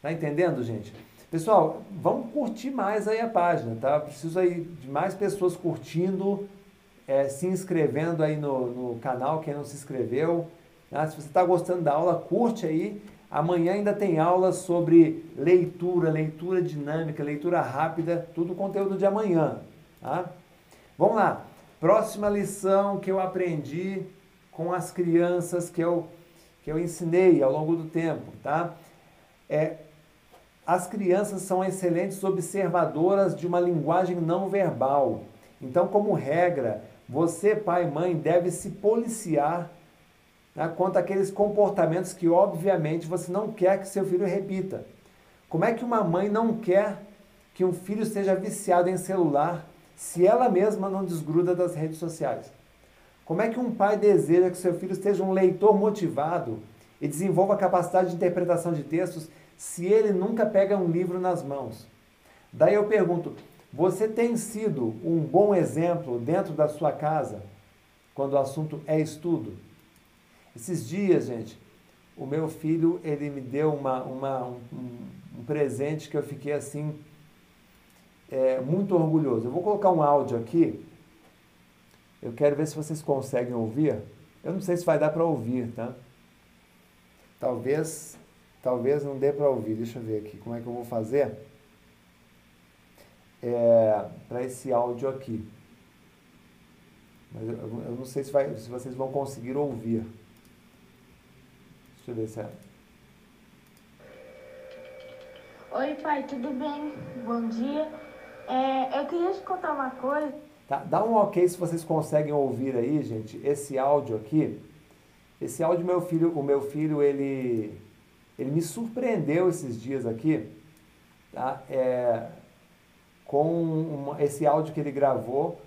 Tá entendendo, gente? Pessoal, vamos curtir mais aí a página, tá? Preciso aí de mais pessoas curtindo, é, se inscrevendo aí no, no canal, quem não se inscreveu. Tá? Se você está gostando da aula, curte aí. Amanhã ainda tem aula sobre leitura, leitura dinâmica, leitura rápida, tudo conteúdo de amanhã. Tá? Vamos lá. Próxima lição que eu aprendi com as crianças que eu, que eu ensinei ao longo do tempo, tá? É, as crianças são excelentes observadoras de uma linguagem não verbal. Então, como regra, você, pai e mãe, deve se policiar né, quanto àqueles comportamentos que, obviamente, você não quer que seu filho repita. Como é que uma mãe não quer que um filho seja viciado em celular se ela mesma não desgruda das redes sociais? Como é que um pai deseja que seu filho seja um leitor motivado e desenvolva a capacidade de interpretação de textos se ele nunca pega um livro nas mãos? Daí eu pergunto: você tem sido um bom exemplo dentro da sua casa quando o assunto é estudo? Esses dias, gente, o meu filho ele me deu uma, uma um, um presente que eu fiquei assim é, muito orgulhoso. Eu vou colocar um áudio aqui. Eu quero ver se vocês conseguem ouvir. Eu não sei se vai dar para ouvir, tá? Talvez, talvez não dê para ouvir. Deixa eu ver aqui como é que eu vou fazer é, para esse áudio aqui. Mas eu, eu não sei se, vai, se vocês vão conseguir ouvir. Deixa eu ver se é. Oi, pai, tudo bem? Bom dia. É, eu queria te contar uma coisa. Tá? Dá um ok se vocês conseguem ouvir aí, gente, esse áudio aqui. Esse áudio, meu filho, o meu filho, ele, ele me surpreendeu esses dias aqui, tá? É, com uma, esse áudio que ele gravou,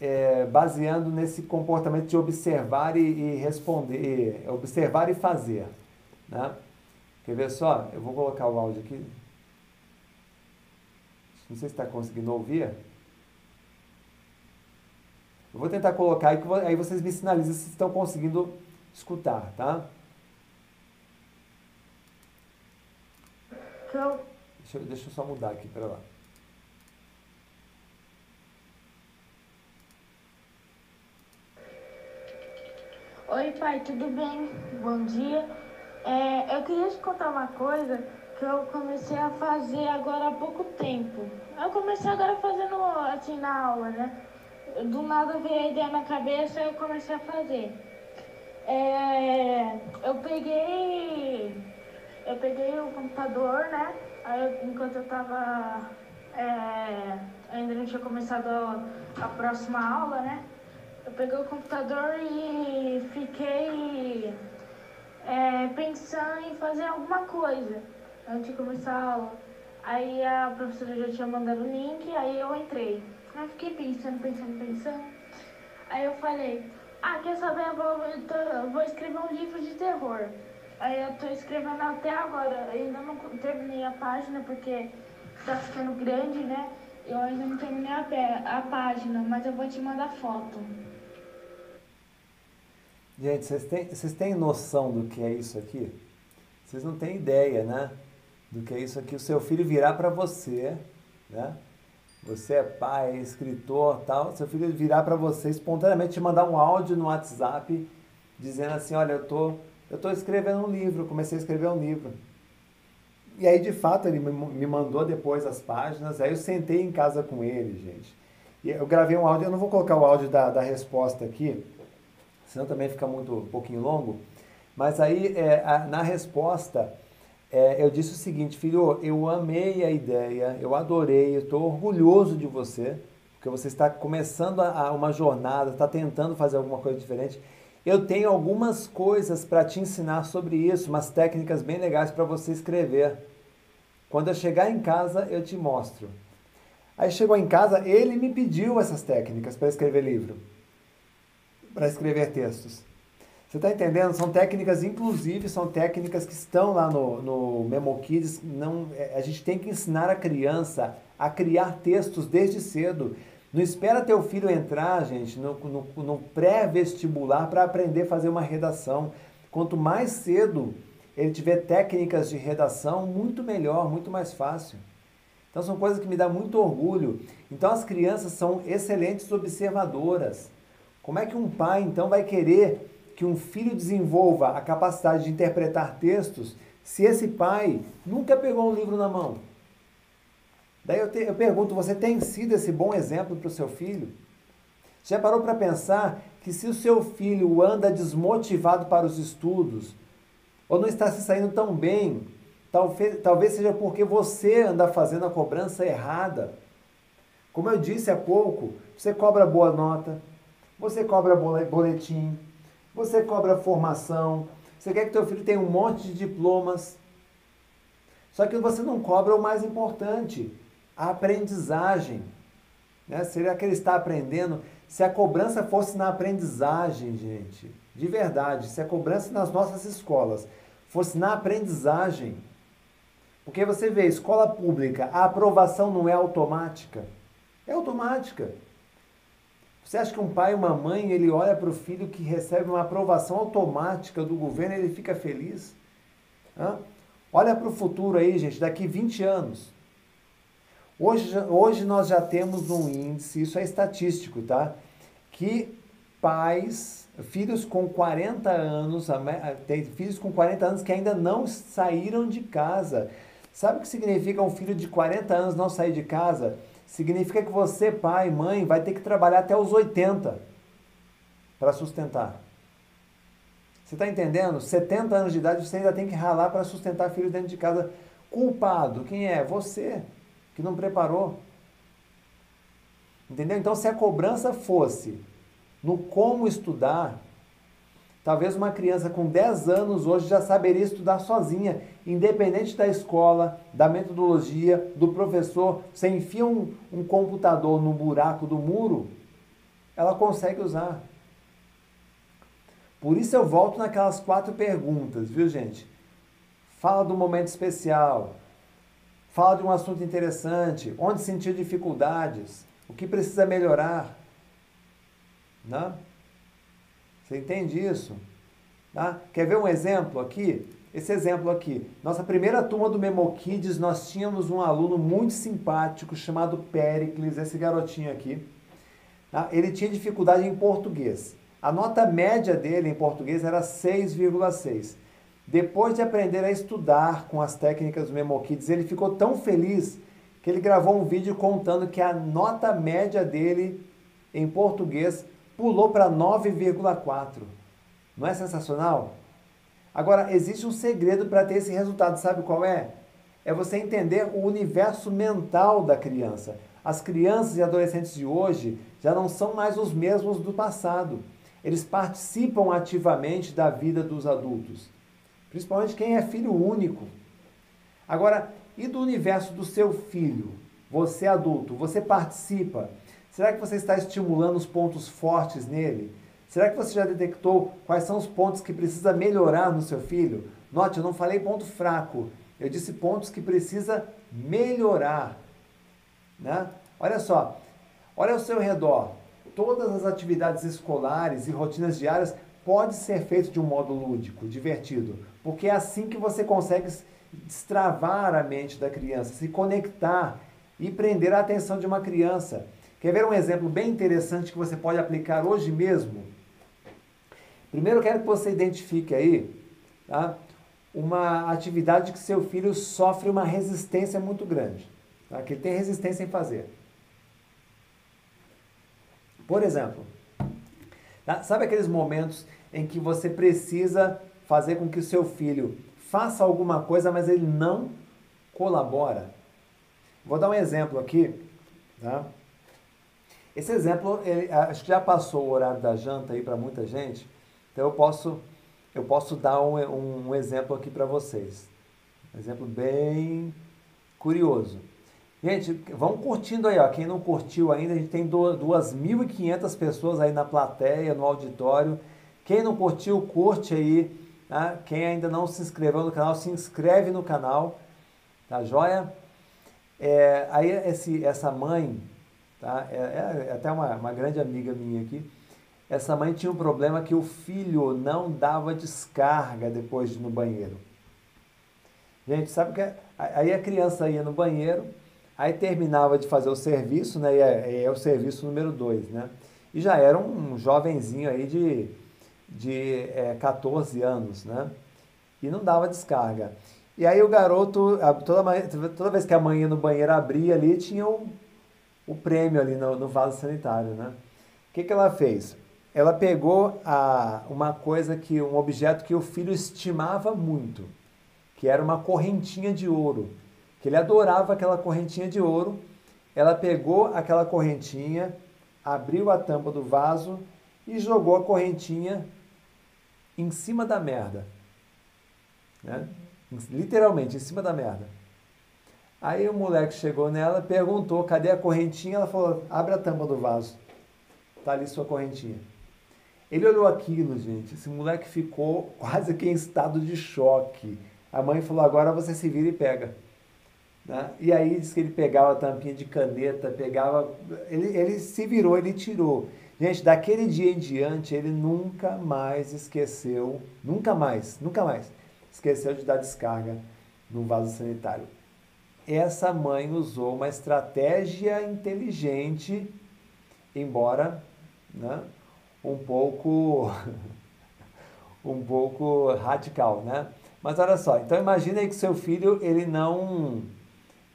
é, baseando nesse comportamento de observar e, e responder, observar e fazer, né? Quer ver só? Eu vou colocar o áudio aqui. Não sei se está conseguindo ouvir. Eu vou tentar colocar aí, aí vocês me sinalizam se estão conseguindo escutar, tá? Então... Deixa, eu, deixa eu só mudar aqui, pera lá. Oi pai, tudo bem? Bom dia. É, eu queria te contar uma coisa que eu comecei a fazer agora há pouco tempo. Eu comecei agora fazendo assim na aula, né? do nada veio a ideia na cabeça e eu comecei a fazer. É, eu peguei. Eu peguei o computador, né? Aí enquanto eu tava. É, ainda não tinha começado a, a próxima aula, né? Eu peguei o computador e fiquei é, pensando em fazer alguma coisa antes de começar a aula. Aí a professora já tinha mandado o link, aí eu entrei. Aí fiquei pensando, pensando, pensando. Aí eu falei, ah, quer saber, eu vou, eu tô, eu vou escrever um livro de terror. Aí eu tô escrevendo até agora, eu ainda não terminei a página porque tá ficando grande, né? Eu ainda não terminei a, a página, mas eu vou te mandar foto. Gente, vocês têm, vocês têm noção do que é isso aqui? Vocês não têm ideia, né? Do que é isso aqui. O seu filho virar para você, né? você é pai, escritor, tal, seu filho virar para você espontaneamente te mandar um áudio no WhatsApp dizendo assim, olha, eu tô eu tô escrevendo um livro, comecei a escrever um livro. E aí, de fato, ele me mandou depois as páginas, aí eu sentei em casa com ele, gente. E eu gravei um áudio, eu não vou colocar o áudio da, da resposta aqui, senão também fica muito um pouquinho longo. Mas aí, é, a, na resposta, é, eu disse o seguinte, filho, eu amei a ideia, eu adorei, estou orgulhoso de você, porque você está começando a, a uma jornada, está tentando fazer alguma coisa diferente. Eu tenho algumas coisas para te ensinar sobre isso, umas técnicas bem legais para você escrever. Quando eu chegar em casa, eu te mostro. Aí chegou em casa, ele me pediu essas técnicas para escrever livro, para escrever textos. Você está entendendo? São técnicas, inclusive, são técnicas que estão lá no, no Memo Kids. Não, é, a gente tem que ensinar a criança a criar textos desde cedo. Não espera teu filho entrar, gente, no, no, no pré-vestibular para aprender a fazer uma redação. Quanto mais cedo ele tiver técnicas de redação, muito melhor, muito mais fácil. Então são coisas que me dá muito orgulho. Então as crianças são excelentes observadoras. Como é que um pai então vai querer que um filho desenvolva a capacidade de interpretar textos se esse pai nunca pegou um livro na mão? Daí eu, te, eu pergunto, você tem sido esse bom exemplo para o seu filho? Já parou para pensar que se o seu filho anda desmotivado para os estudos, ou não está se saindo tão bem, talvez, talvez seja porque você anda fazendo a cobrança errada. Como eu disse há pouco, você cobra boa nota, você cobra boletim, você cobra formação, você quer que teu filho tenha um monte de diplomas. Só que você não cobra o mais importante, a aprendizagem. Né? Será que ele está aprendendo? Se a cobrança fosse na aprendizagem, gente, de verdade, se a cobrança nas nossas escolas fosse na aprendizagem, porque você vê, escola pública, a aprovação não é automática. É automática. Você acha que um pai e uma mãe, ele olha para o filho que recebe uma aprovação automática do governo e ele fica feliz? Hã? Olha para o futuro aí, gente, daqui 20 anos. Hoje, hoje nós já temos um índice, isso é estatístico, tá? Que pais, filhos com 40 anos, tem filhos com 40 anos que ainda não saíram de casa. Sabe o que significa um filho de 40 anos não sair de casa? Significa que você, pai, mãe, vai ter que trabalhar até os 80 para sustentar. Você está entendendo? 70 anos de idade você ainda tem que ralar para sustentar filho dentro de casa. Culpado, quem é? Você, que não preparou. Entendeu? Então, se a cobrança fosse no como estudar, talvez uma criança com 10 anos hoje já saberia estudar sozinha, independente da escola, da metodologia, do professor. Você enfia um, um computador no buraco do muro, ela consegue usar. Por isso eu volto naquelas quatro perguntas, viu gente? Fala do momento especial, fala de um assunto interessante, onde sentiu dificuldades, o que precisa melhorar. Né? Você entende isso? Tá? Quer ver um exemplo aqui? Esse exemplo aqui. Nossa primeira turma do Memo Kids, nós tínhamos um aluno muito simpático chamado Pericles, esse garotinho aqui. Tá? Ele tinha dificuldade em português. A nota média dele em português era 6,6. Depois de aprender a estudar com as técnicas do Memo Kids, ele ficou tão feliz que ele gravou um vídeo contando que a nota média dele em português pulou para 9,4. Não é sensacional? Agora, existe um segredo para ter esse resultado, sabe qual é? É você entender o universo mental da criança. As crianças e adolescentes de hoje já não são mais os mesmos do passado. Eles participam ativamente da vida dos adultos, principalmente quem é filho único. Agora, e do universo do seu filho? Você adulto, você participa? Será que você está estimulando os pontos fortes nele? Será que você já detectou quais são os pontos que precisa melhorar no seu filho? Note, eu não falei ponto fraco, eu disse pontos que precisa melhorar. Né? Olha só, olha ao seu redor. Todas as atividades escolares e rotinas diárias pode ser feito de um modo lúdico, divertido, porque é assim que você consegue destravar a mente da criança, se conectar e prender a atenção de uma criança. Quer ver um exemplo bem interessante que você pode aplicar hoje mesmo? Primeiro eu quero que você identifique aí tá? uma atividade que seu filho sofre uma resistência muito grande, tá? que ele tem resistência em fazer. Por exemplo, tá? sabe aqueles momentos em que você precisa fazer com que o seu filho faça alguma coisa, mas ele não colabora. Vou dar um exemplo aqui. Tá? Esse exemplo, ele, acho que já passou o horário da janta aí para muita gente, então eu posso, eu posso dar um, um, um exemplo aqui para vocês. Um exemplo bem curioso. Gente, vão curtindo aí, ó. Quem não curtiu ainda, a gente tem 2.500 pessoas aí na plateia, no auditório. Quem não curtiu, curte aí Tá? Quem ainda não se inscreveu no canal, se inscreve no canal, tá joia? É, aí esse, essa mãe, tá? É, é, é até uma, uma grande amiga minha aqui, essa mãe tinha um problema que o filho não dava descarga depois de ir no banheiro. Gente, sabe que aí a criança ia no banheiro, aí terminava de fazer o serviço, né? E é, é o serviço número dois, né? E já era um jovenzinho aí de de é, 14 anos, né? E não dava descarga. E aí o garoto, toda, toda vez que a mãe ia no banheiro abria ali, tinha o, o prêmio ali no, no vaso sanitário, né? O que, que ela fez? Ela pegou a, uma coisa que, um objeto que o filho estimava muito, que era uma correntinha de ouro, que ele adorava aquela correntinha de ouro. Ela pegou aquela correntinha, abriu a tampa do vaso e jogou a correntinha em cima da merda. Né? Literalmente, em cima da merda. Aí o moleque chegou nela, perguntou, cadê a correntinha? Ela falou, abre a tampa do vaso. Tá ali sua correntinha. Ele olhou aquilo, gente. Esse moleque ficou quase que em estado de choque. A mãe falou, agora você se vira e pega. Né? E aí disse que ele pegava a tampinha de caneta, pegava. Ele, ele se virou, ele tirou. Gente, daquele dia em diante, ele nunca mais esqueceu, nunca mais, nunca mais, esqueceu de dar descarga no vaso sanitário. Essa mãe usou uma estratégia inteligente, embora né, um pouco um pouco radical, né? Mas olha só, então imagine aí que seu filho ele não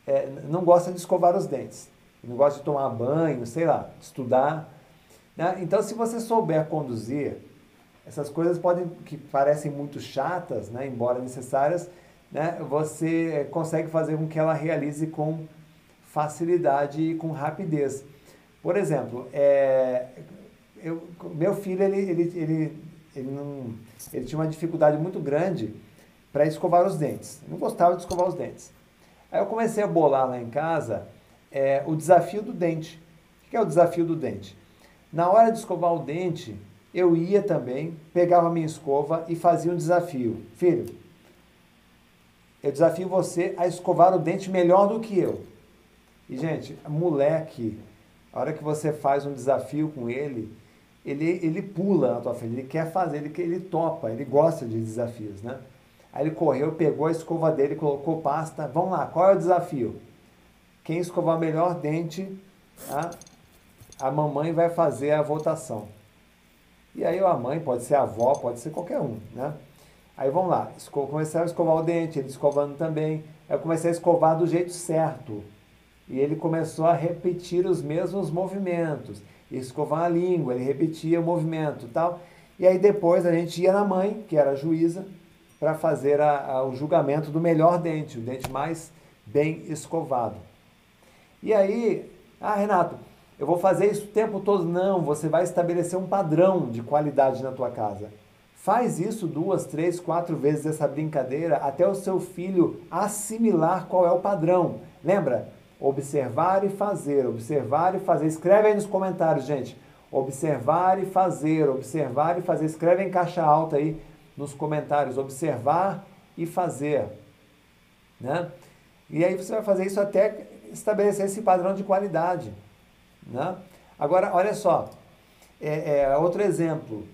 é, não gosta de escovar os dentes, não gosta de tomar banho, sei lá, estudar, né? Então, se você souber conduzir, essas coisas podem que parecem muito chatas, né, embora necessárias, né, você consegue fazer com que ela realize com facilidade e com rapidez. Por exemplo, é, eu, meu filho, ele, ele, ele, ele, não, ele tinha uma dificuldade muito grande para escovar os dentes. Não gostava de escovar os dentes. Aí eu comecei a bolar lá em casa é, o desafio do dente. O que é o desafio do dente? Na hora de escovar o dente, eu ia também, pegava a minha escova e fazia um desafio. Filho, eu desafio você a escovar o dente melhor do que eu. E, gente, moleque, a hora que você faz um desafio com ele, ele, ele pula na tua frente, ele quer fazer, ele, ele topa, ele gosta de desafios, né? Aí ele correu, pegou a escova dele, colocou pasta. Vamos lá, qual é o desafio? Quem escovar melhor dente, a, a mamãe vai fazer a votação. E aí a mãe, pode ser a avó, pode ser qualquer um, né? Aí vamos lá, comecei a escovar o dente, ele escovando também. Eu comecei a escovar do jeito certo. E ele começou a repetir os mesmos movimentos. Escovar a língua, ele repetia o movimento tal. E aí depois a gente ia na mãe, que era a juíza, para fazer a, a, o julgamento do melhor dente, o dente mais bem escovado. E aí, ah, Renato, eu vou fazer isso o tempo todo. Não, você vai estabelecer um padrão de qualidade na tua casa. Faz isso duas, três, quatro vezes essa brincadeira até o seu filho assimilar qual é o padrão. Lembra? Observar e fazer, observar e fazer. Escreve aí nos comentários, gente. Observar e fazer, observar e fazer. Escreve em caixa alta aí nos comentários. Observar e fazer. Né? E aí você vai fazer isso até estabelecer esse padrão de qualidade. Né? Agora, olha só. É, é outro exemplo.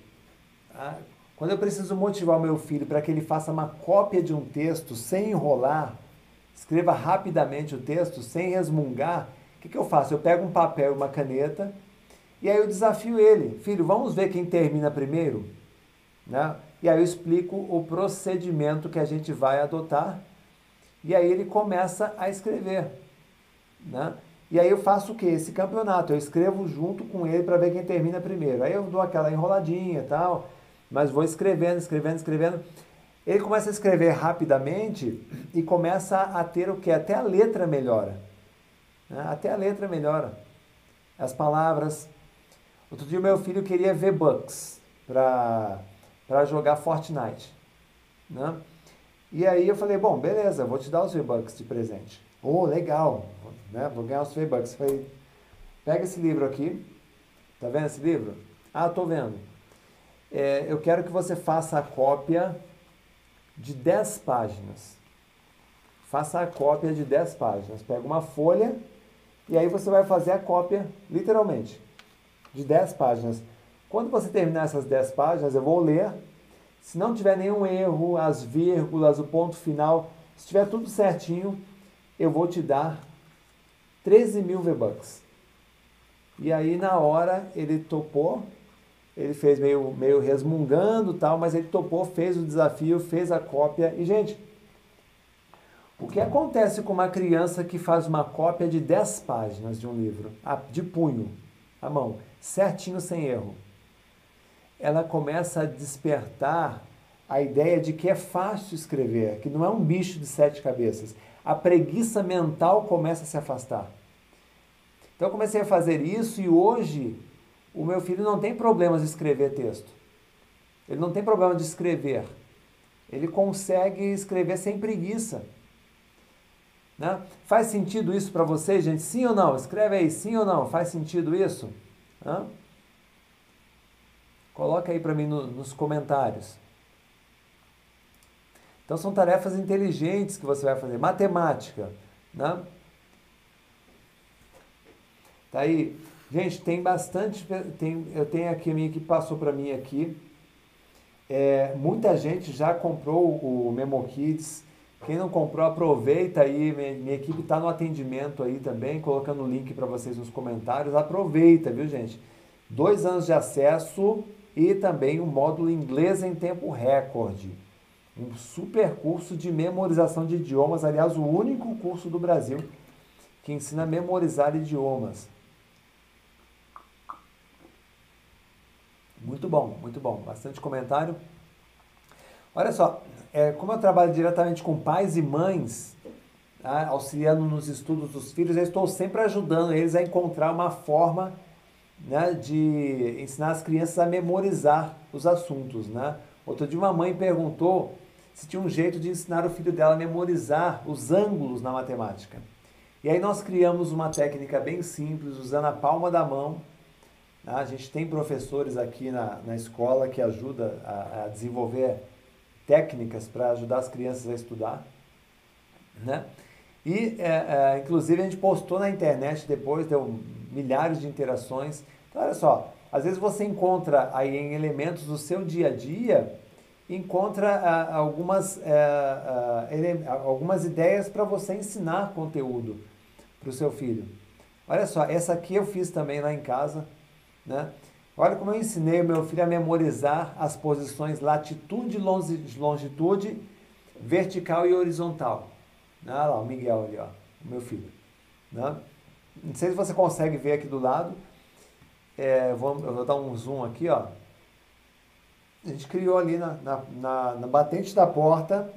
Quando eu preciso motivar o meu filho para que ele faça uma cópia de um texto sem enrolar, escreva rapidamente o texto sem resmungar, o que, que eu faço? Eu pego um papel e uma caneta e aí eu desafio ele. Filho, vamos ver quem termina primeiro? Né? E aí eu explico o procedimento que a gente vai adotar e aí ele começa a escrever. Né? E aí eu faço o que? Esse campeonato. Eu escrevo junto com ele para ver quem termina primeiro. Aí eu dou aquela enroladinha e tal mas vou escrevendo, escrevendo, escrevendo. Ele começa a escrever rapidamente e começa a ter o que? Até a letra melhora. Né? Até a letra melhora. As palavras. Outro dia meu filho queria V-Bucks para jogar Fortnite. Né? E aí eu falei, bom, beleza, vou te dar os V-Bucks de presente. Oh, legal, né? vou ganhar os V-Bucks. Falei, pega esse livro aqui. Tá vendo esse livro? Ah, tô vendo é, eu quero que você faça a cópia de 10 páginas. Faça a cópia de 10 páginas. Pega uma folha e aí você vai fazer a cópia, literalmente, de 10 páginas. Quando você terminar essas 10 páginas, eu vou ler. Se não tiver nenhum erro, as vírgulas, o ponto final, se tiver tudo certinho, eu vou te dar 13 mil V-Bucks. E aí, na hora, ele topou ele fez meio, meio resmungando tal, mas ele topou, fez o desafio, fez a cópia. E, gente, o que acontece com uma criança que faz uma cópia de 10 páginas de um livro, de punho, à mão, certinho, sem erro? Ela começa a despertar a ideia de que é fácil escrever, que não é um bicho de sete cabeças. A preguiça mental começa a se afastar. Então eu comecei a fazer isso e hoje o meu filho não tem problemas de escrever texto. Ele não tem problema de escrever. Ele consegue escrever sem preguiça. Né? Faz sentido isso para vocês, gente? Sim ou não? Escreve aí, sim ou não? Faz sentido isso? Hã? Coloca aí para mim no, nos comentários. Então são tarefas inteligentes que você vai fazer. Matemática, né? Tá aí Gente, tem bastante. Tem, eu tenho aqui a minha que passou para mim aqui. É, muita gente já comprou o Memo Kids. Quem não comprou, aproveita aí. Minha, minha equipe está no atendimento aí também, colocando o link para vocês nos comentários. Aproveita, viu, gente? Dois anos de acesso e também o um módulo inglês em tempo recorde. Um super curso de memorização de idiomas, aliás, o único curso do Brasil que ensina a memorizar idiomas. Muito bom, muito bom. Bastante comentário. Olha só, é, como eu trabalho diretamente com pais e mães, tá? auxiliando nos estudos dos filhos, eu estou sempre ajudando eles a encontrar uma forma né, de ensinar as crianças a memorizar os assuntos. Né? Outro dia uma mãe perguntou se tinha um jeito de ensinar o filho dela a memorizar os ângulos na matemática. E aí nós criamos uma técnica bem simples, usando a palma da mão. Né? A gente tem professores aqui na, na escola que ajudam a, a desenvolver técnicas para ajudar as crianças a estudar. Né? E, é, é, inclusive, a gente postou na internet depois, deu milhares de interações. Então, olha só, às vezes você encontra aí em elementos do seu dia a dia, encontra ah, algumas, eh, ah, algumas ideias para você ensinar conteúdo para o seu filho. Olha só, essa aqui eu fiz também lá em casa, né? Olha como eu ensinei o meu filho a memorizar as posições latitude, longitude, vertical e horizontal. Ah lá, o Miguel ali, ó, o meu filho. Né? Não sei se você consegue ver aqui do lado. É, vou, eu vou dar um zoom aqui, ó. A gente criou ali na, na, na, na batente da porta,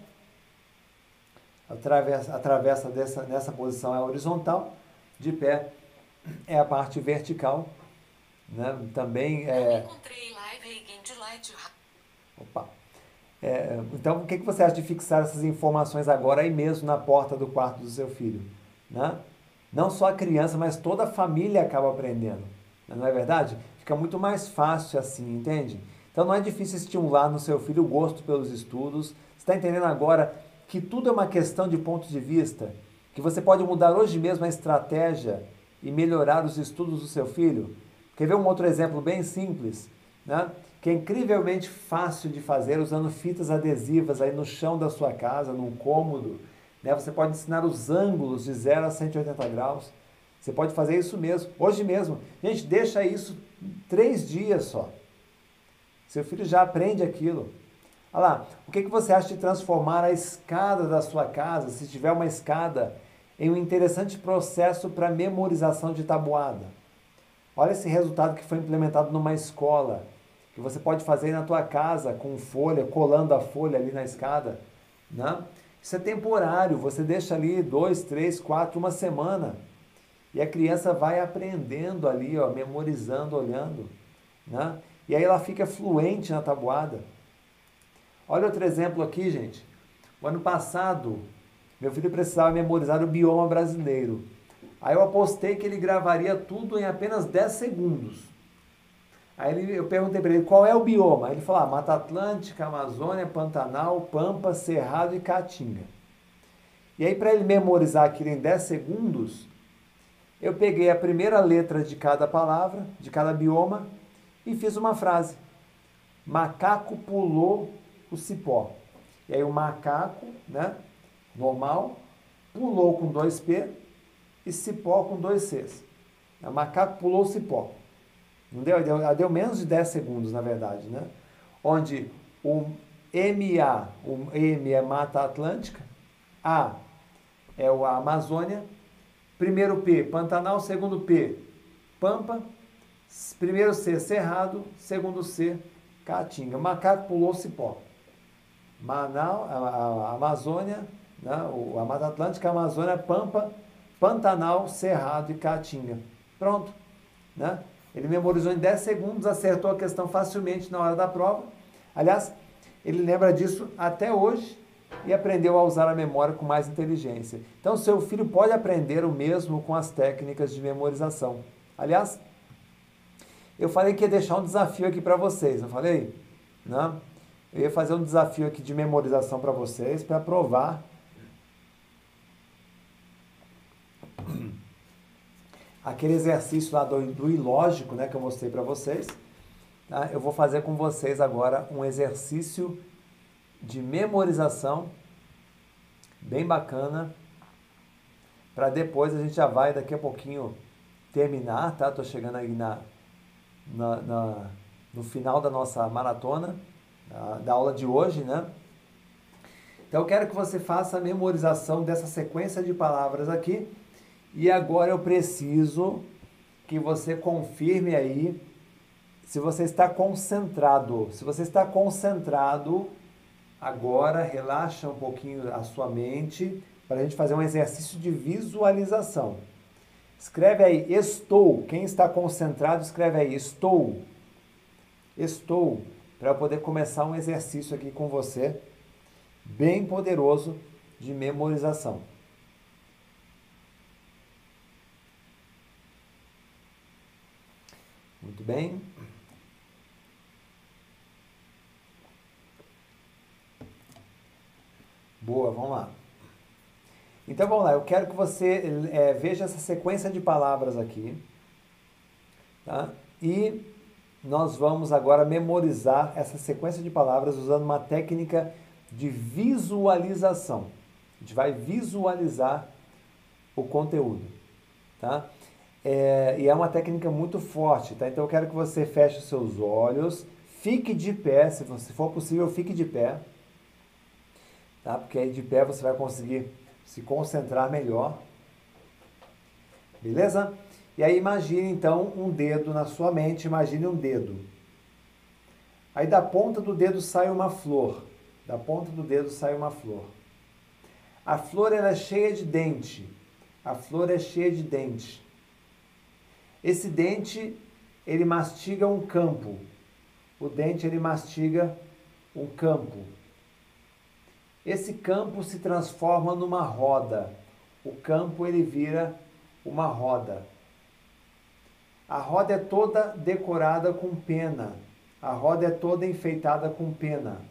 atravessa, atravessa dessa, nessa posição é horizontal, de pé é a parte vertical. Né? Também é. Opa! É, então, o que, que você acha de fixar essas informações agora aí mesmo na porta do quarto do seu filho? Né? Não só a criança, mas toda a família acaba aprendendo. Não é verdade? Fica muito mais fácil assim, entende? Então não é difícil estimular no seu filho o gosto pelos estudos. Você está entendendo agora que tudo é uma questão de ponto de vista? Que você pode mudar hoje mesmo a estratégia e melhorar os estudos do seu filho? Quer ver um outro exemplo bem simples? Né? que é incrivelmente fácil de fazer usando fitas adesivas aí no chão da sua casa, num cômodo. Né? Você pode ensinar os ângulos de 0 a 180 graus. Você pode fazer isso mesmo, hoje mesmo. Gente, deixa isso três dias só. Seu filho já aprende aquilo. Olha lá, o que, que você acha de transformar a escada da sua casa, se tiver uma escada, em um interessante processo para memorização de tabuada? Olha esse resultado que foi implementado numa escola que você pode fazer na tua casa com folha, colando a folha ali na escada, né? Isso é temporário, você deixa ali dois, três, quatro, uma semana. E a criança vai aprendendo ali, ó, memorizando, olhando. Né? E aí ela fica fluente na tabuada. Olha outro exemplo aqui, gente. O ano passado, meu filho precisava memorizar o bioma brasileiro. Aí eu apostei que ele gravaria tudo em apenas 10 segundos. Aí ele, eu perguntei para ele qual é o bioma. Ele falou: ah, Mata Atlântica, Amazônia, Pantanal, Pampa, Cerrado e Caatinga. E aí, para ele memorizar aquilo em 10 segundos, eu peguei a primeira letra de cada palavra, de cada bioma, e fiz uma frase: Macaco pulou o cipó. E aí, o macaco, né, normal, pulou com dois P e cipó com dois Cs. O macaco pulou o cipó. Não deu? Deu, deu menos de 10 segundos, na verdade, né? Onde o MA, o M é Mata Atlântica, A é o Amazônia, primeiro P, Pantanal, segundo P, Pampa, primeiro C, Cerrado, segundo C, Caatinga. Macaco pulou cipó. Manaus, a, a, a Amazônia, né? o, a Mata Atlântica, a Amazônia, Pampa, Pantanal, Cerrado e Caatinga. Pronto. Né? Ele memorizou em 10 segundos, acertou a questão facilmente na hora da prova. Aliás, ele lembra disso até hoje e aprendeu a usar a memória com mais inteligência. Então, seu filho pode aprender o mesmo com as técnicas de memorização. Aliás, eu falei que ia deixar um desafio aqui para vocês, não falei? Não? Eu ia fazer um desafio aqui de memorização para vocês, para provar aquele exercício lá do, do ilógico, né, que eu mostrei para vocês, tá? eu vou fazer com vocês agora um exercício de memorização bem bacana, para depois a gente já vai daqui a pouquinho terminar, tá? Tô chegando aí na, na, na no final da nossa maratona, da, da aula de hoje, né? Então eu quero que você faça a memorização dessa sequência de palavras aqui e agora eu preciso que você confirme aí se você está concentrado. Se você está concentrado, agora relaxa um pouquinho a sua mente, para a gente fazer um exercício de visualização. Escreve aí, estou. Quem está concentrado, escreve aí, estou. Estou. Para eu poder começar um exercício aqui com você, bem poderoso de memorização. Muito bem. Boa, vamos lá. Então vamos lá, eu quero que você é, veja essa sequência de palavras aqui. Tá? E nós vamos agora memorizar essa sequência de palavras usando uma técnica de visualização. A gente vai visualizar o conteúdo. Tá? É, e é uma técnica muito forte, tá? Então eu quero que você feche os seus olhos, fique de pé, se for possível, fique de pé, tá? Porque aí de pé você vai conseguir se concentrar melhor. Beleza? E aí imagine então um dedo na sua mente, imagine um dedo. Aí da ponta do dedo sai uma flor. Da ponta do dedo sai uma flor. A flor ela é cheia de dente. A flor é cheia de dente. Esse dente ele mastiga um campo. O dente ele mastiga um campo. Esse campo se transforma numa roda. O campo ele vira uma roda. A roda é toda decorada com pena. A roda é toda enfeitada com pena.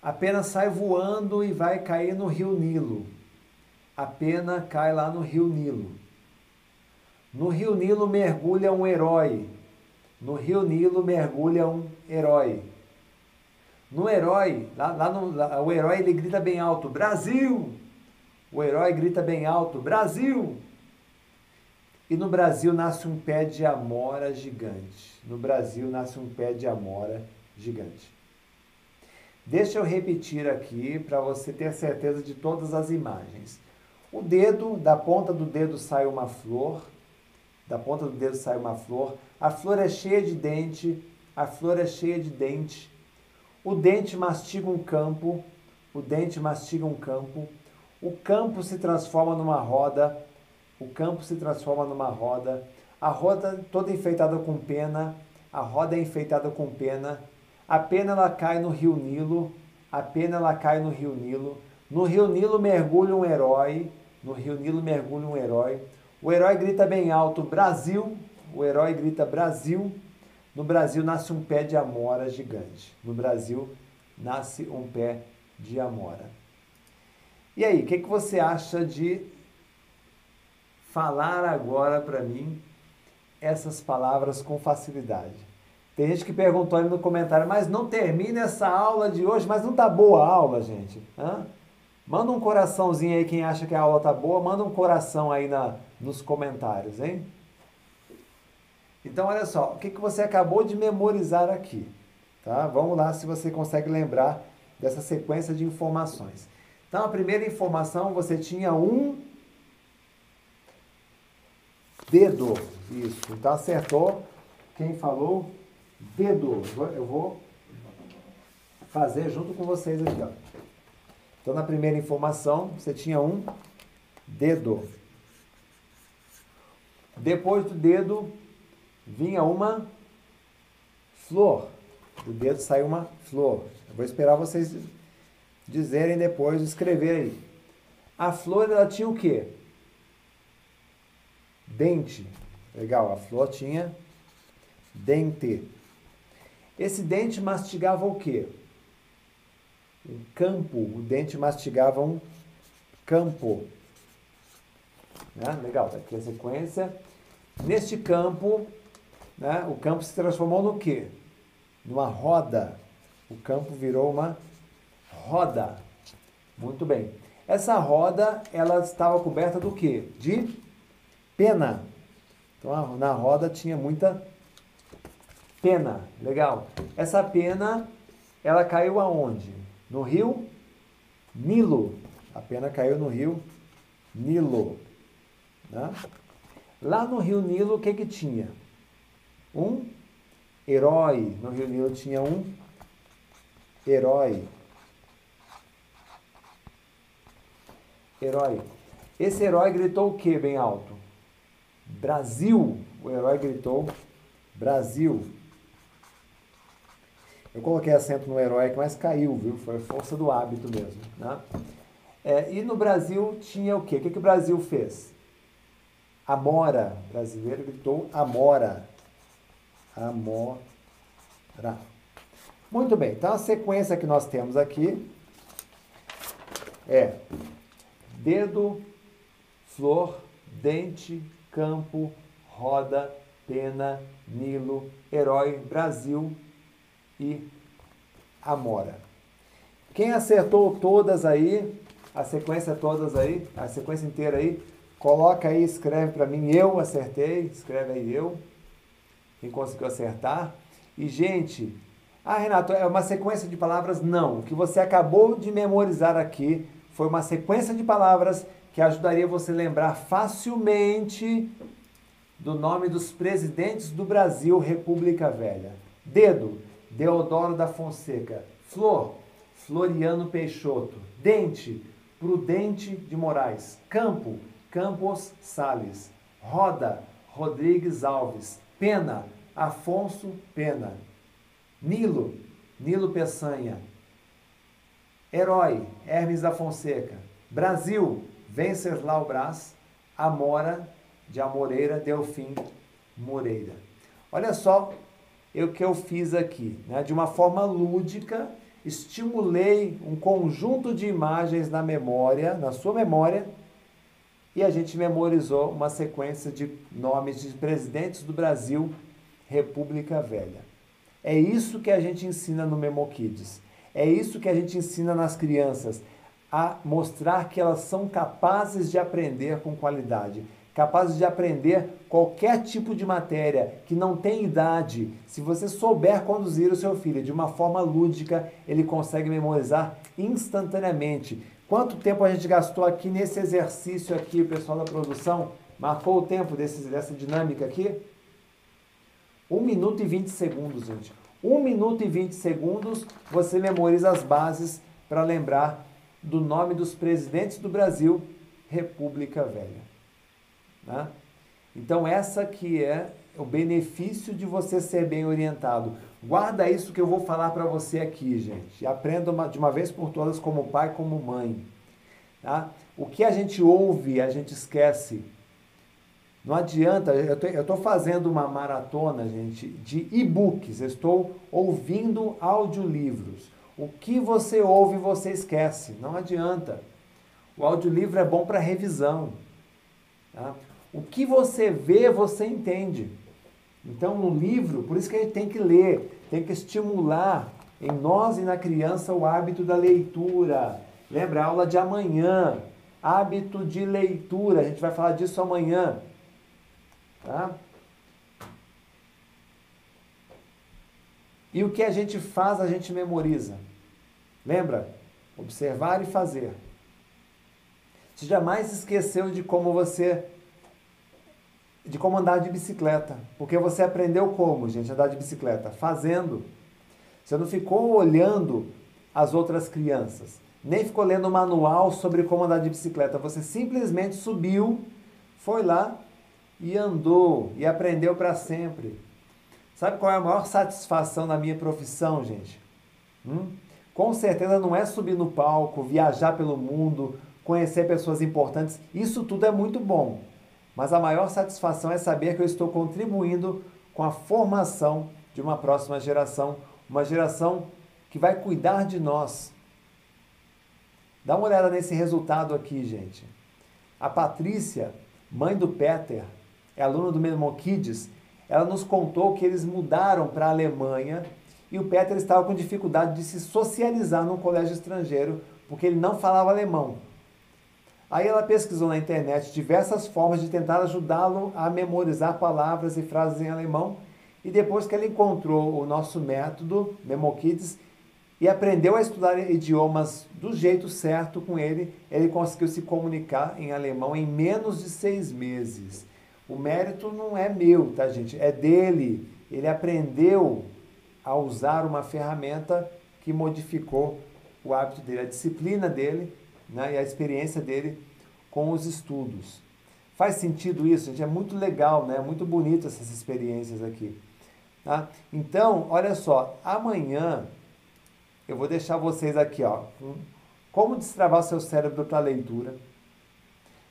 A pena sai voando e vai cair no rio Nilo. A pena cai lá no rio Nilo. No rio Nilo mergulha um herói. No rio Nilo mergulha um herói. No herói, lá, lá, no, lá, o herói ele grita bem alto, Brasil! O herói grita bem alto, Brasil! E no Brasil nasce um pé de amora gigante. No Brasil nasce um pé de amora gigante. Deixa eu repetir aqui para você ter certeza de todas as imagens. O dedo, da ponta do dedo sai uma flor, da ponta do dedo sai uma flor. A flor é cheia de dente, a flor é cheia de dente. O dente mastiga um campo, o dente mastiga um campo, o campo se transforma numa roda, o campo se transforma numa roda, a roda toda enfeitada com pena, a roda é enfeitada com pena, a pena ela cai no rio Nilo, a pena ela cai no rio Nilo, no rio Nilo mergulha um herói, no rio Nilo mergulha um herói, o herói grita bem alto, Brasil, o herói grita Brasil, no Brasil nasce um pé de amora gigante. No Brasil nasce um pé de amora. E aí, o que, que você acha de falar agora para mim essas palavras com facilidade? Tem gente que perguntou ali no comentário, mas não termina essa aula de hoje, mas não tá boa a aula, gente. Hã? Manda um coraçãozinho aí quem acha que a aula tá boa, manda um coração aí na, nos comentários, hein? Então, olha só, o que, que você acabou de memorizar aqui? Tá? Vamos lá se você consegue lembrar dessa sequência de informações. Então, a primeira informação, você tinha um dedo. Isso, então acertou. Quem falou? Dedo. Eu vou fazer junto com vocês aqui. Ó. Então, na primeira informação, você tinha um dedo. Depois do dedo, vinha uma flor. Do dedo saiu uma flor. Eu vou esperar vocês dizerem depois, escrever aí. A flor ela tinha o quê? Dente. Legal, a flor tinha dente. Esse dente mastigava o quê? Um campo. O dente mastigava um campo. Né? Legal, tá aqui a sequência. Neste campo né, o campo se transformou no quê? Numa roda. O campo virou uma roda. Muito bem. Essa roda, ela estava coberta do quê? De pena. Então, na roda tinha muita pena. Legal. Essa pena, ela caiu aonde? No rio Nilo. A pena caiu no rio Nilo. Né? Lá no rio Nilo, o que que tinha? um herói. No Rio Nilo tinha um herói. Herói. Esse herói gritou o que bem alto? Brasil. O herói gritou Brasil. Eu coloquei acento no herói, mas caiu, viu? Foi força do hábito mesmo. Né? É, e no Brasil tinha o quê? O que, que o Brasil fez? Amora. Brasileiro gritou Amora. Amora. Muito bem, então a sequência que nós temos aqui é dedo, flor, dente, campo, roda, pena, Nilo, herói, Brasil e Amora. Quem acertou todas aí, a sequência todas aí, a sequência inteira aí, coloca aí, escreve para mim, eu acertei, escreve aí eu, quem conseguiu acertar. E, gente, ah, Renato, é uma sequência de palavras? Não. O que você acabou de memorizar aqui foi uma sequência de palavras que ajudaria você a lembrar facilmente do nome dos presidentes do Brasil, República Velha. Dedo, Deodoro da Fonseca. Flor, Floriano Peixoto. Dente, Prudente de Moraes. Campo, Campos Sales. Roda, Rodrigues Alves. Pena, Afonso Pena. Nilo, Nilo Peçanha. Herói, Hermes da Fonseca. Brasil, Venceslau Brás. Amora, de Amoreira, Delfim Moreira. Olha só o que eu fiz aqui. Né? De uma forma lúdica, estimulei um conjunto de imagens na memória, na sua memória, e a gente memorizou uma sequência de nomes de presidentes do Brasil, República Velha. É isso que a gente ensina no Memo Kids. É isso que a gente ensina nas crianças, a mostrar que elas são capazes de aprender com qualidade, capazes de aprender qualquer tipo de matéria que não tem idade. Se você souber conduzir o seu filho de uma forma lúdica, ele consegue memorizar instantaneamente. Quanto tempo a gente gastou aqui nesse exercício aqui, o pessoal da produção? Marcou o tempo desse, dessa dinâmica aqui? 1 minuto e 20 segundos, gente. 1 minuto e 20 segundos você memoriza as bases para lembrar do nome dos presidentes do Brasil, República Velha. Né? Então essa que é o benefício de você ser bem orientado. Guarda isso que eu vou falar para você aqui, gente. Aprenda uma, de uma vez por todas como pai, como mãe. Tá? O que a gente ouve, a gente esquece. Não adianta, eu estou fazendo uma maratona, gente, de e-books, estou ouvindo audiolivros. O que você ouve, você esquece, não adianta. O audiolivro é bom para revisão. Tá? O que você vê, você entende. Então, no livro, por isso que a gente tem que ler, tem que estimular em nós e na criança o hábito da leitura. Lembra a aula de amanhã, hábito de leitura, a gente vai falar disso amanhã. Tá? E o que a gente faz, a gente memoriza. Lembra? Observar e fazer. Você jamais esqueceu de como você de como andar de bicicleta, porque você aprendeu como, gente, andar de bicicleta, fazendo. Você não ficou olhando as outras crianças, nem ficou lendo o manual sobre como andar de bicicleta, você simplesmente subiu, foi lá e andou e aprendeu para sempre. Sabe qual é a maior satisfação da minha profissão, gente? Hum? Com certeza não é subir no palco, viajar pelo mundo, conhecer pessoas importantes. Isso tudo é muito bom. Mas a maior satisfação é saber que eu estou contribuindo com a formação de uma próxima geração, uma geração que vai cuidar de nós. Dá uma olhada nesse resultado aqui, gente. A Patrícia, mãe do Peter, é aluna do Menmo Kids, ela nos contou que eles mudaram para a Alemanha e o Peter estava com dificuldade de se socializar num colégio estrangeiro porque ele não falava alemão. Aí ela pesquisou na internet diversas formas de tentar ajudá-lo a memorizar palavras e frases em alemão e depois que ela encontrou o nosso método MemoKids e aprendeu a estudar idiomas do jeito certo com ele, ele conseguiu se comunicar em alemão em menos de seis meses. O mérito não é meu, tá, gente? É dele. Ele aprendeu a usar uma ferramenta que modificou o hábito dele, a disciplina dele né, e a experiência dele com os estudos. Faz sentido isso, gente? É muito legal, né? Muito bonito essas experiências aqui. Tá? Então, olha só, amanhã eu vou deixar vocês aqui, ó, como destravar seu cérebro para leitura.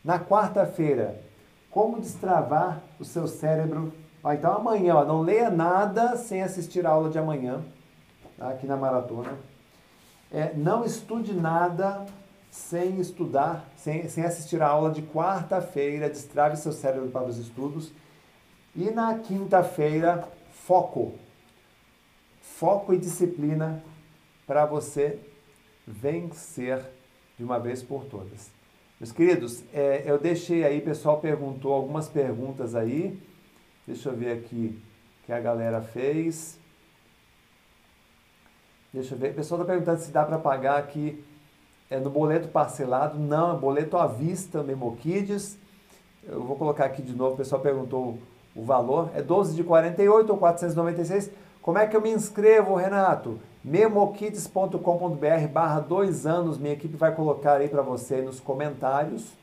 Na quarta-feira, como destravar o seu cérebro. Ó, então amanhã, ó, não leia nada sem assistir a aula de amanhã, tá? aqui na maratona. É, não estude nada sem estudar, sem, sem assistir a aula de quarta-feira, destrave seu cérebro para os estudos. E na quinta-feira, foco. Foco e disciplina para você vencer de uma vez por todas. Meus queridos, é, eu deixei aí, o pessoal perguntou algumas perguntas aí. Deixa eu ver aqui que a galera fez. Deixa eu ver. O pessoal está perguntando se dá para pagar aqui é, no boleto parcelado. Não, é boleto à vista, Memo Kids. Eu vou colocar aqui de novo, o pessoal perguntou o valor. É 12 de 48 ou 496. Como é que eu me inscrevo, Renato? memokids.com.br barra dois anos, minha equipe vai colocar aí para você nos comentários,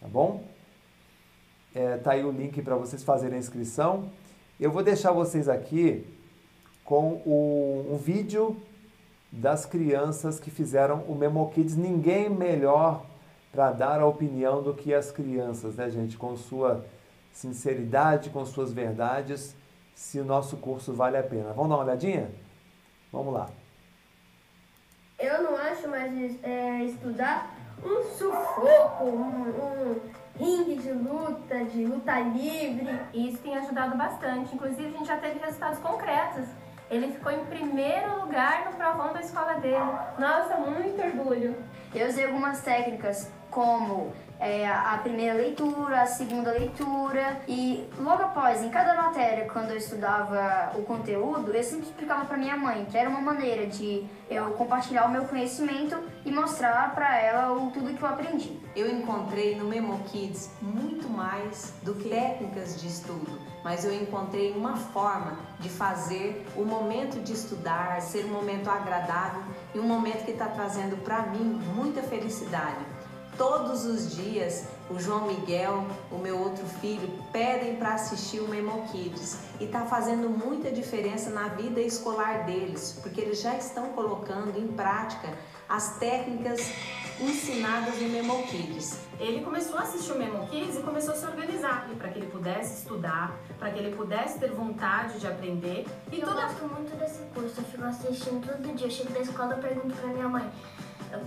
tá bom? É, tá aí o link para vocês fazerem a inscrição. Eu vou deixar vocês aqui com o, um vídeo das crianças que fizeram o Memo Kids. Ninguém melhor para dar a opinião do que as crianças, né, gente? Com sua sinceridade, com suas verdades, se o nosso curso vale a pena. Vamos dar uma olhadinha? Vamos lá. Eu não acho mais é, estudar um sufoco, um, um ringue de luta, de luta livre. Isso tem ajudado bastante. Inclusive, a gente já teve resultados concretos. Ele ficou em primeiro lugar no provão da escola dele. Nossa, muito orgulho. Eu usei algumas técnicas como é, a primeira leitura, a segunda leitura e logo após, em cada matéria, quando eu estudava o conteúdo, eu sempre explicava para minha mãe, que era uma maneira de eu compartilhar o meu conhecimento e mostrar para ela o tudo que eu aprendi. Eu encontrei no Memo Kids muito mais do que técnicas de estudo, mas eu encontrei uma forma de fazer o momento de estudar ser um momento agradável e um momento que está trazendo para mim muita felicidade. Todos os dias, o João Miguel, o meu outro filho, pedem para assistir o Memo Kids e está fazendo muita diferença na vida escolar deles, porque eles já estão colocando em prática as técnicas ensinadas no Memo Kids. Ele começou a assistir o Memo Kids e começou a se organizar para que ele pudesse estudar, para que ele pudesse ter vontade de aprender. E eu toda... gosto muito desse curso, eu fico assistindo todo dia. Eu chego da escola e pergunto para minha mãe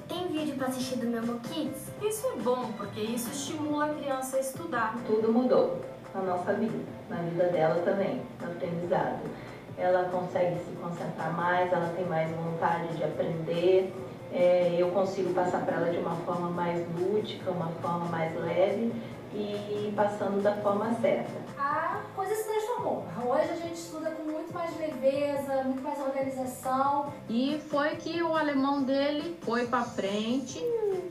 tem vídeo para assistir do Memo Kids? Isso é bom, porque isso estimula a criança a estudar. Tudo mudou na nossa vida, na vida dela também, no aprendizado. Ela consegue se concentrar mais, ela tem mais vontade de aprender. É, eu consigo passar para ela de uma forma mais lúdica, uma forma mais leve e passando da forma certa. A coisa se transformou. Hoje a gente estuda com muito mais leveza, muito mais organização. E foi que o alemão dele foi para frente.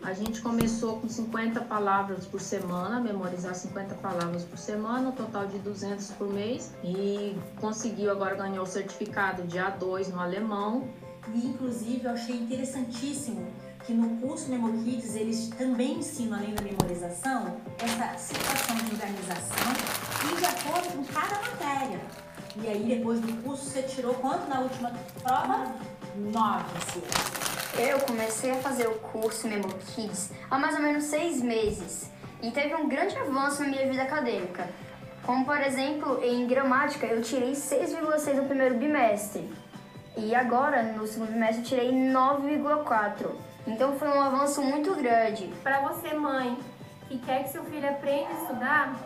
A gente começou com 50 palavras por semana, memorizar 50 palavras por semana, um total de 200 por mês. E conseguiu agora ganhar o certificado de A2 no alemão. E inclusive eu achei interessantíssimo que no curso Memo Kids eles também ensinam, além da memorização, essa situação de organização e de acordo com cada matéria. E aí, depois do curso, você tirou quanto na última prova? Nove, assim. Eu comecei a fazer o curso Memo Kids há mais ou menos seis meses e teve um grande avanço na minha vida acadêmica. Como, por exemplo, em gramática, eu tirei 6,6 no primeiro bimestre. E agora, no segundo bimestre, eu tirei 9,4. Então foi um avanço muito grande. Para você, mãe, que quer que seu filho aprenda a estudar,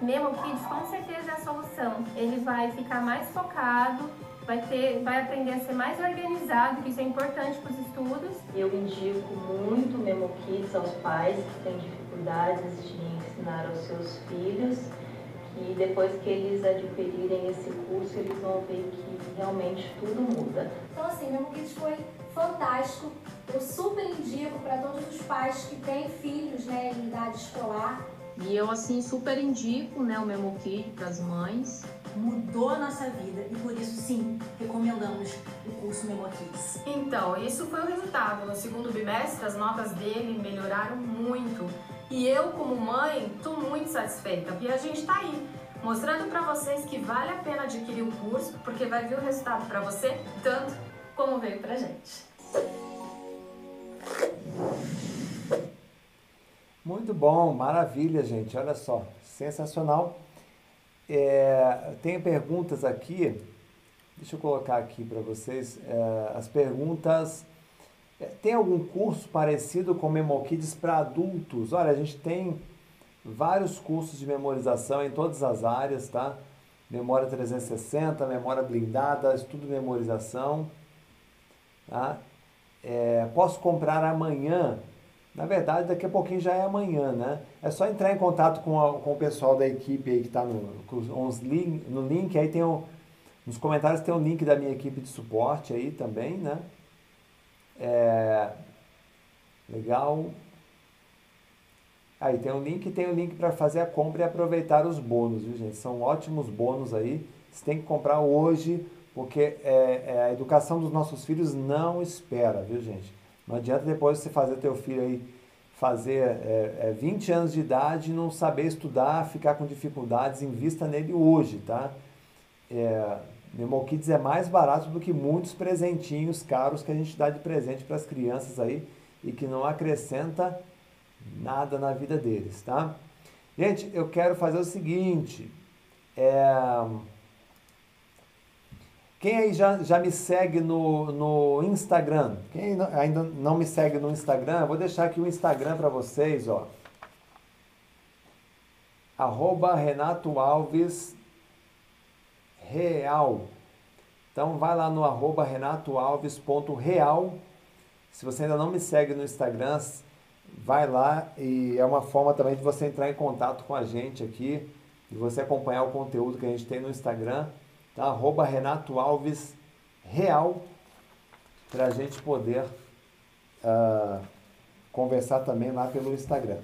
Memo Kids com certeza é a solução. Ele vai ficar mais focado, vai, ter, vai aprender a ser mais organizado, que isso é importante para os estudos. Eu indico muito Memo Kids aos pais que têm dificuldades de ensinar aos seus filhos e depois que eles adquirirem esse curso, eles vão ver que realmente tudo muda. Então, assim, Memo Kids foi fantástico. Eu super indico para todos os pais que têm filhos né, em idade escolar. E eu, assim, super indico né, o Memo Kid para as mães. Mudou a nossa vida e por isso, sim, recomendamos o curso Memo Kids. Então, isso foi o resultado. No segundo bimestre, as notas dele melhoraram muito. E eu, como mãe, tô muito satisfeita. E a gente tá aí, mostrando para vocês que vale a pena adquirir o curso, porque vai vir o resultado para você tanto como veio pra gente. Muito bom, maravilha, gente. Olha só, sensacional. É, tem perguntas aqui. Deixa eu colocar aqui para vocês é, as perguntas. Tem algum curso parecido com MemoKids para adultos? Olha, a gente tem vários cursos de memorização em todas as áreas, tá? Memória 360, memória blindada, estudo de memorização. Tá? É, posso comprar amanhã na verdade, daqui a pouquinho já é amanhã, né? É só entrar em contato com, a, com o pessoal da equipe aí que está no, no link, aí tem o, nos comentários tem o link da minha equipe de suporte aí também, né? É, legal. Aí tem o link, tem o link para fazer a compra e aproveitar os bônus, viu gente? São ótimos bônus aí. Você tem que comprar hoje, porque é, é, a educação dos nossos filhos não espera, viu gente? Não adianta depois você fazer teu filho aí fazer é, é, 20 anos de idade e não saber estudar, ficar com dificuldades, invista nele hoje, tá? É, Memo Kids é mais barato do que muitos presentinhos caros que a gente dá de presente para as crianças aí e que não acrescenta nada na vida deles, tá? Gente, eu quero fazer o seguinte, é, quem aí já, já me segue no, no Instagram? Quem ainda não me segue no Instagram, eu vou deixar aqui o Instagram para vocês, ó. Arroba Renato Alves Real. Então vai lá no arroba renatoalves.real. Se você ainda não me segue no Instagram, vai lá e é uma forma também de você entrar em contato com a gente aqui, e você acompanhar o conteúdo que a gente tem no Instagram tá? arroba Renato Alves Real, para a gente poder uh, conversar também lá pelo Instagram.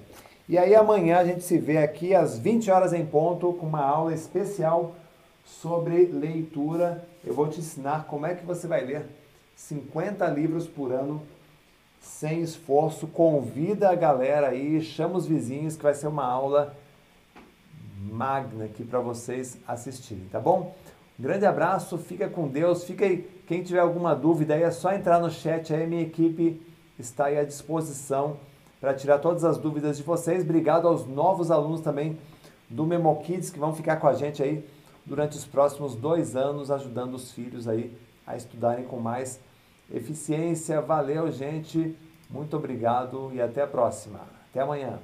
E aí amanhã a gente se vê aqui às 20 horas em ponto com uma aula especial sobre leitura. Eu vou te ensinar como é que você vai ler 50 livros por ano sem esforço. Convida a galera aí, chama os vizinhos que vai ser uma aula magna aqui para vocês assistirem, tá bom? Grande abraço, fica com Deus, fica aí. Quem tiver alguma dúvida aí é só entrar no chat aí, minha equipe está aí à disposição para tirar todas as dúvidas de vocês. Obrigado aos novos alunos também do Memo Kids que vão ficar com a gente aí durante os próximos dois anos, ajudando os filhos aí a estudarem com mais eficiência. Valeu, gente. Muito obrigado e até a próxima. Até amanhã.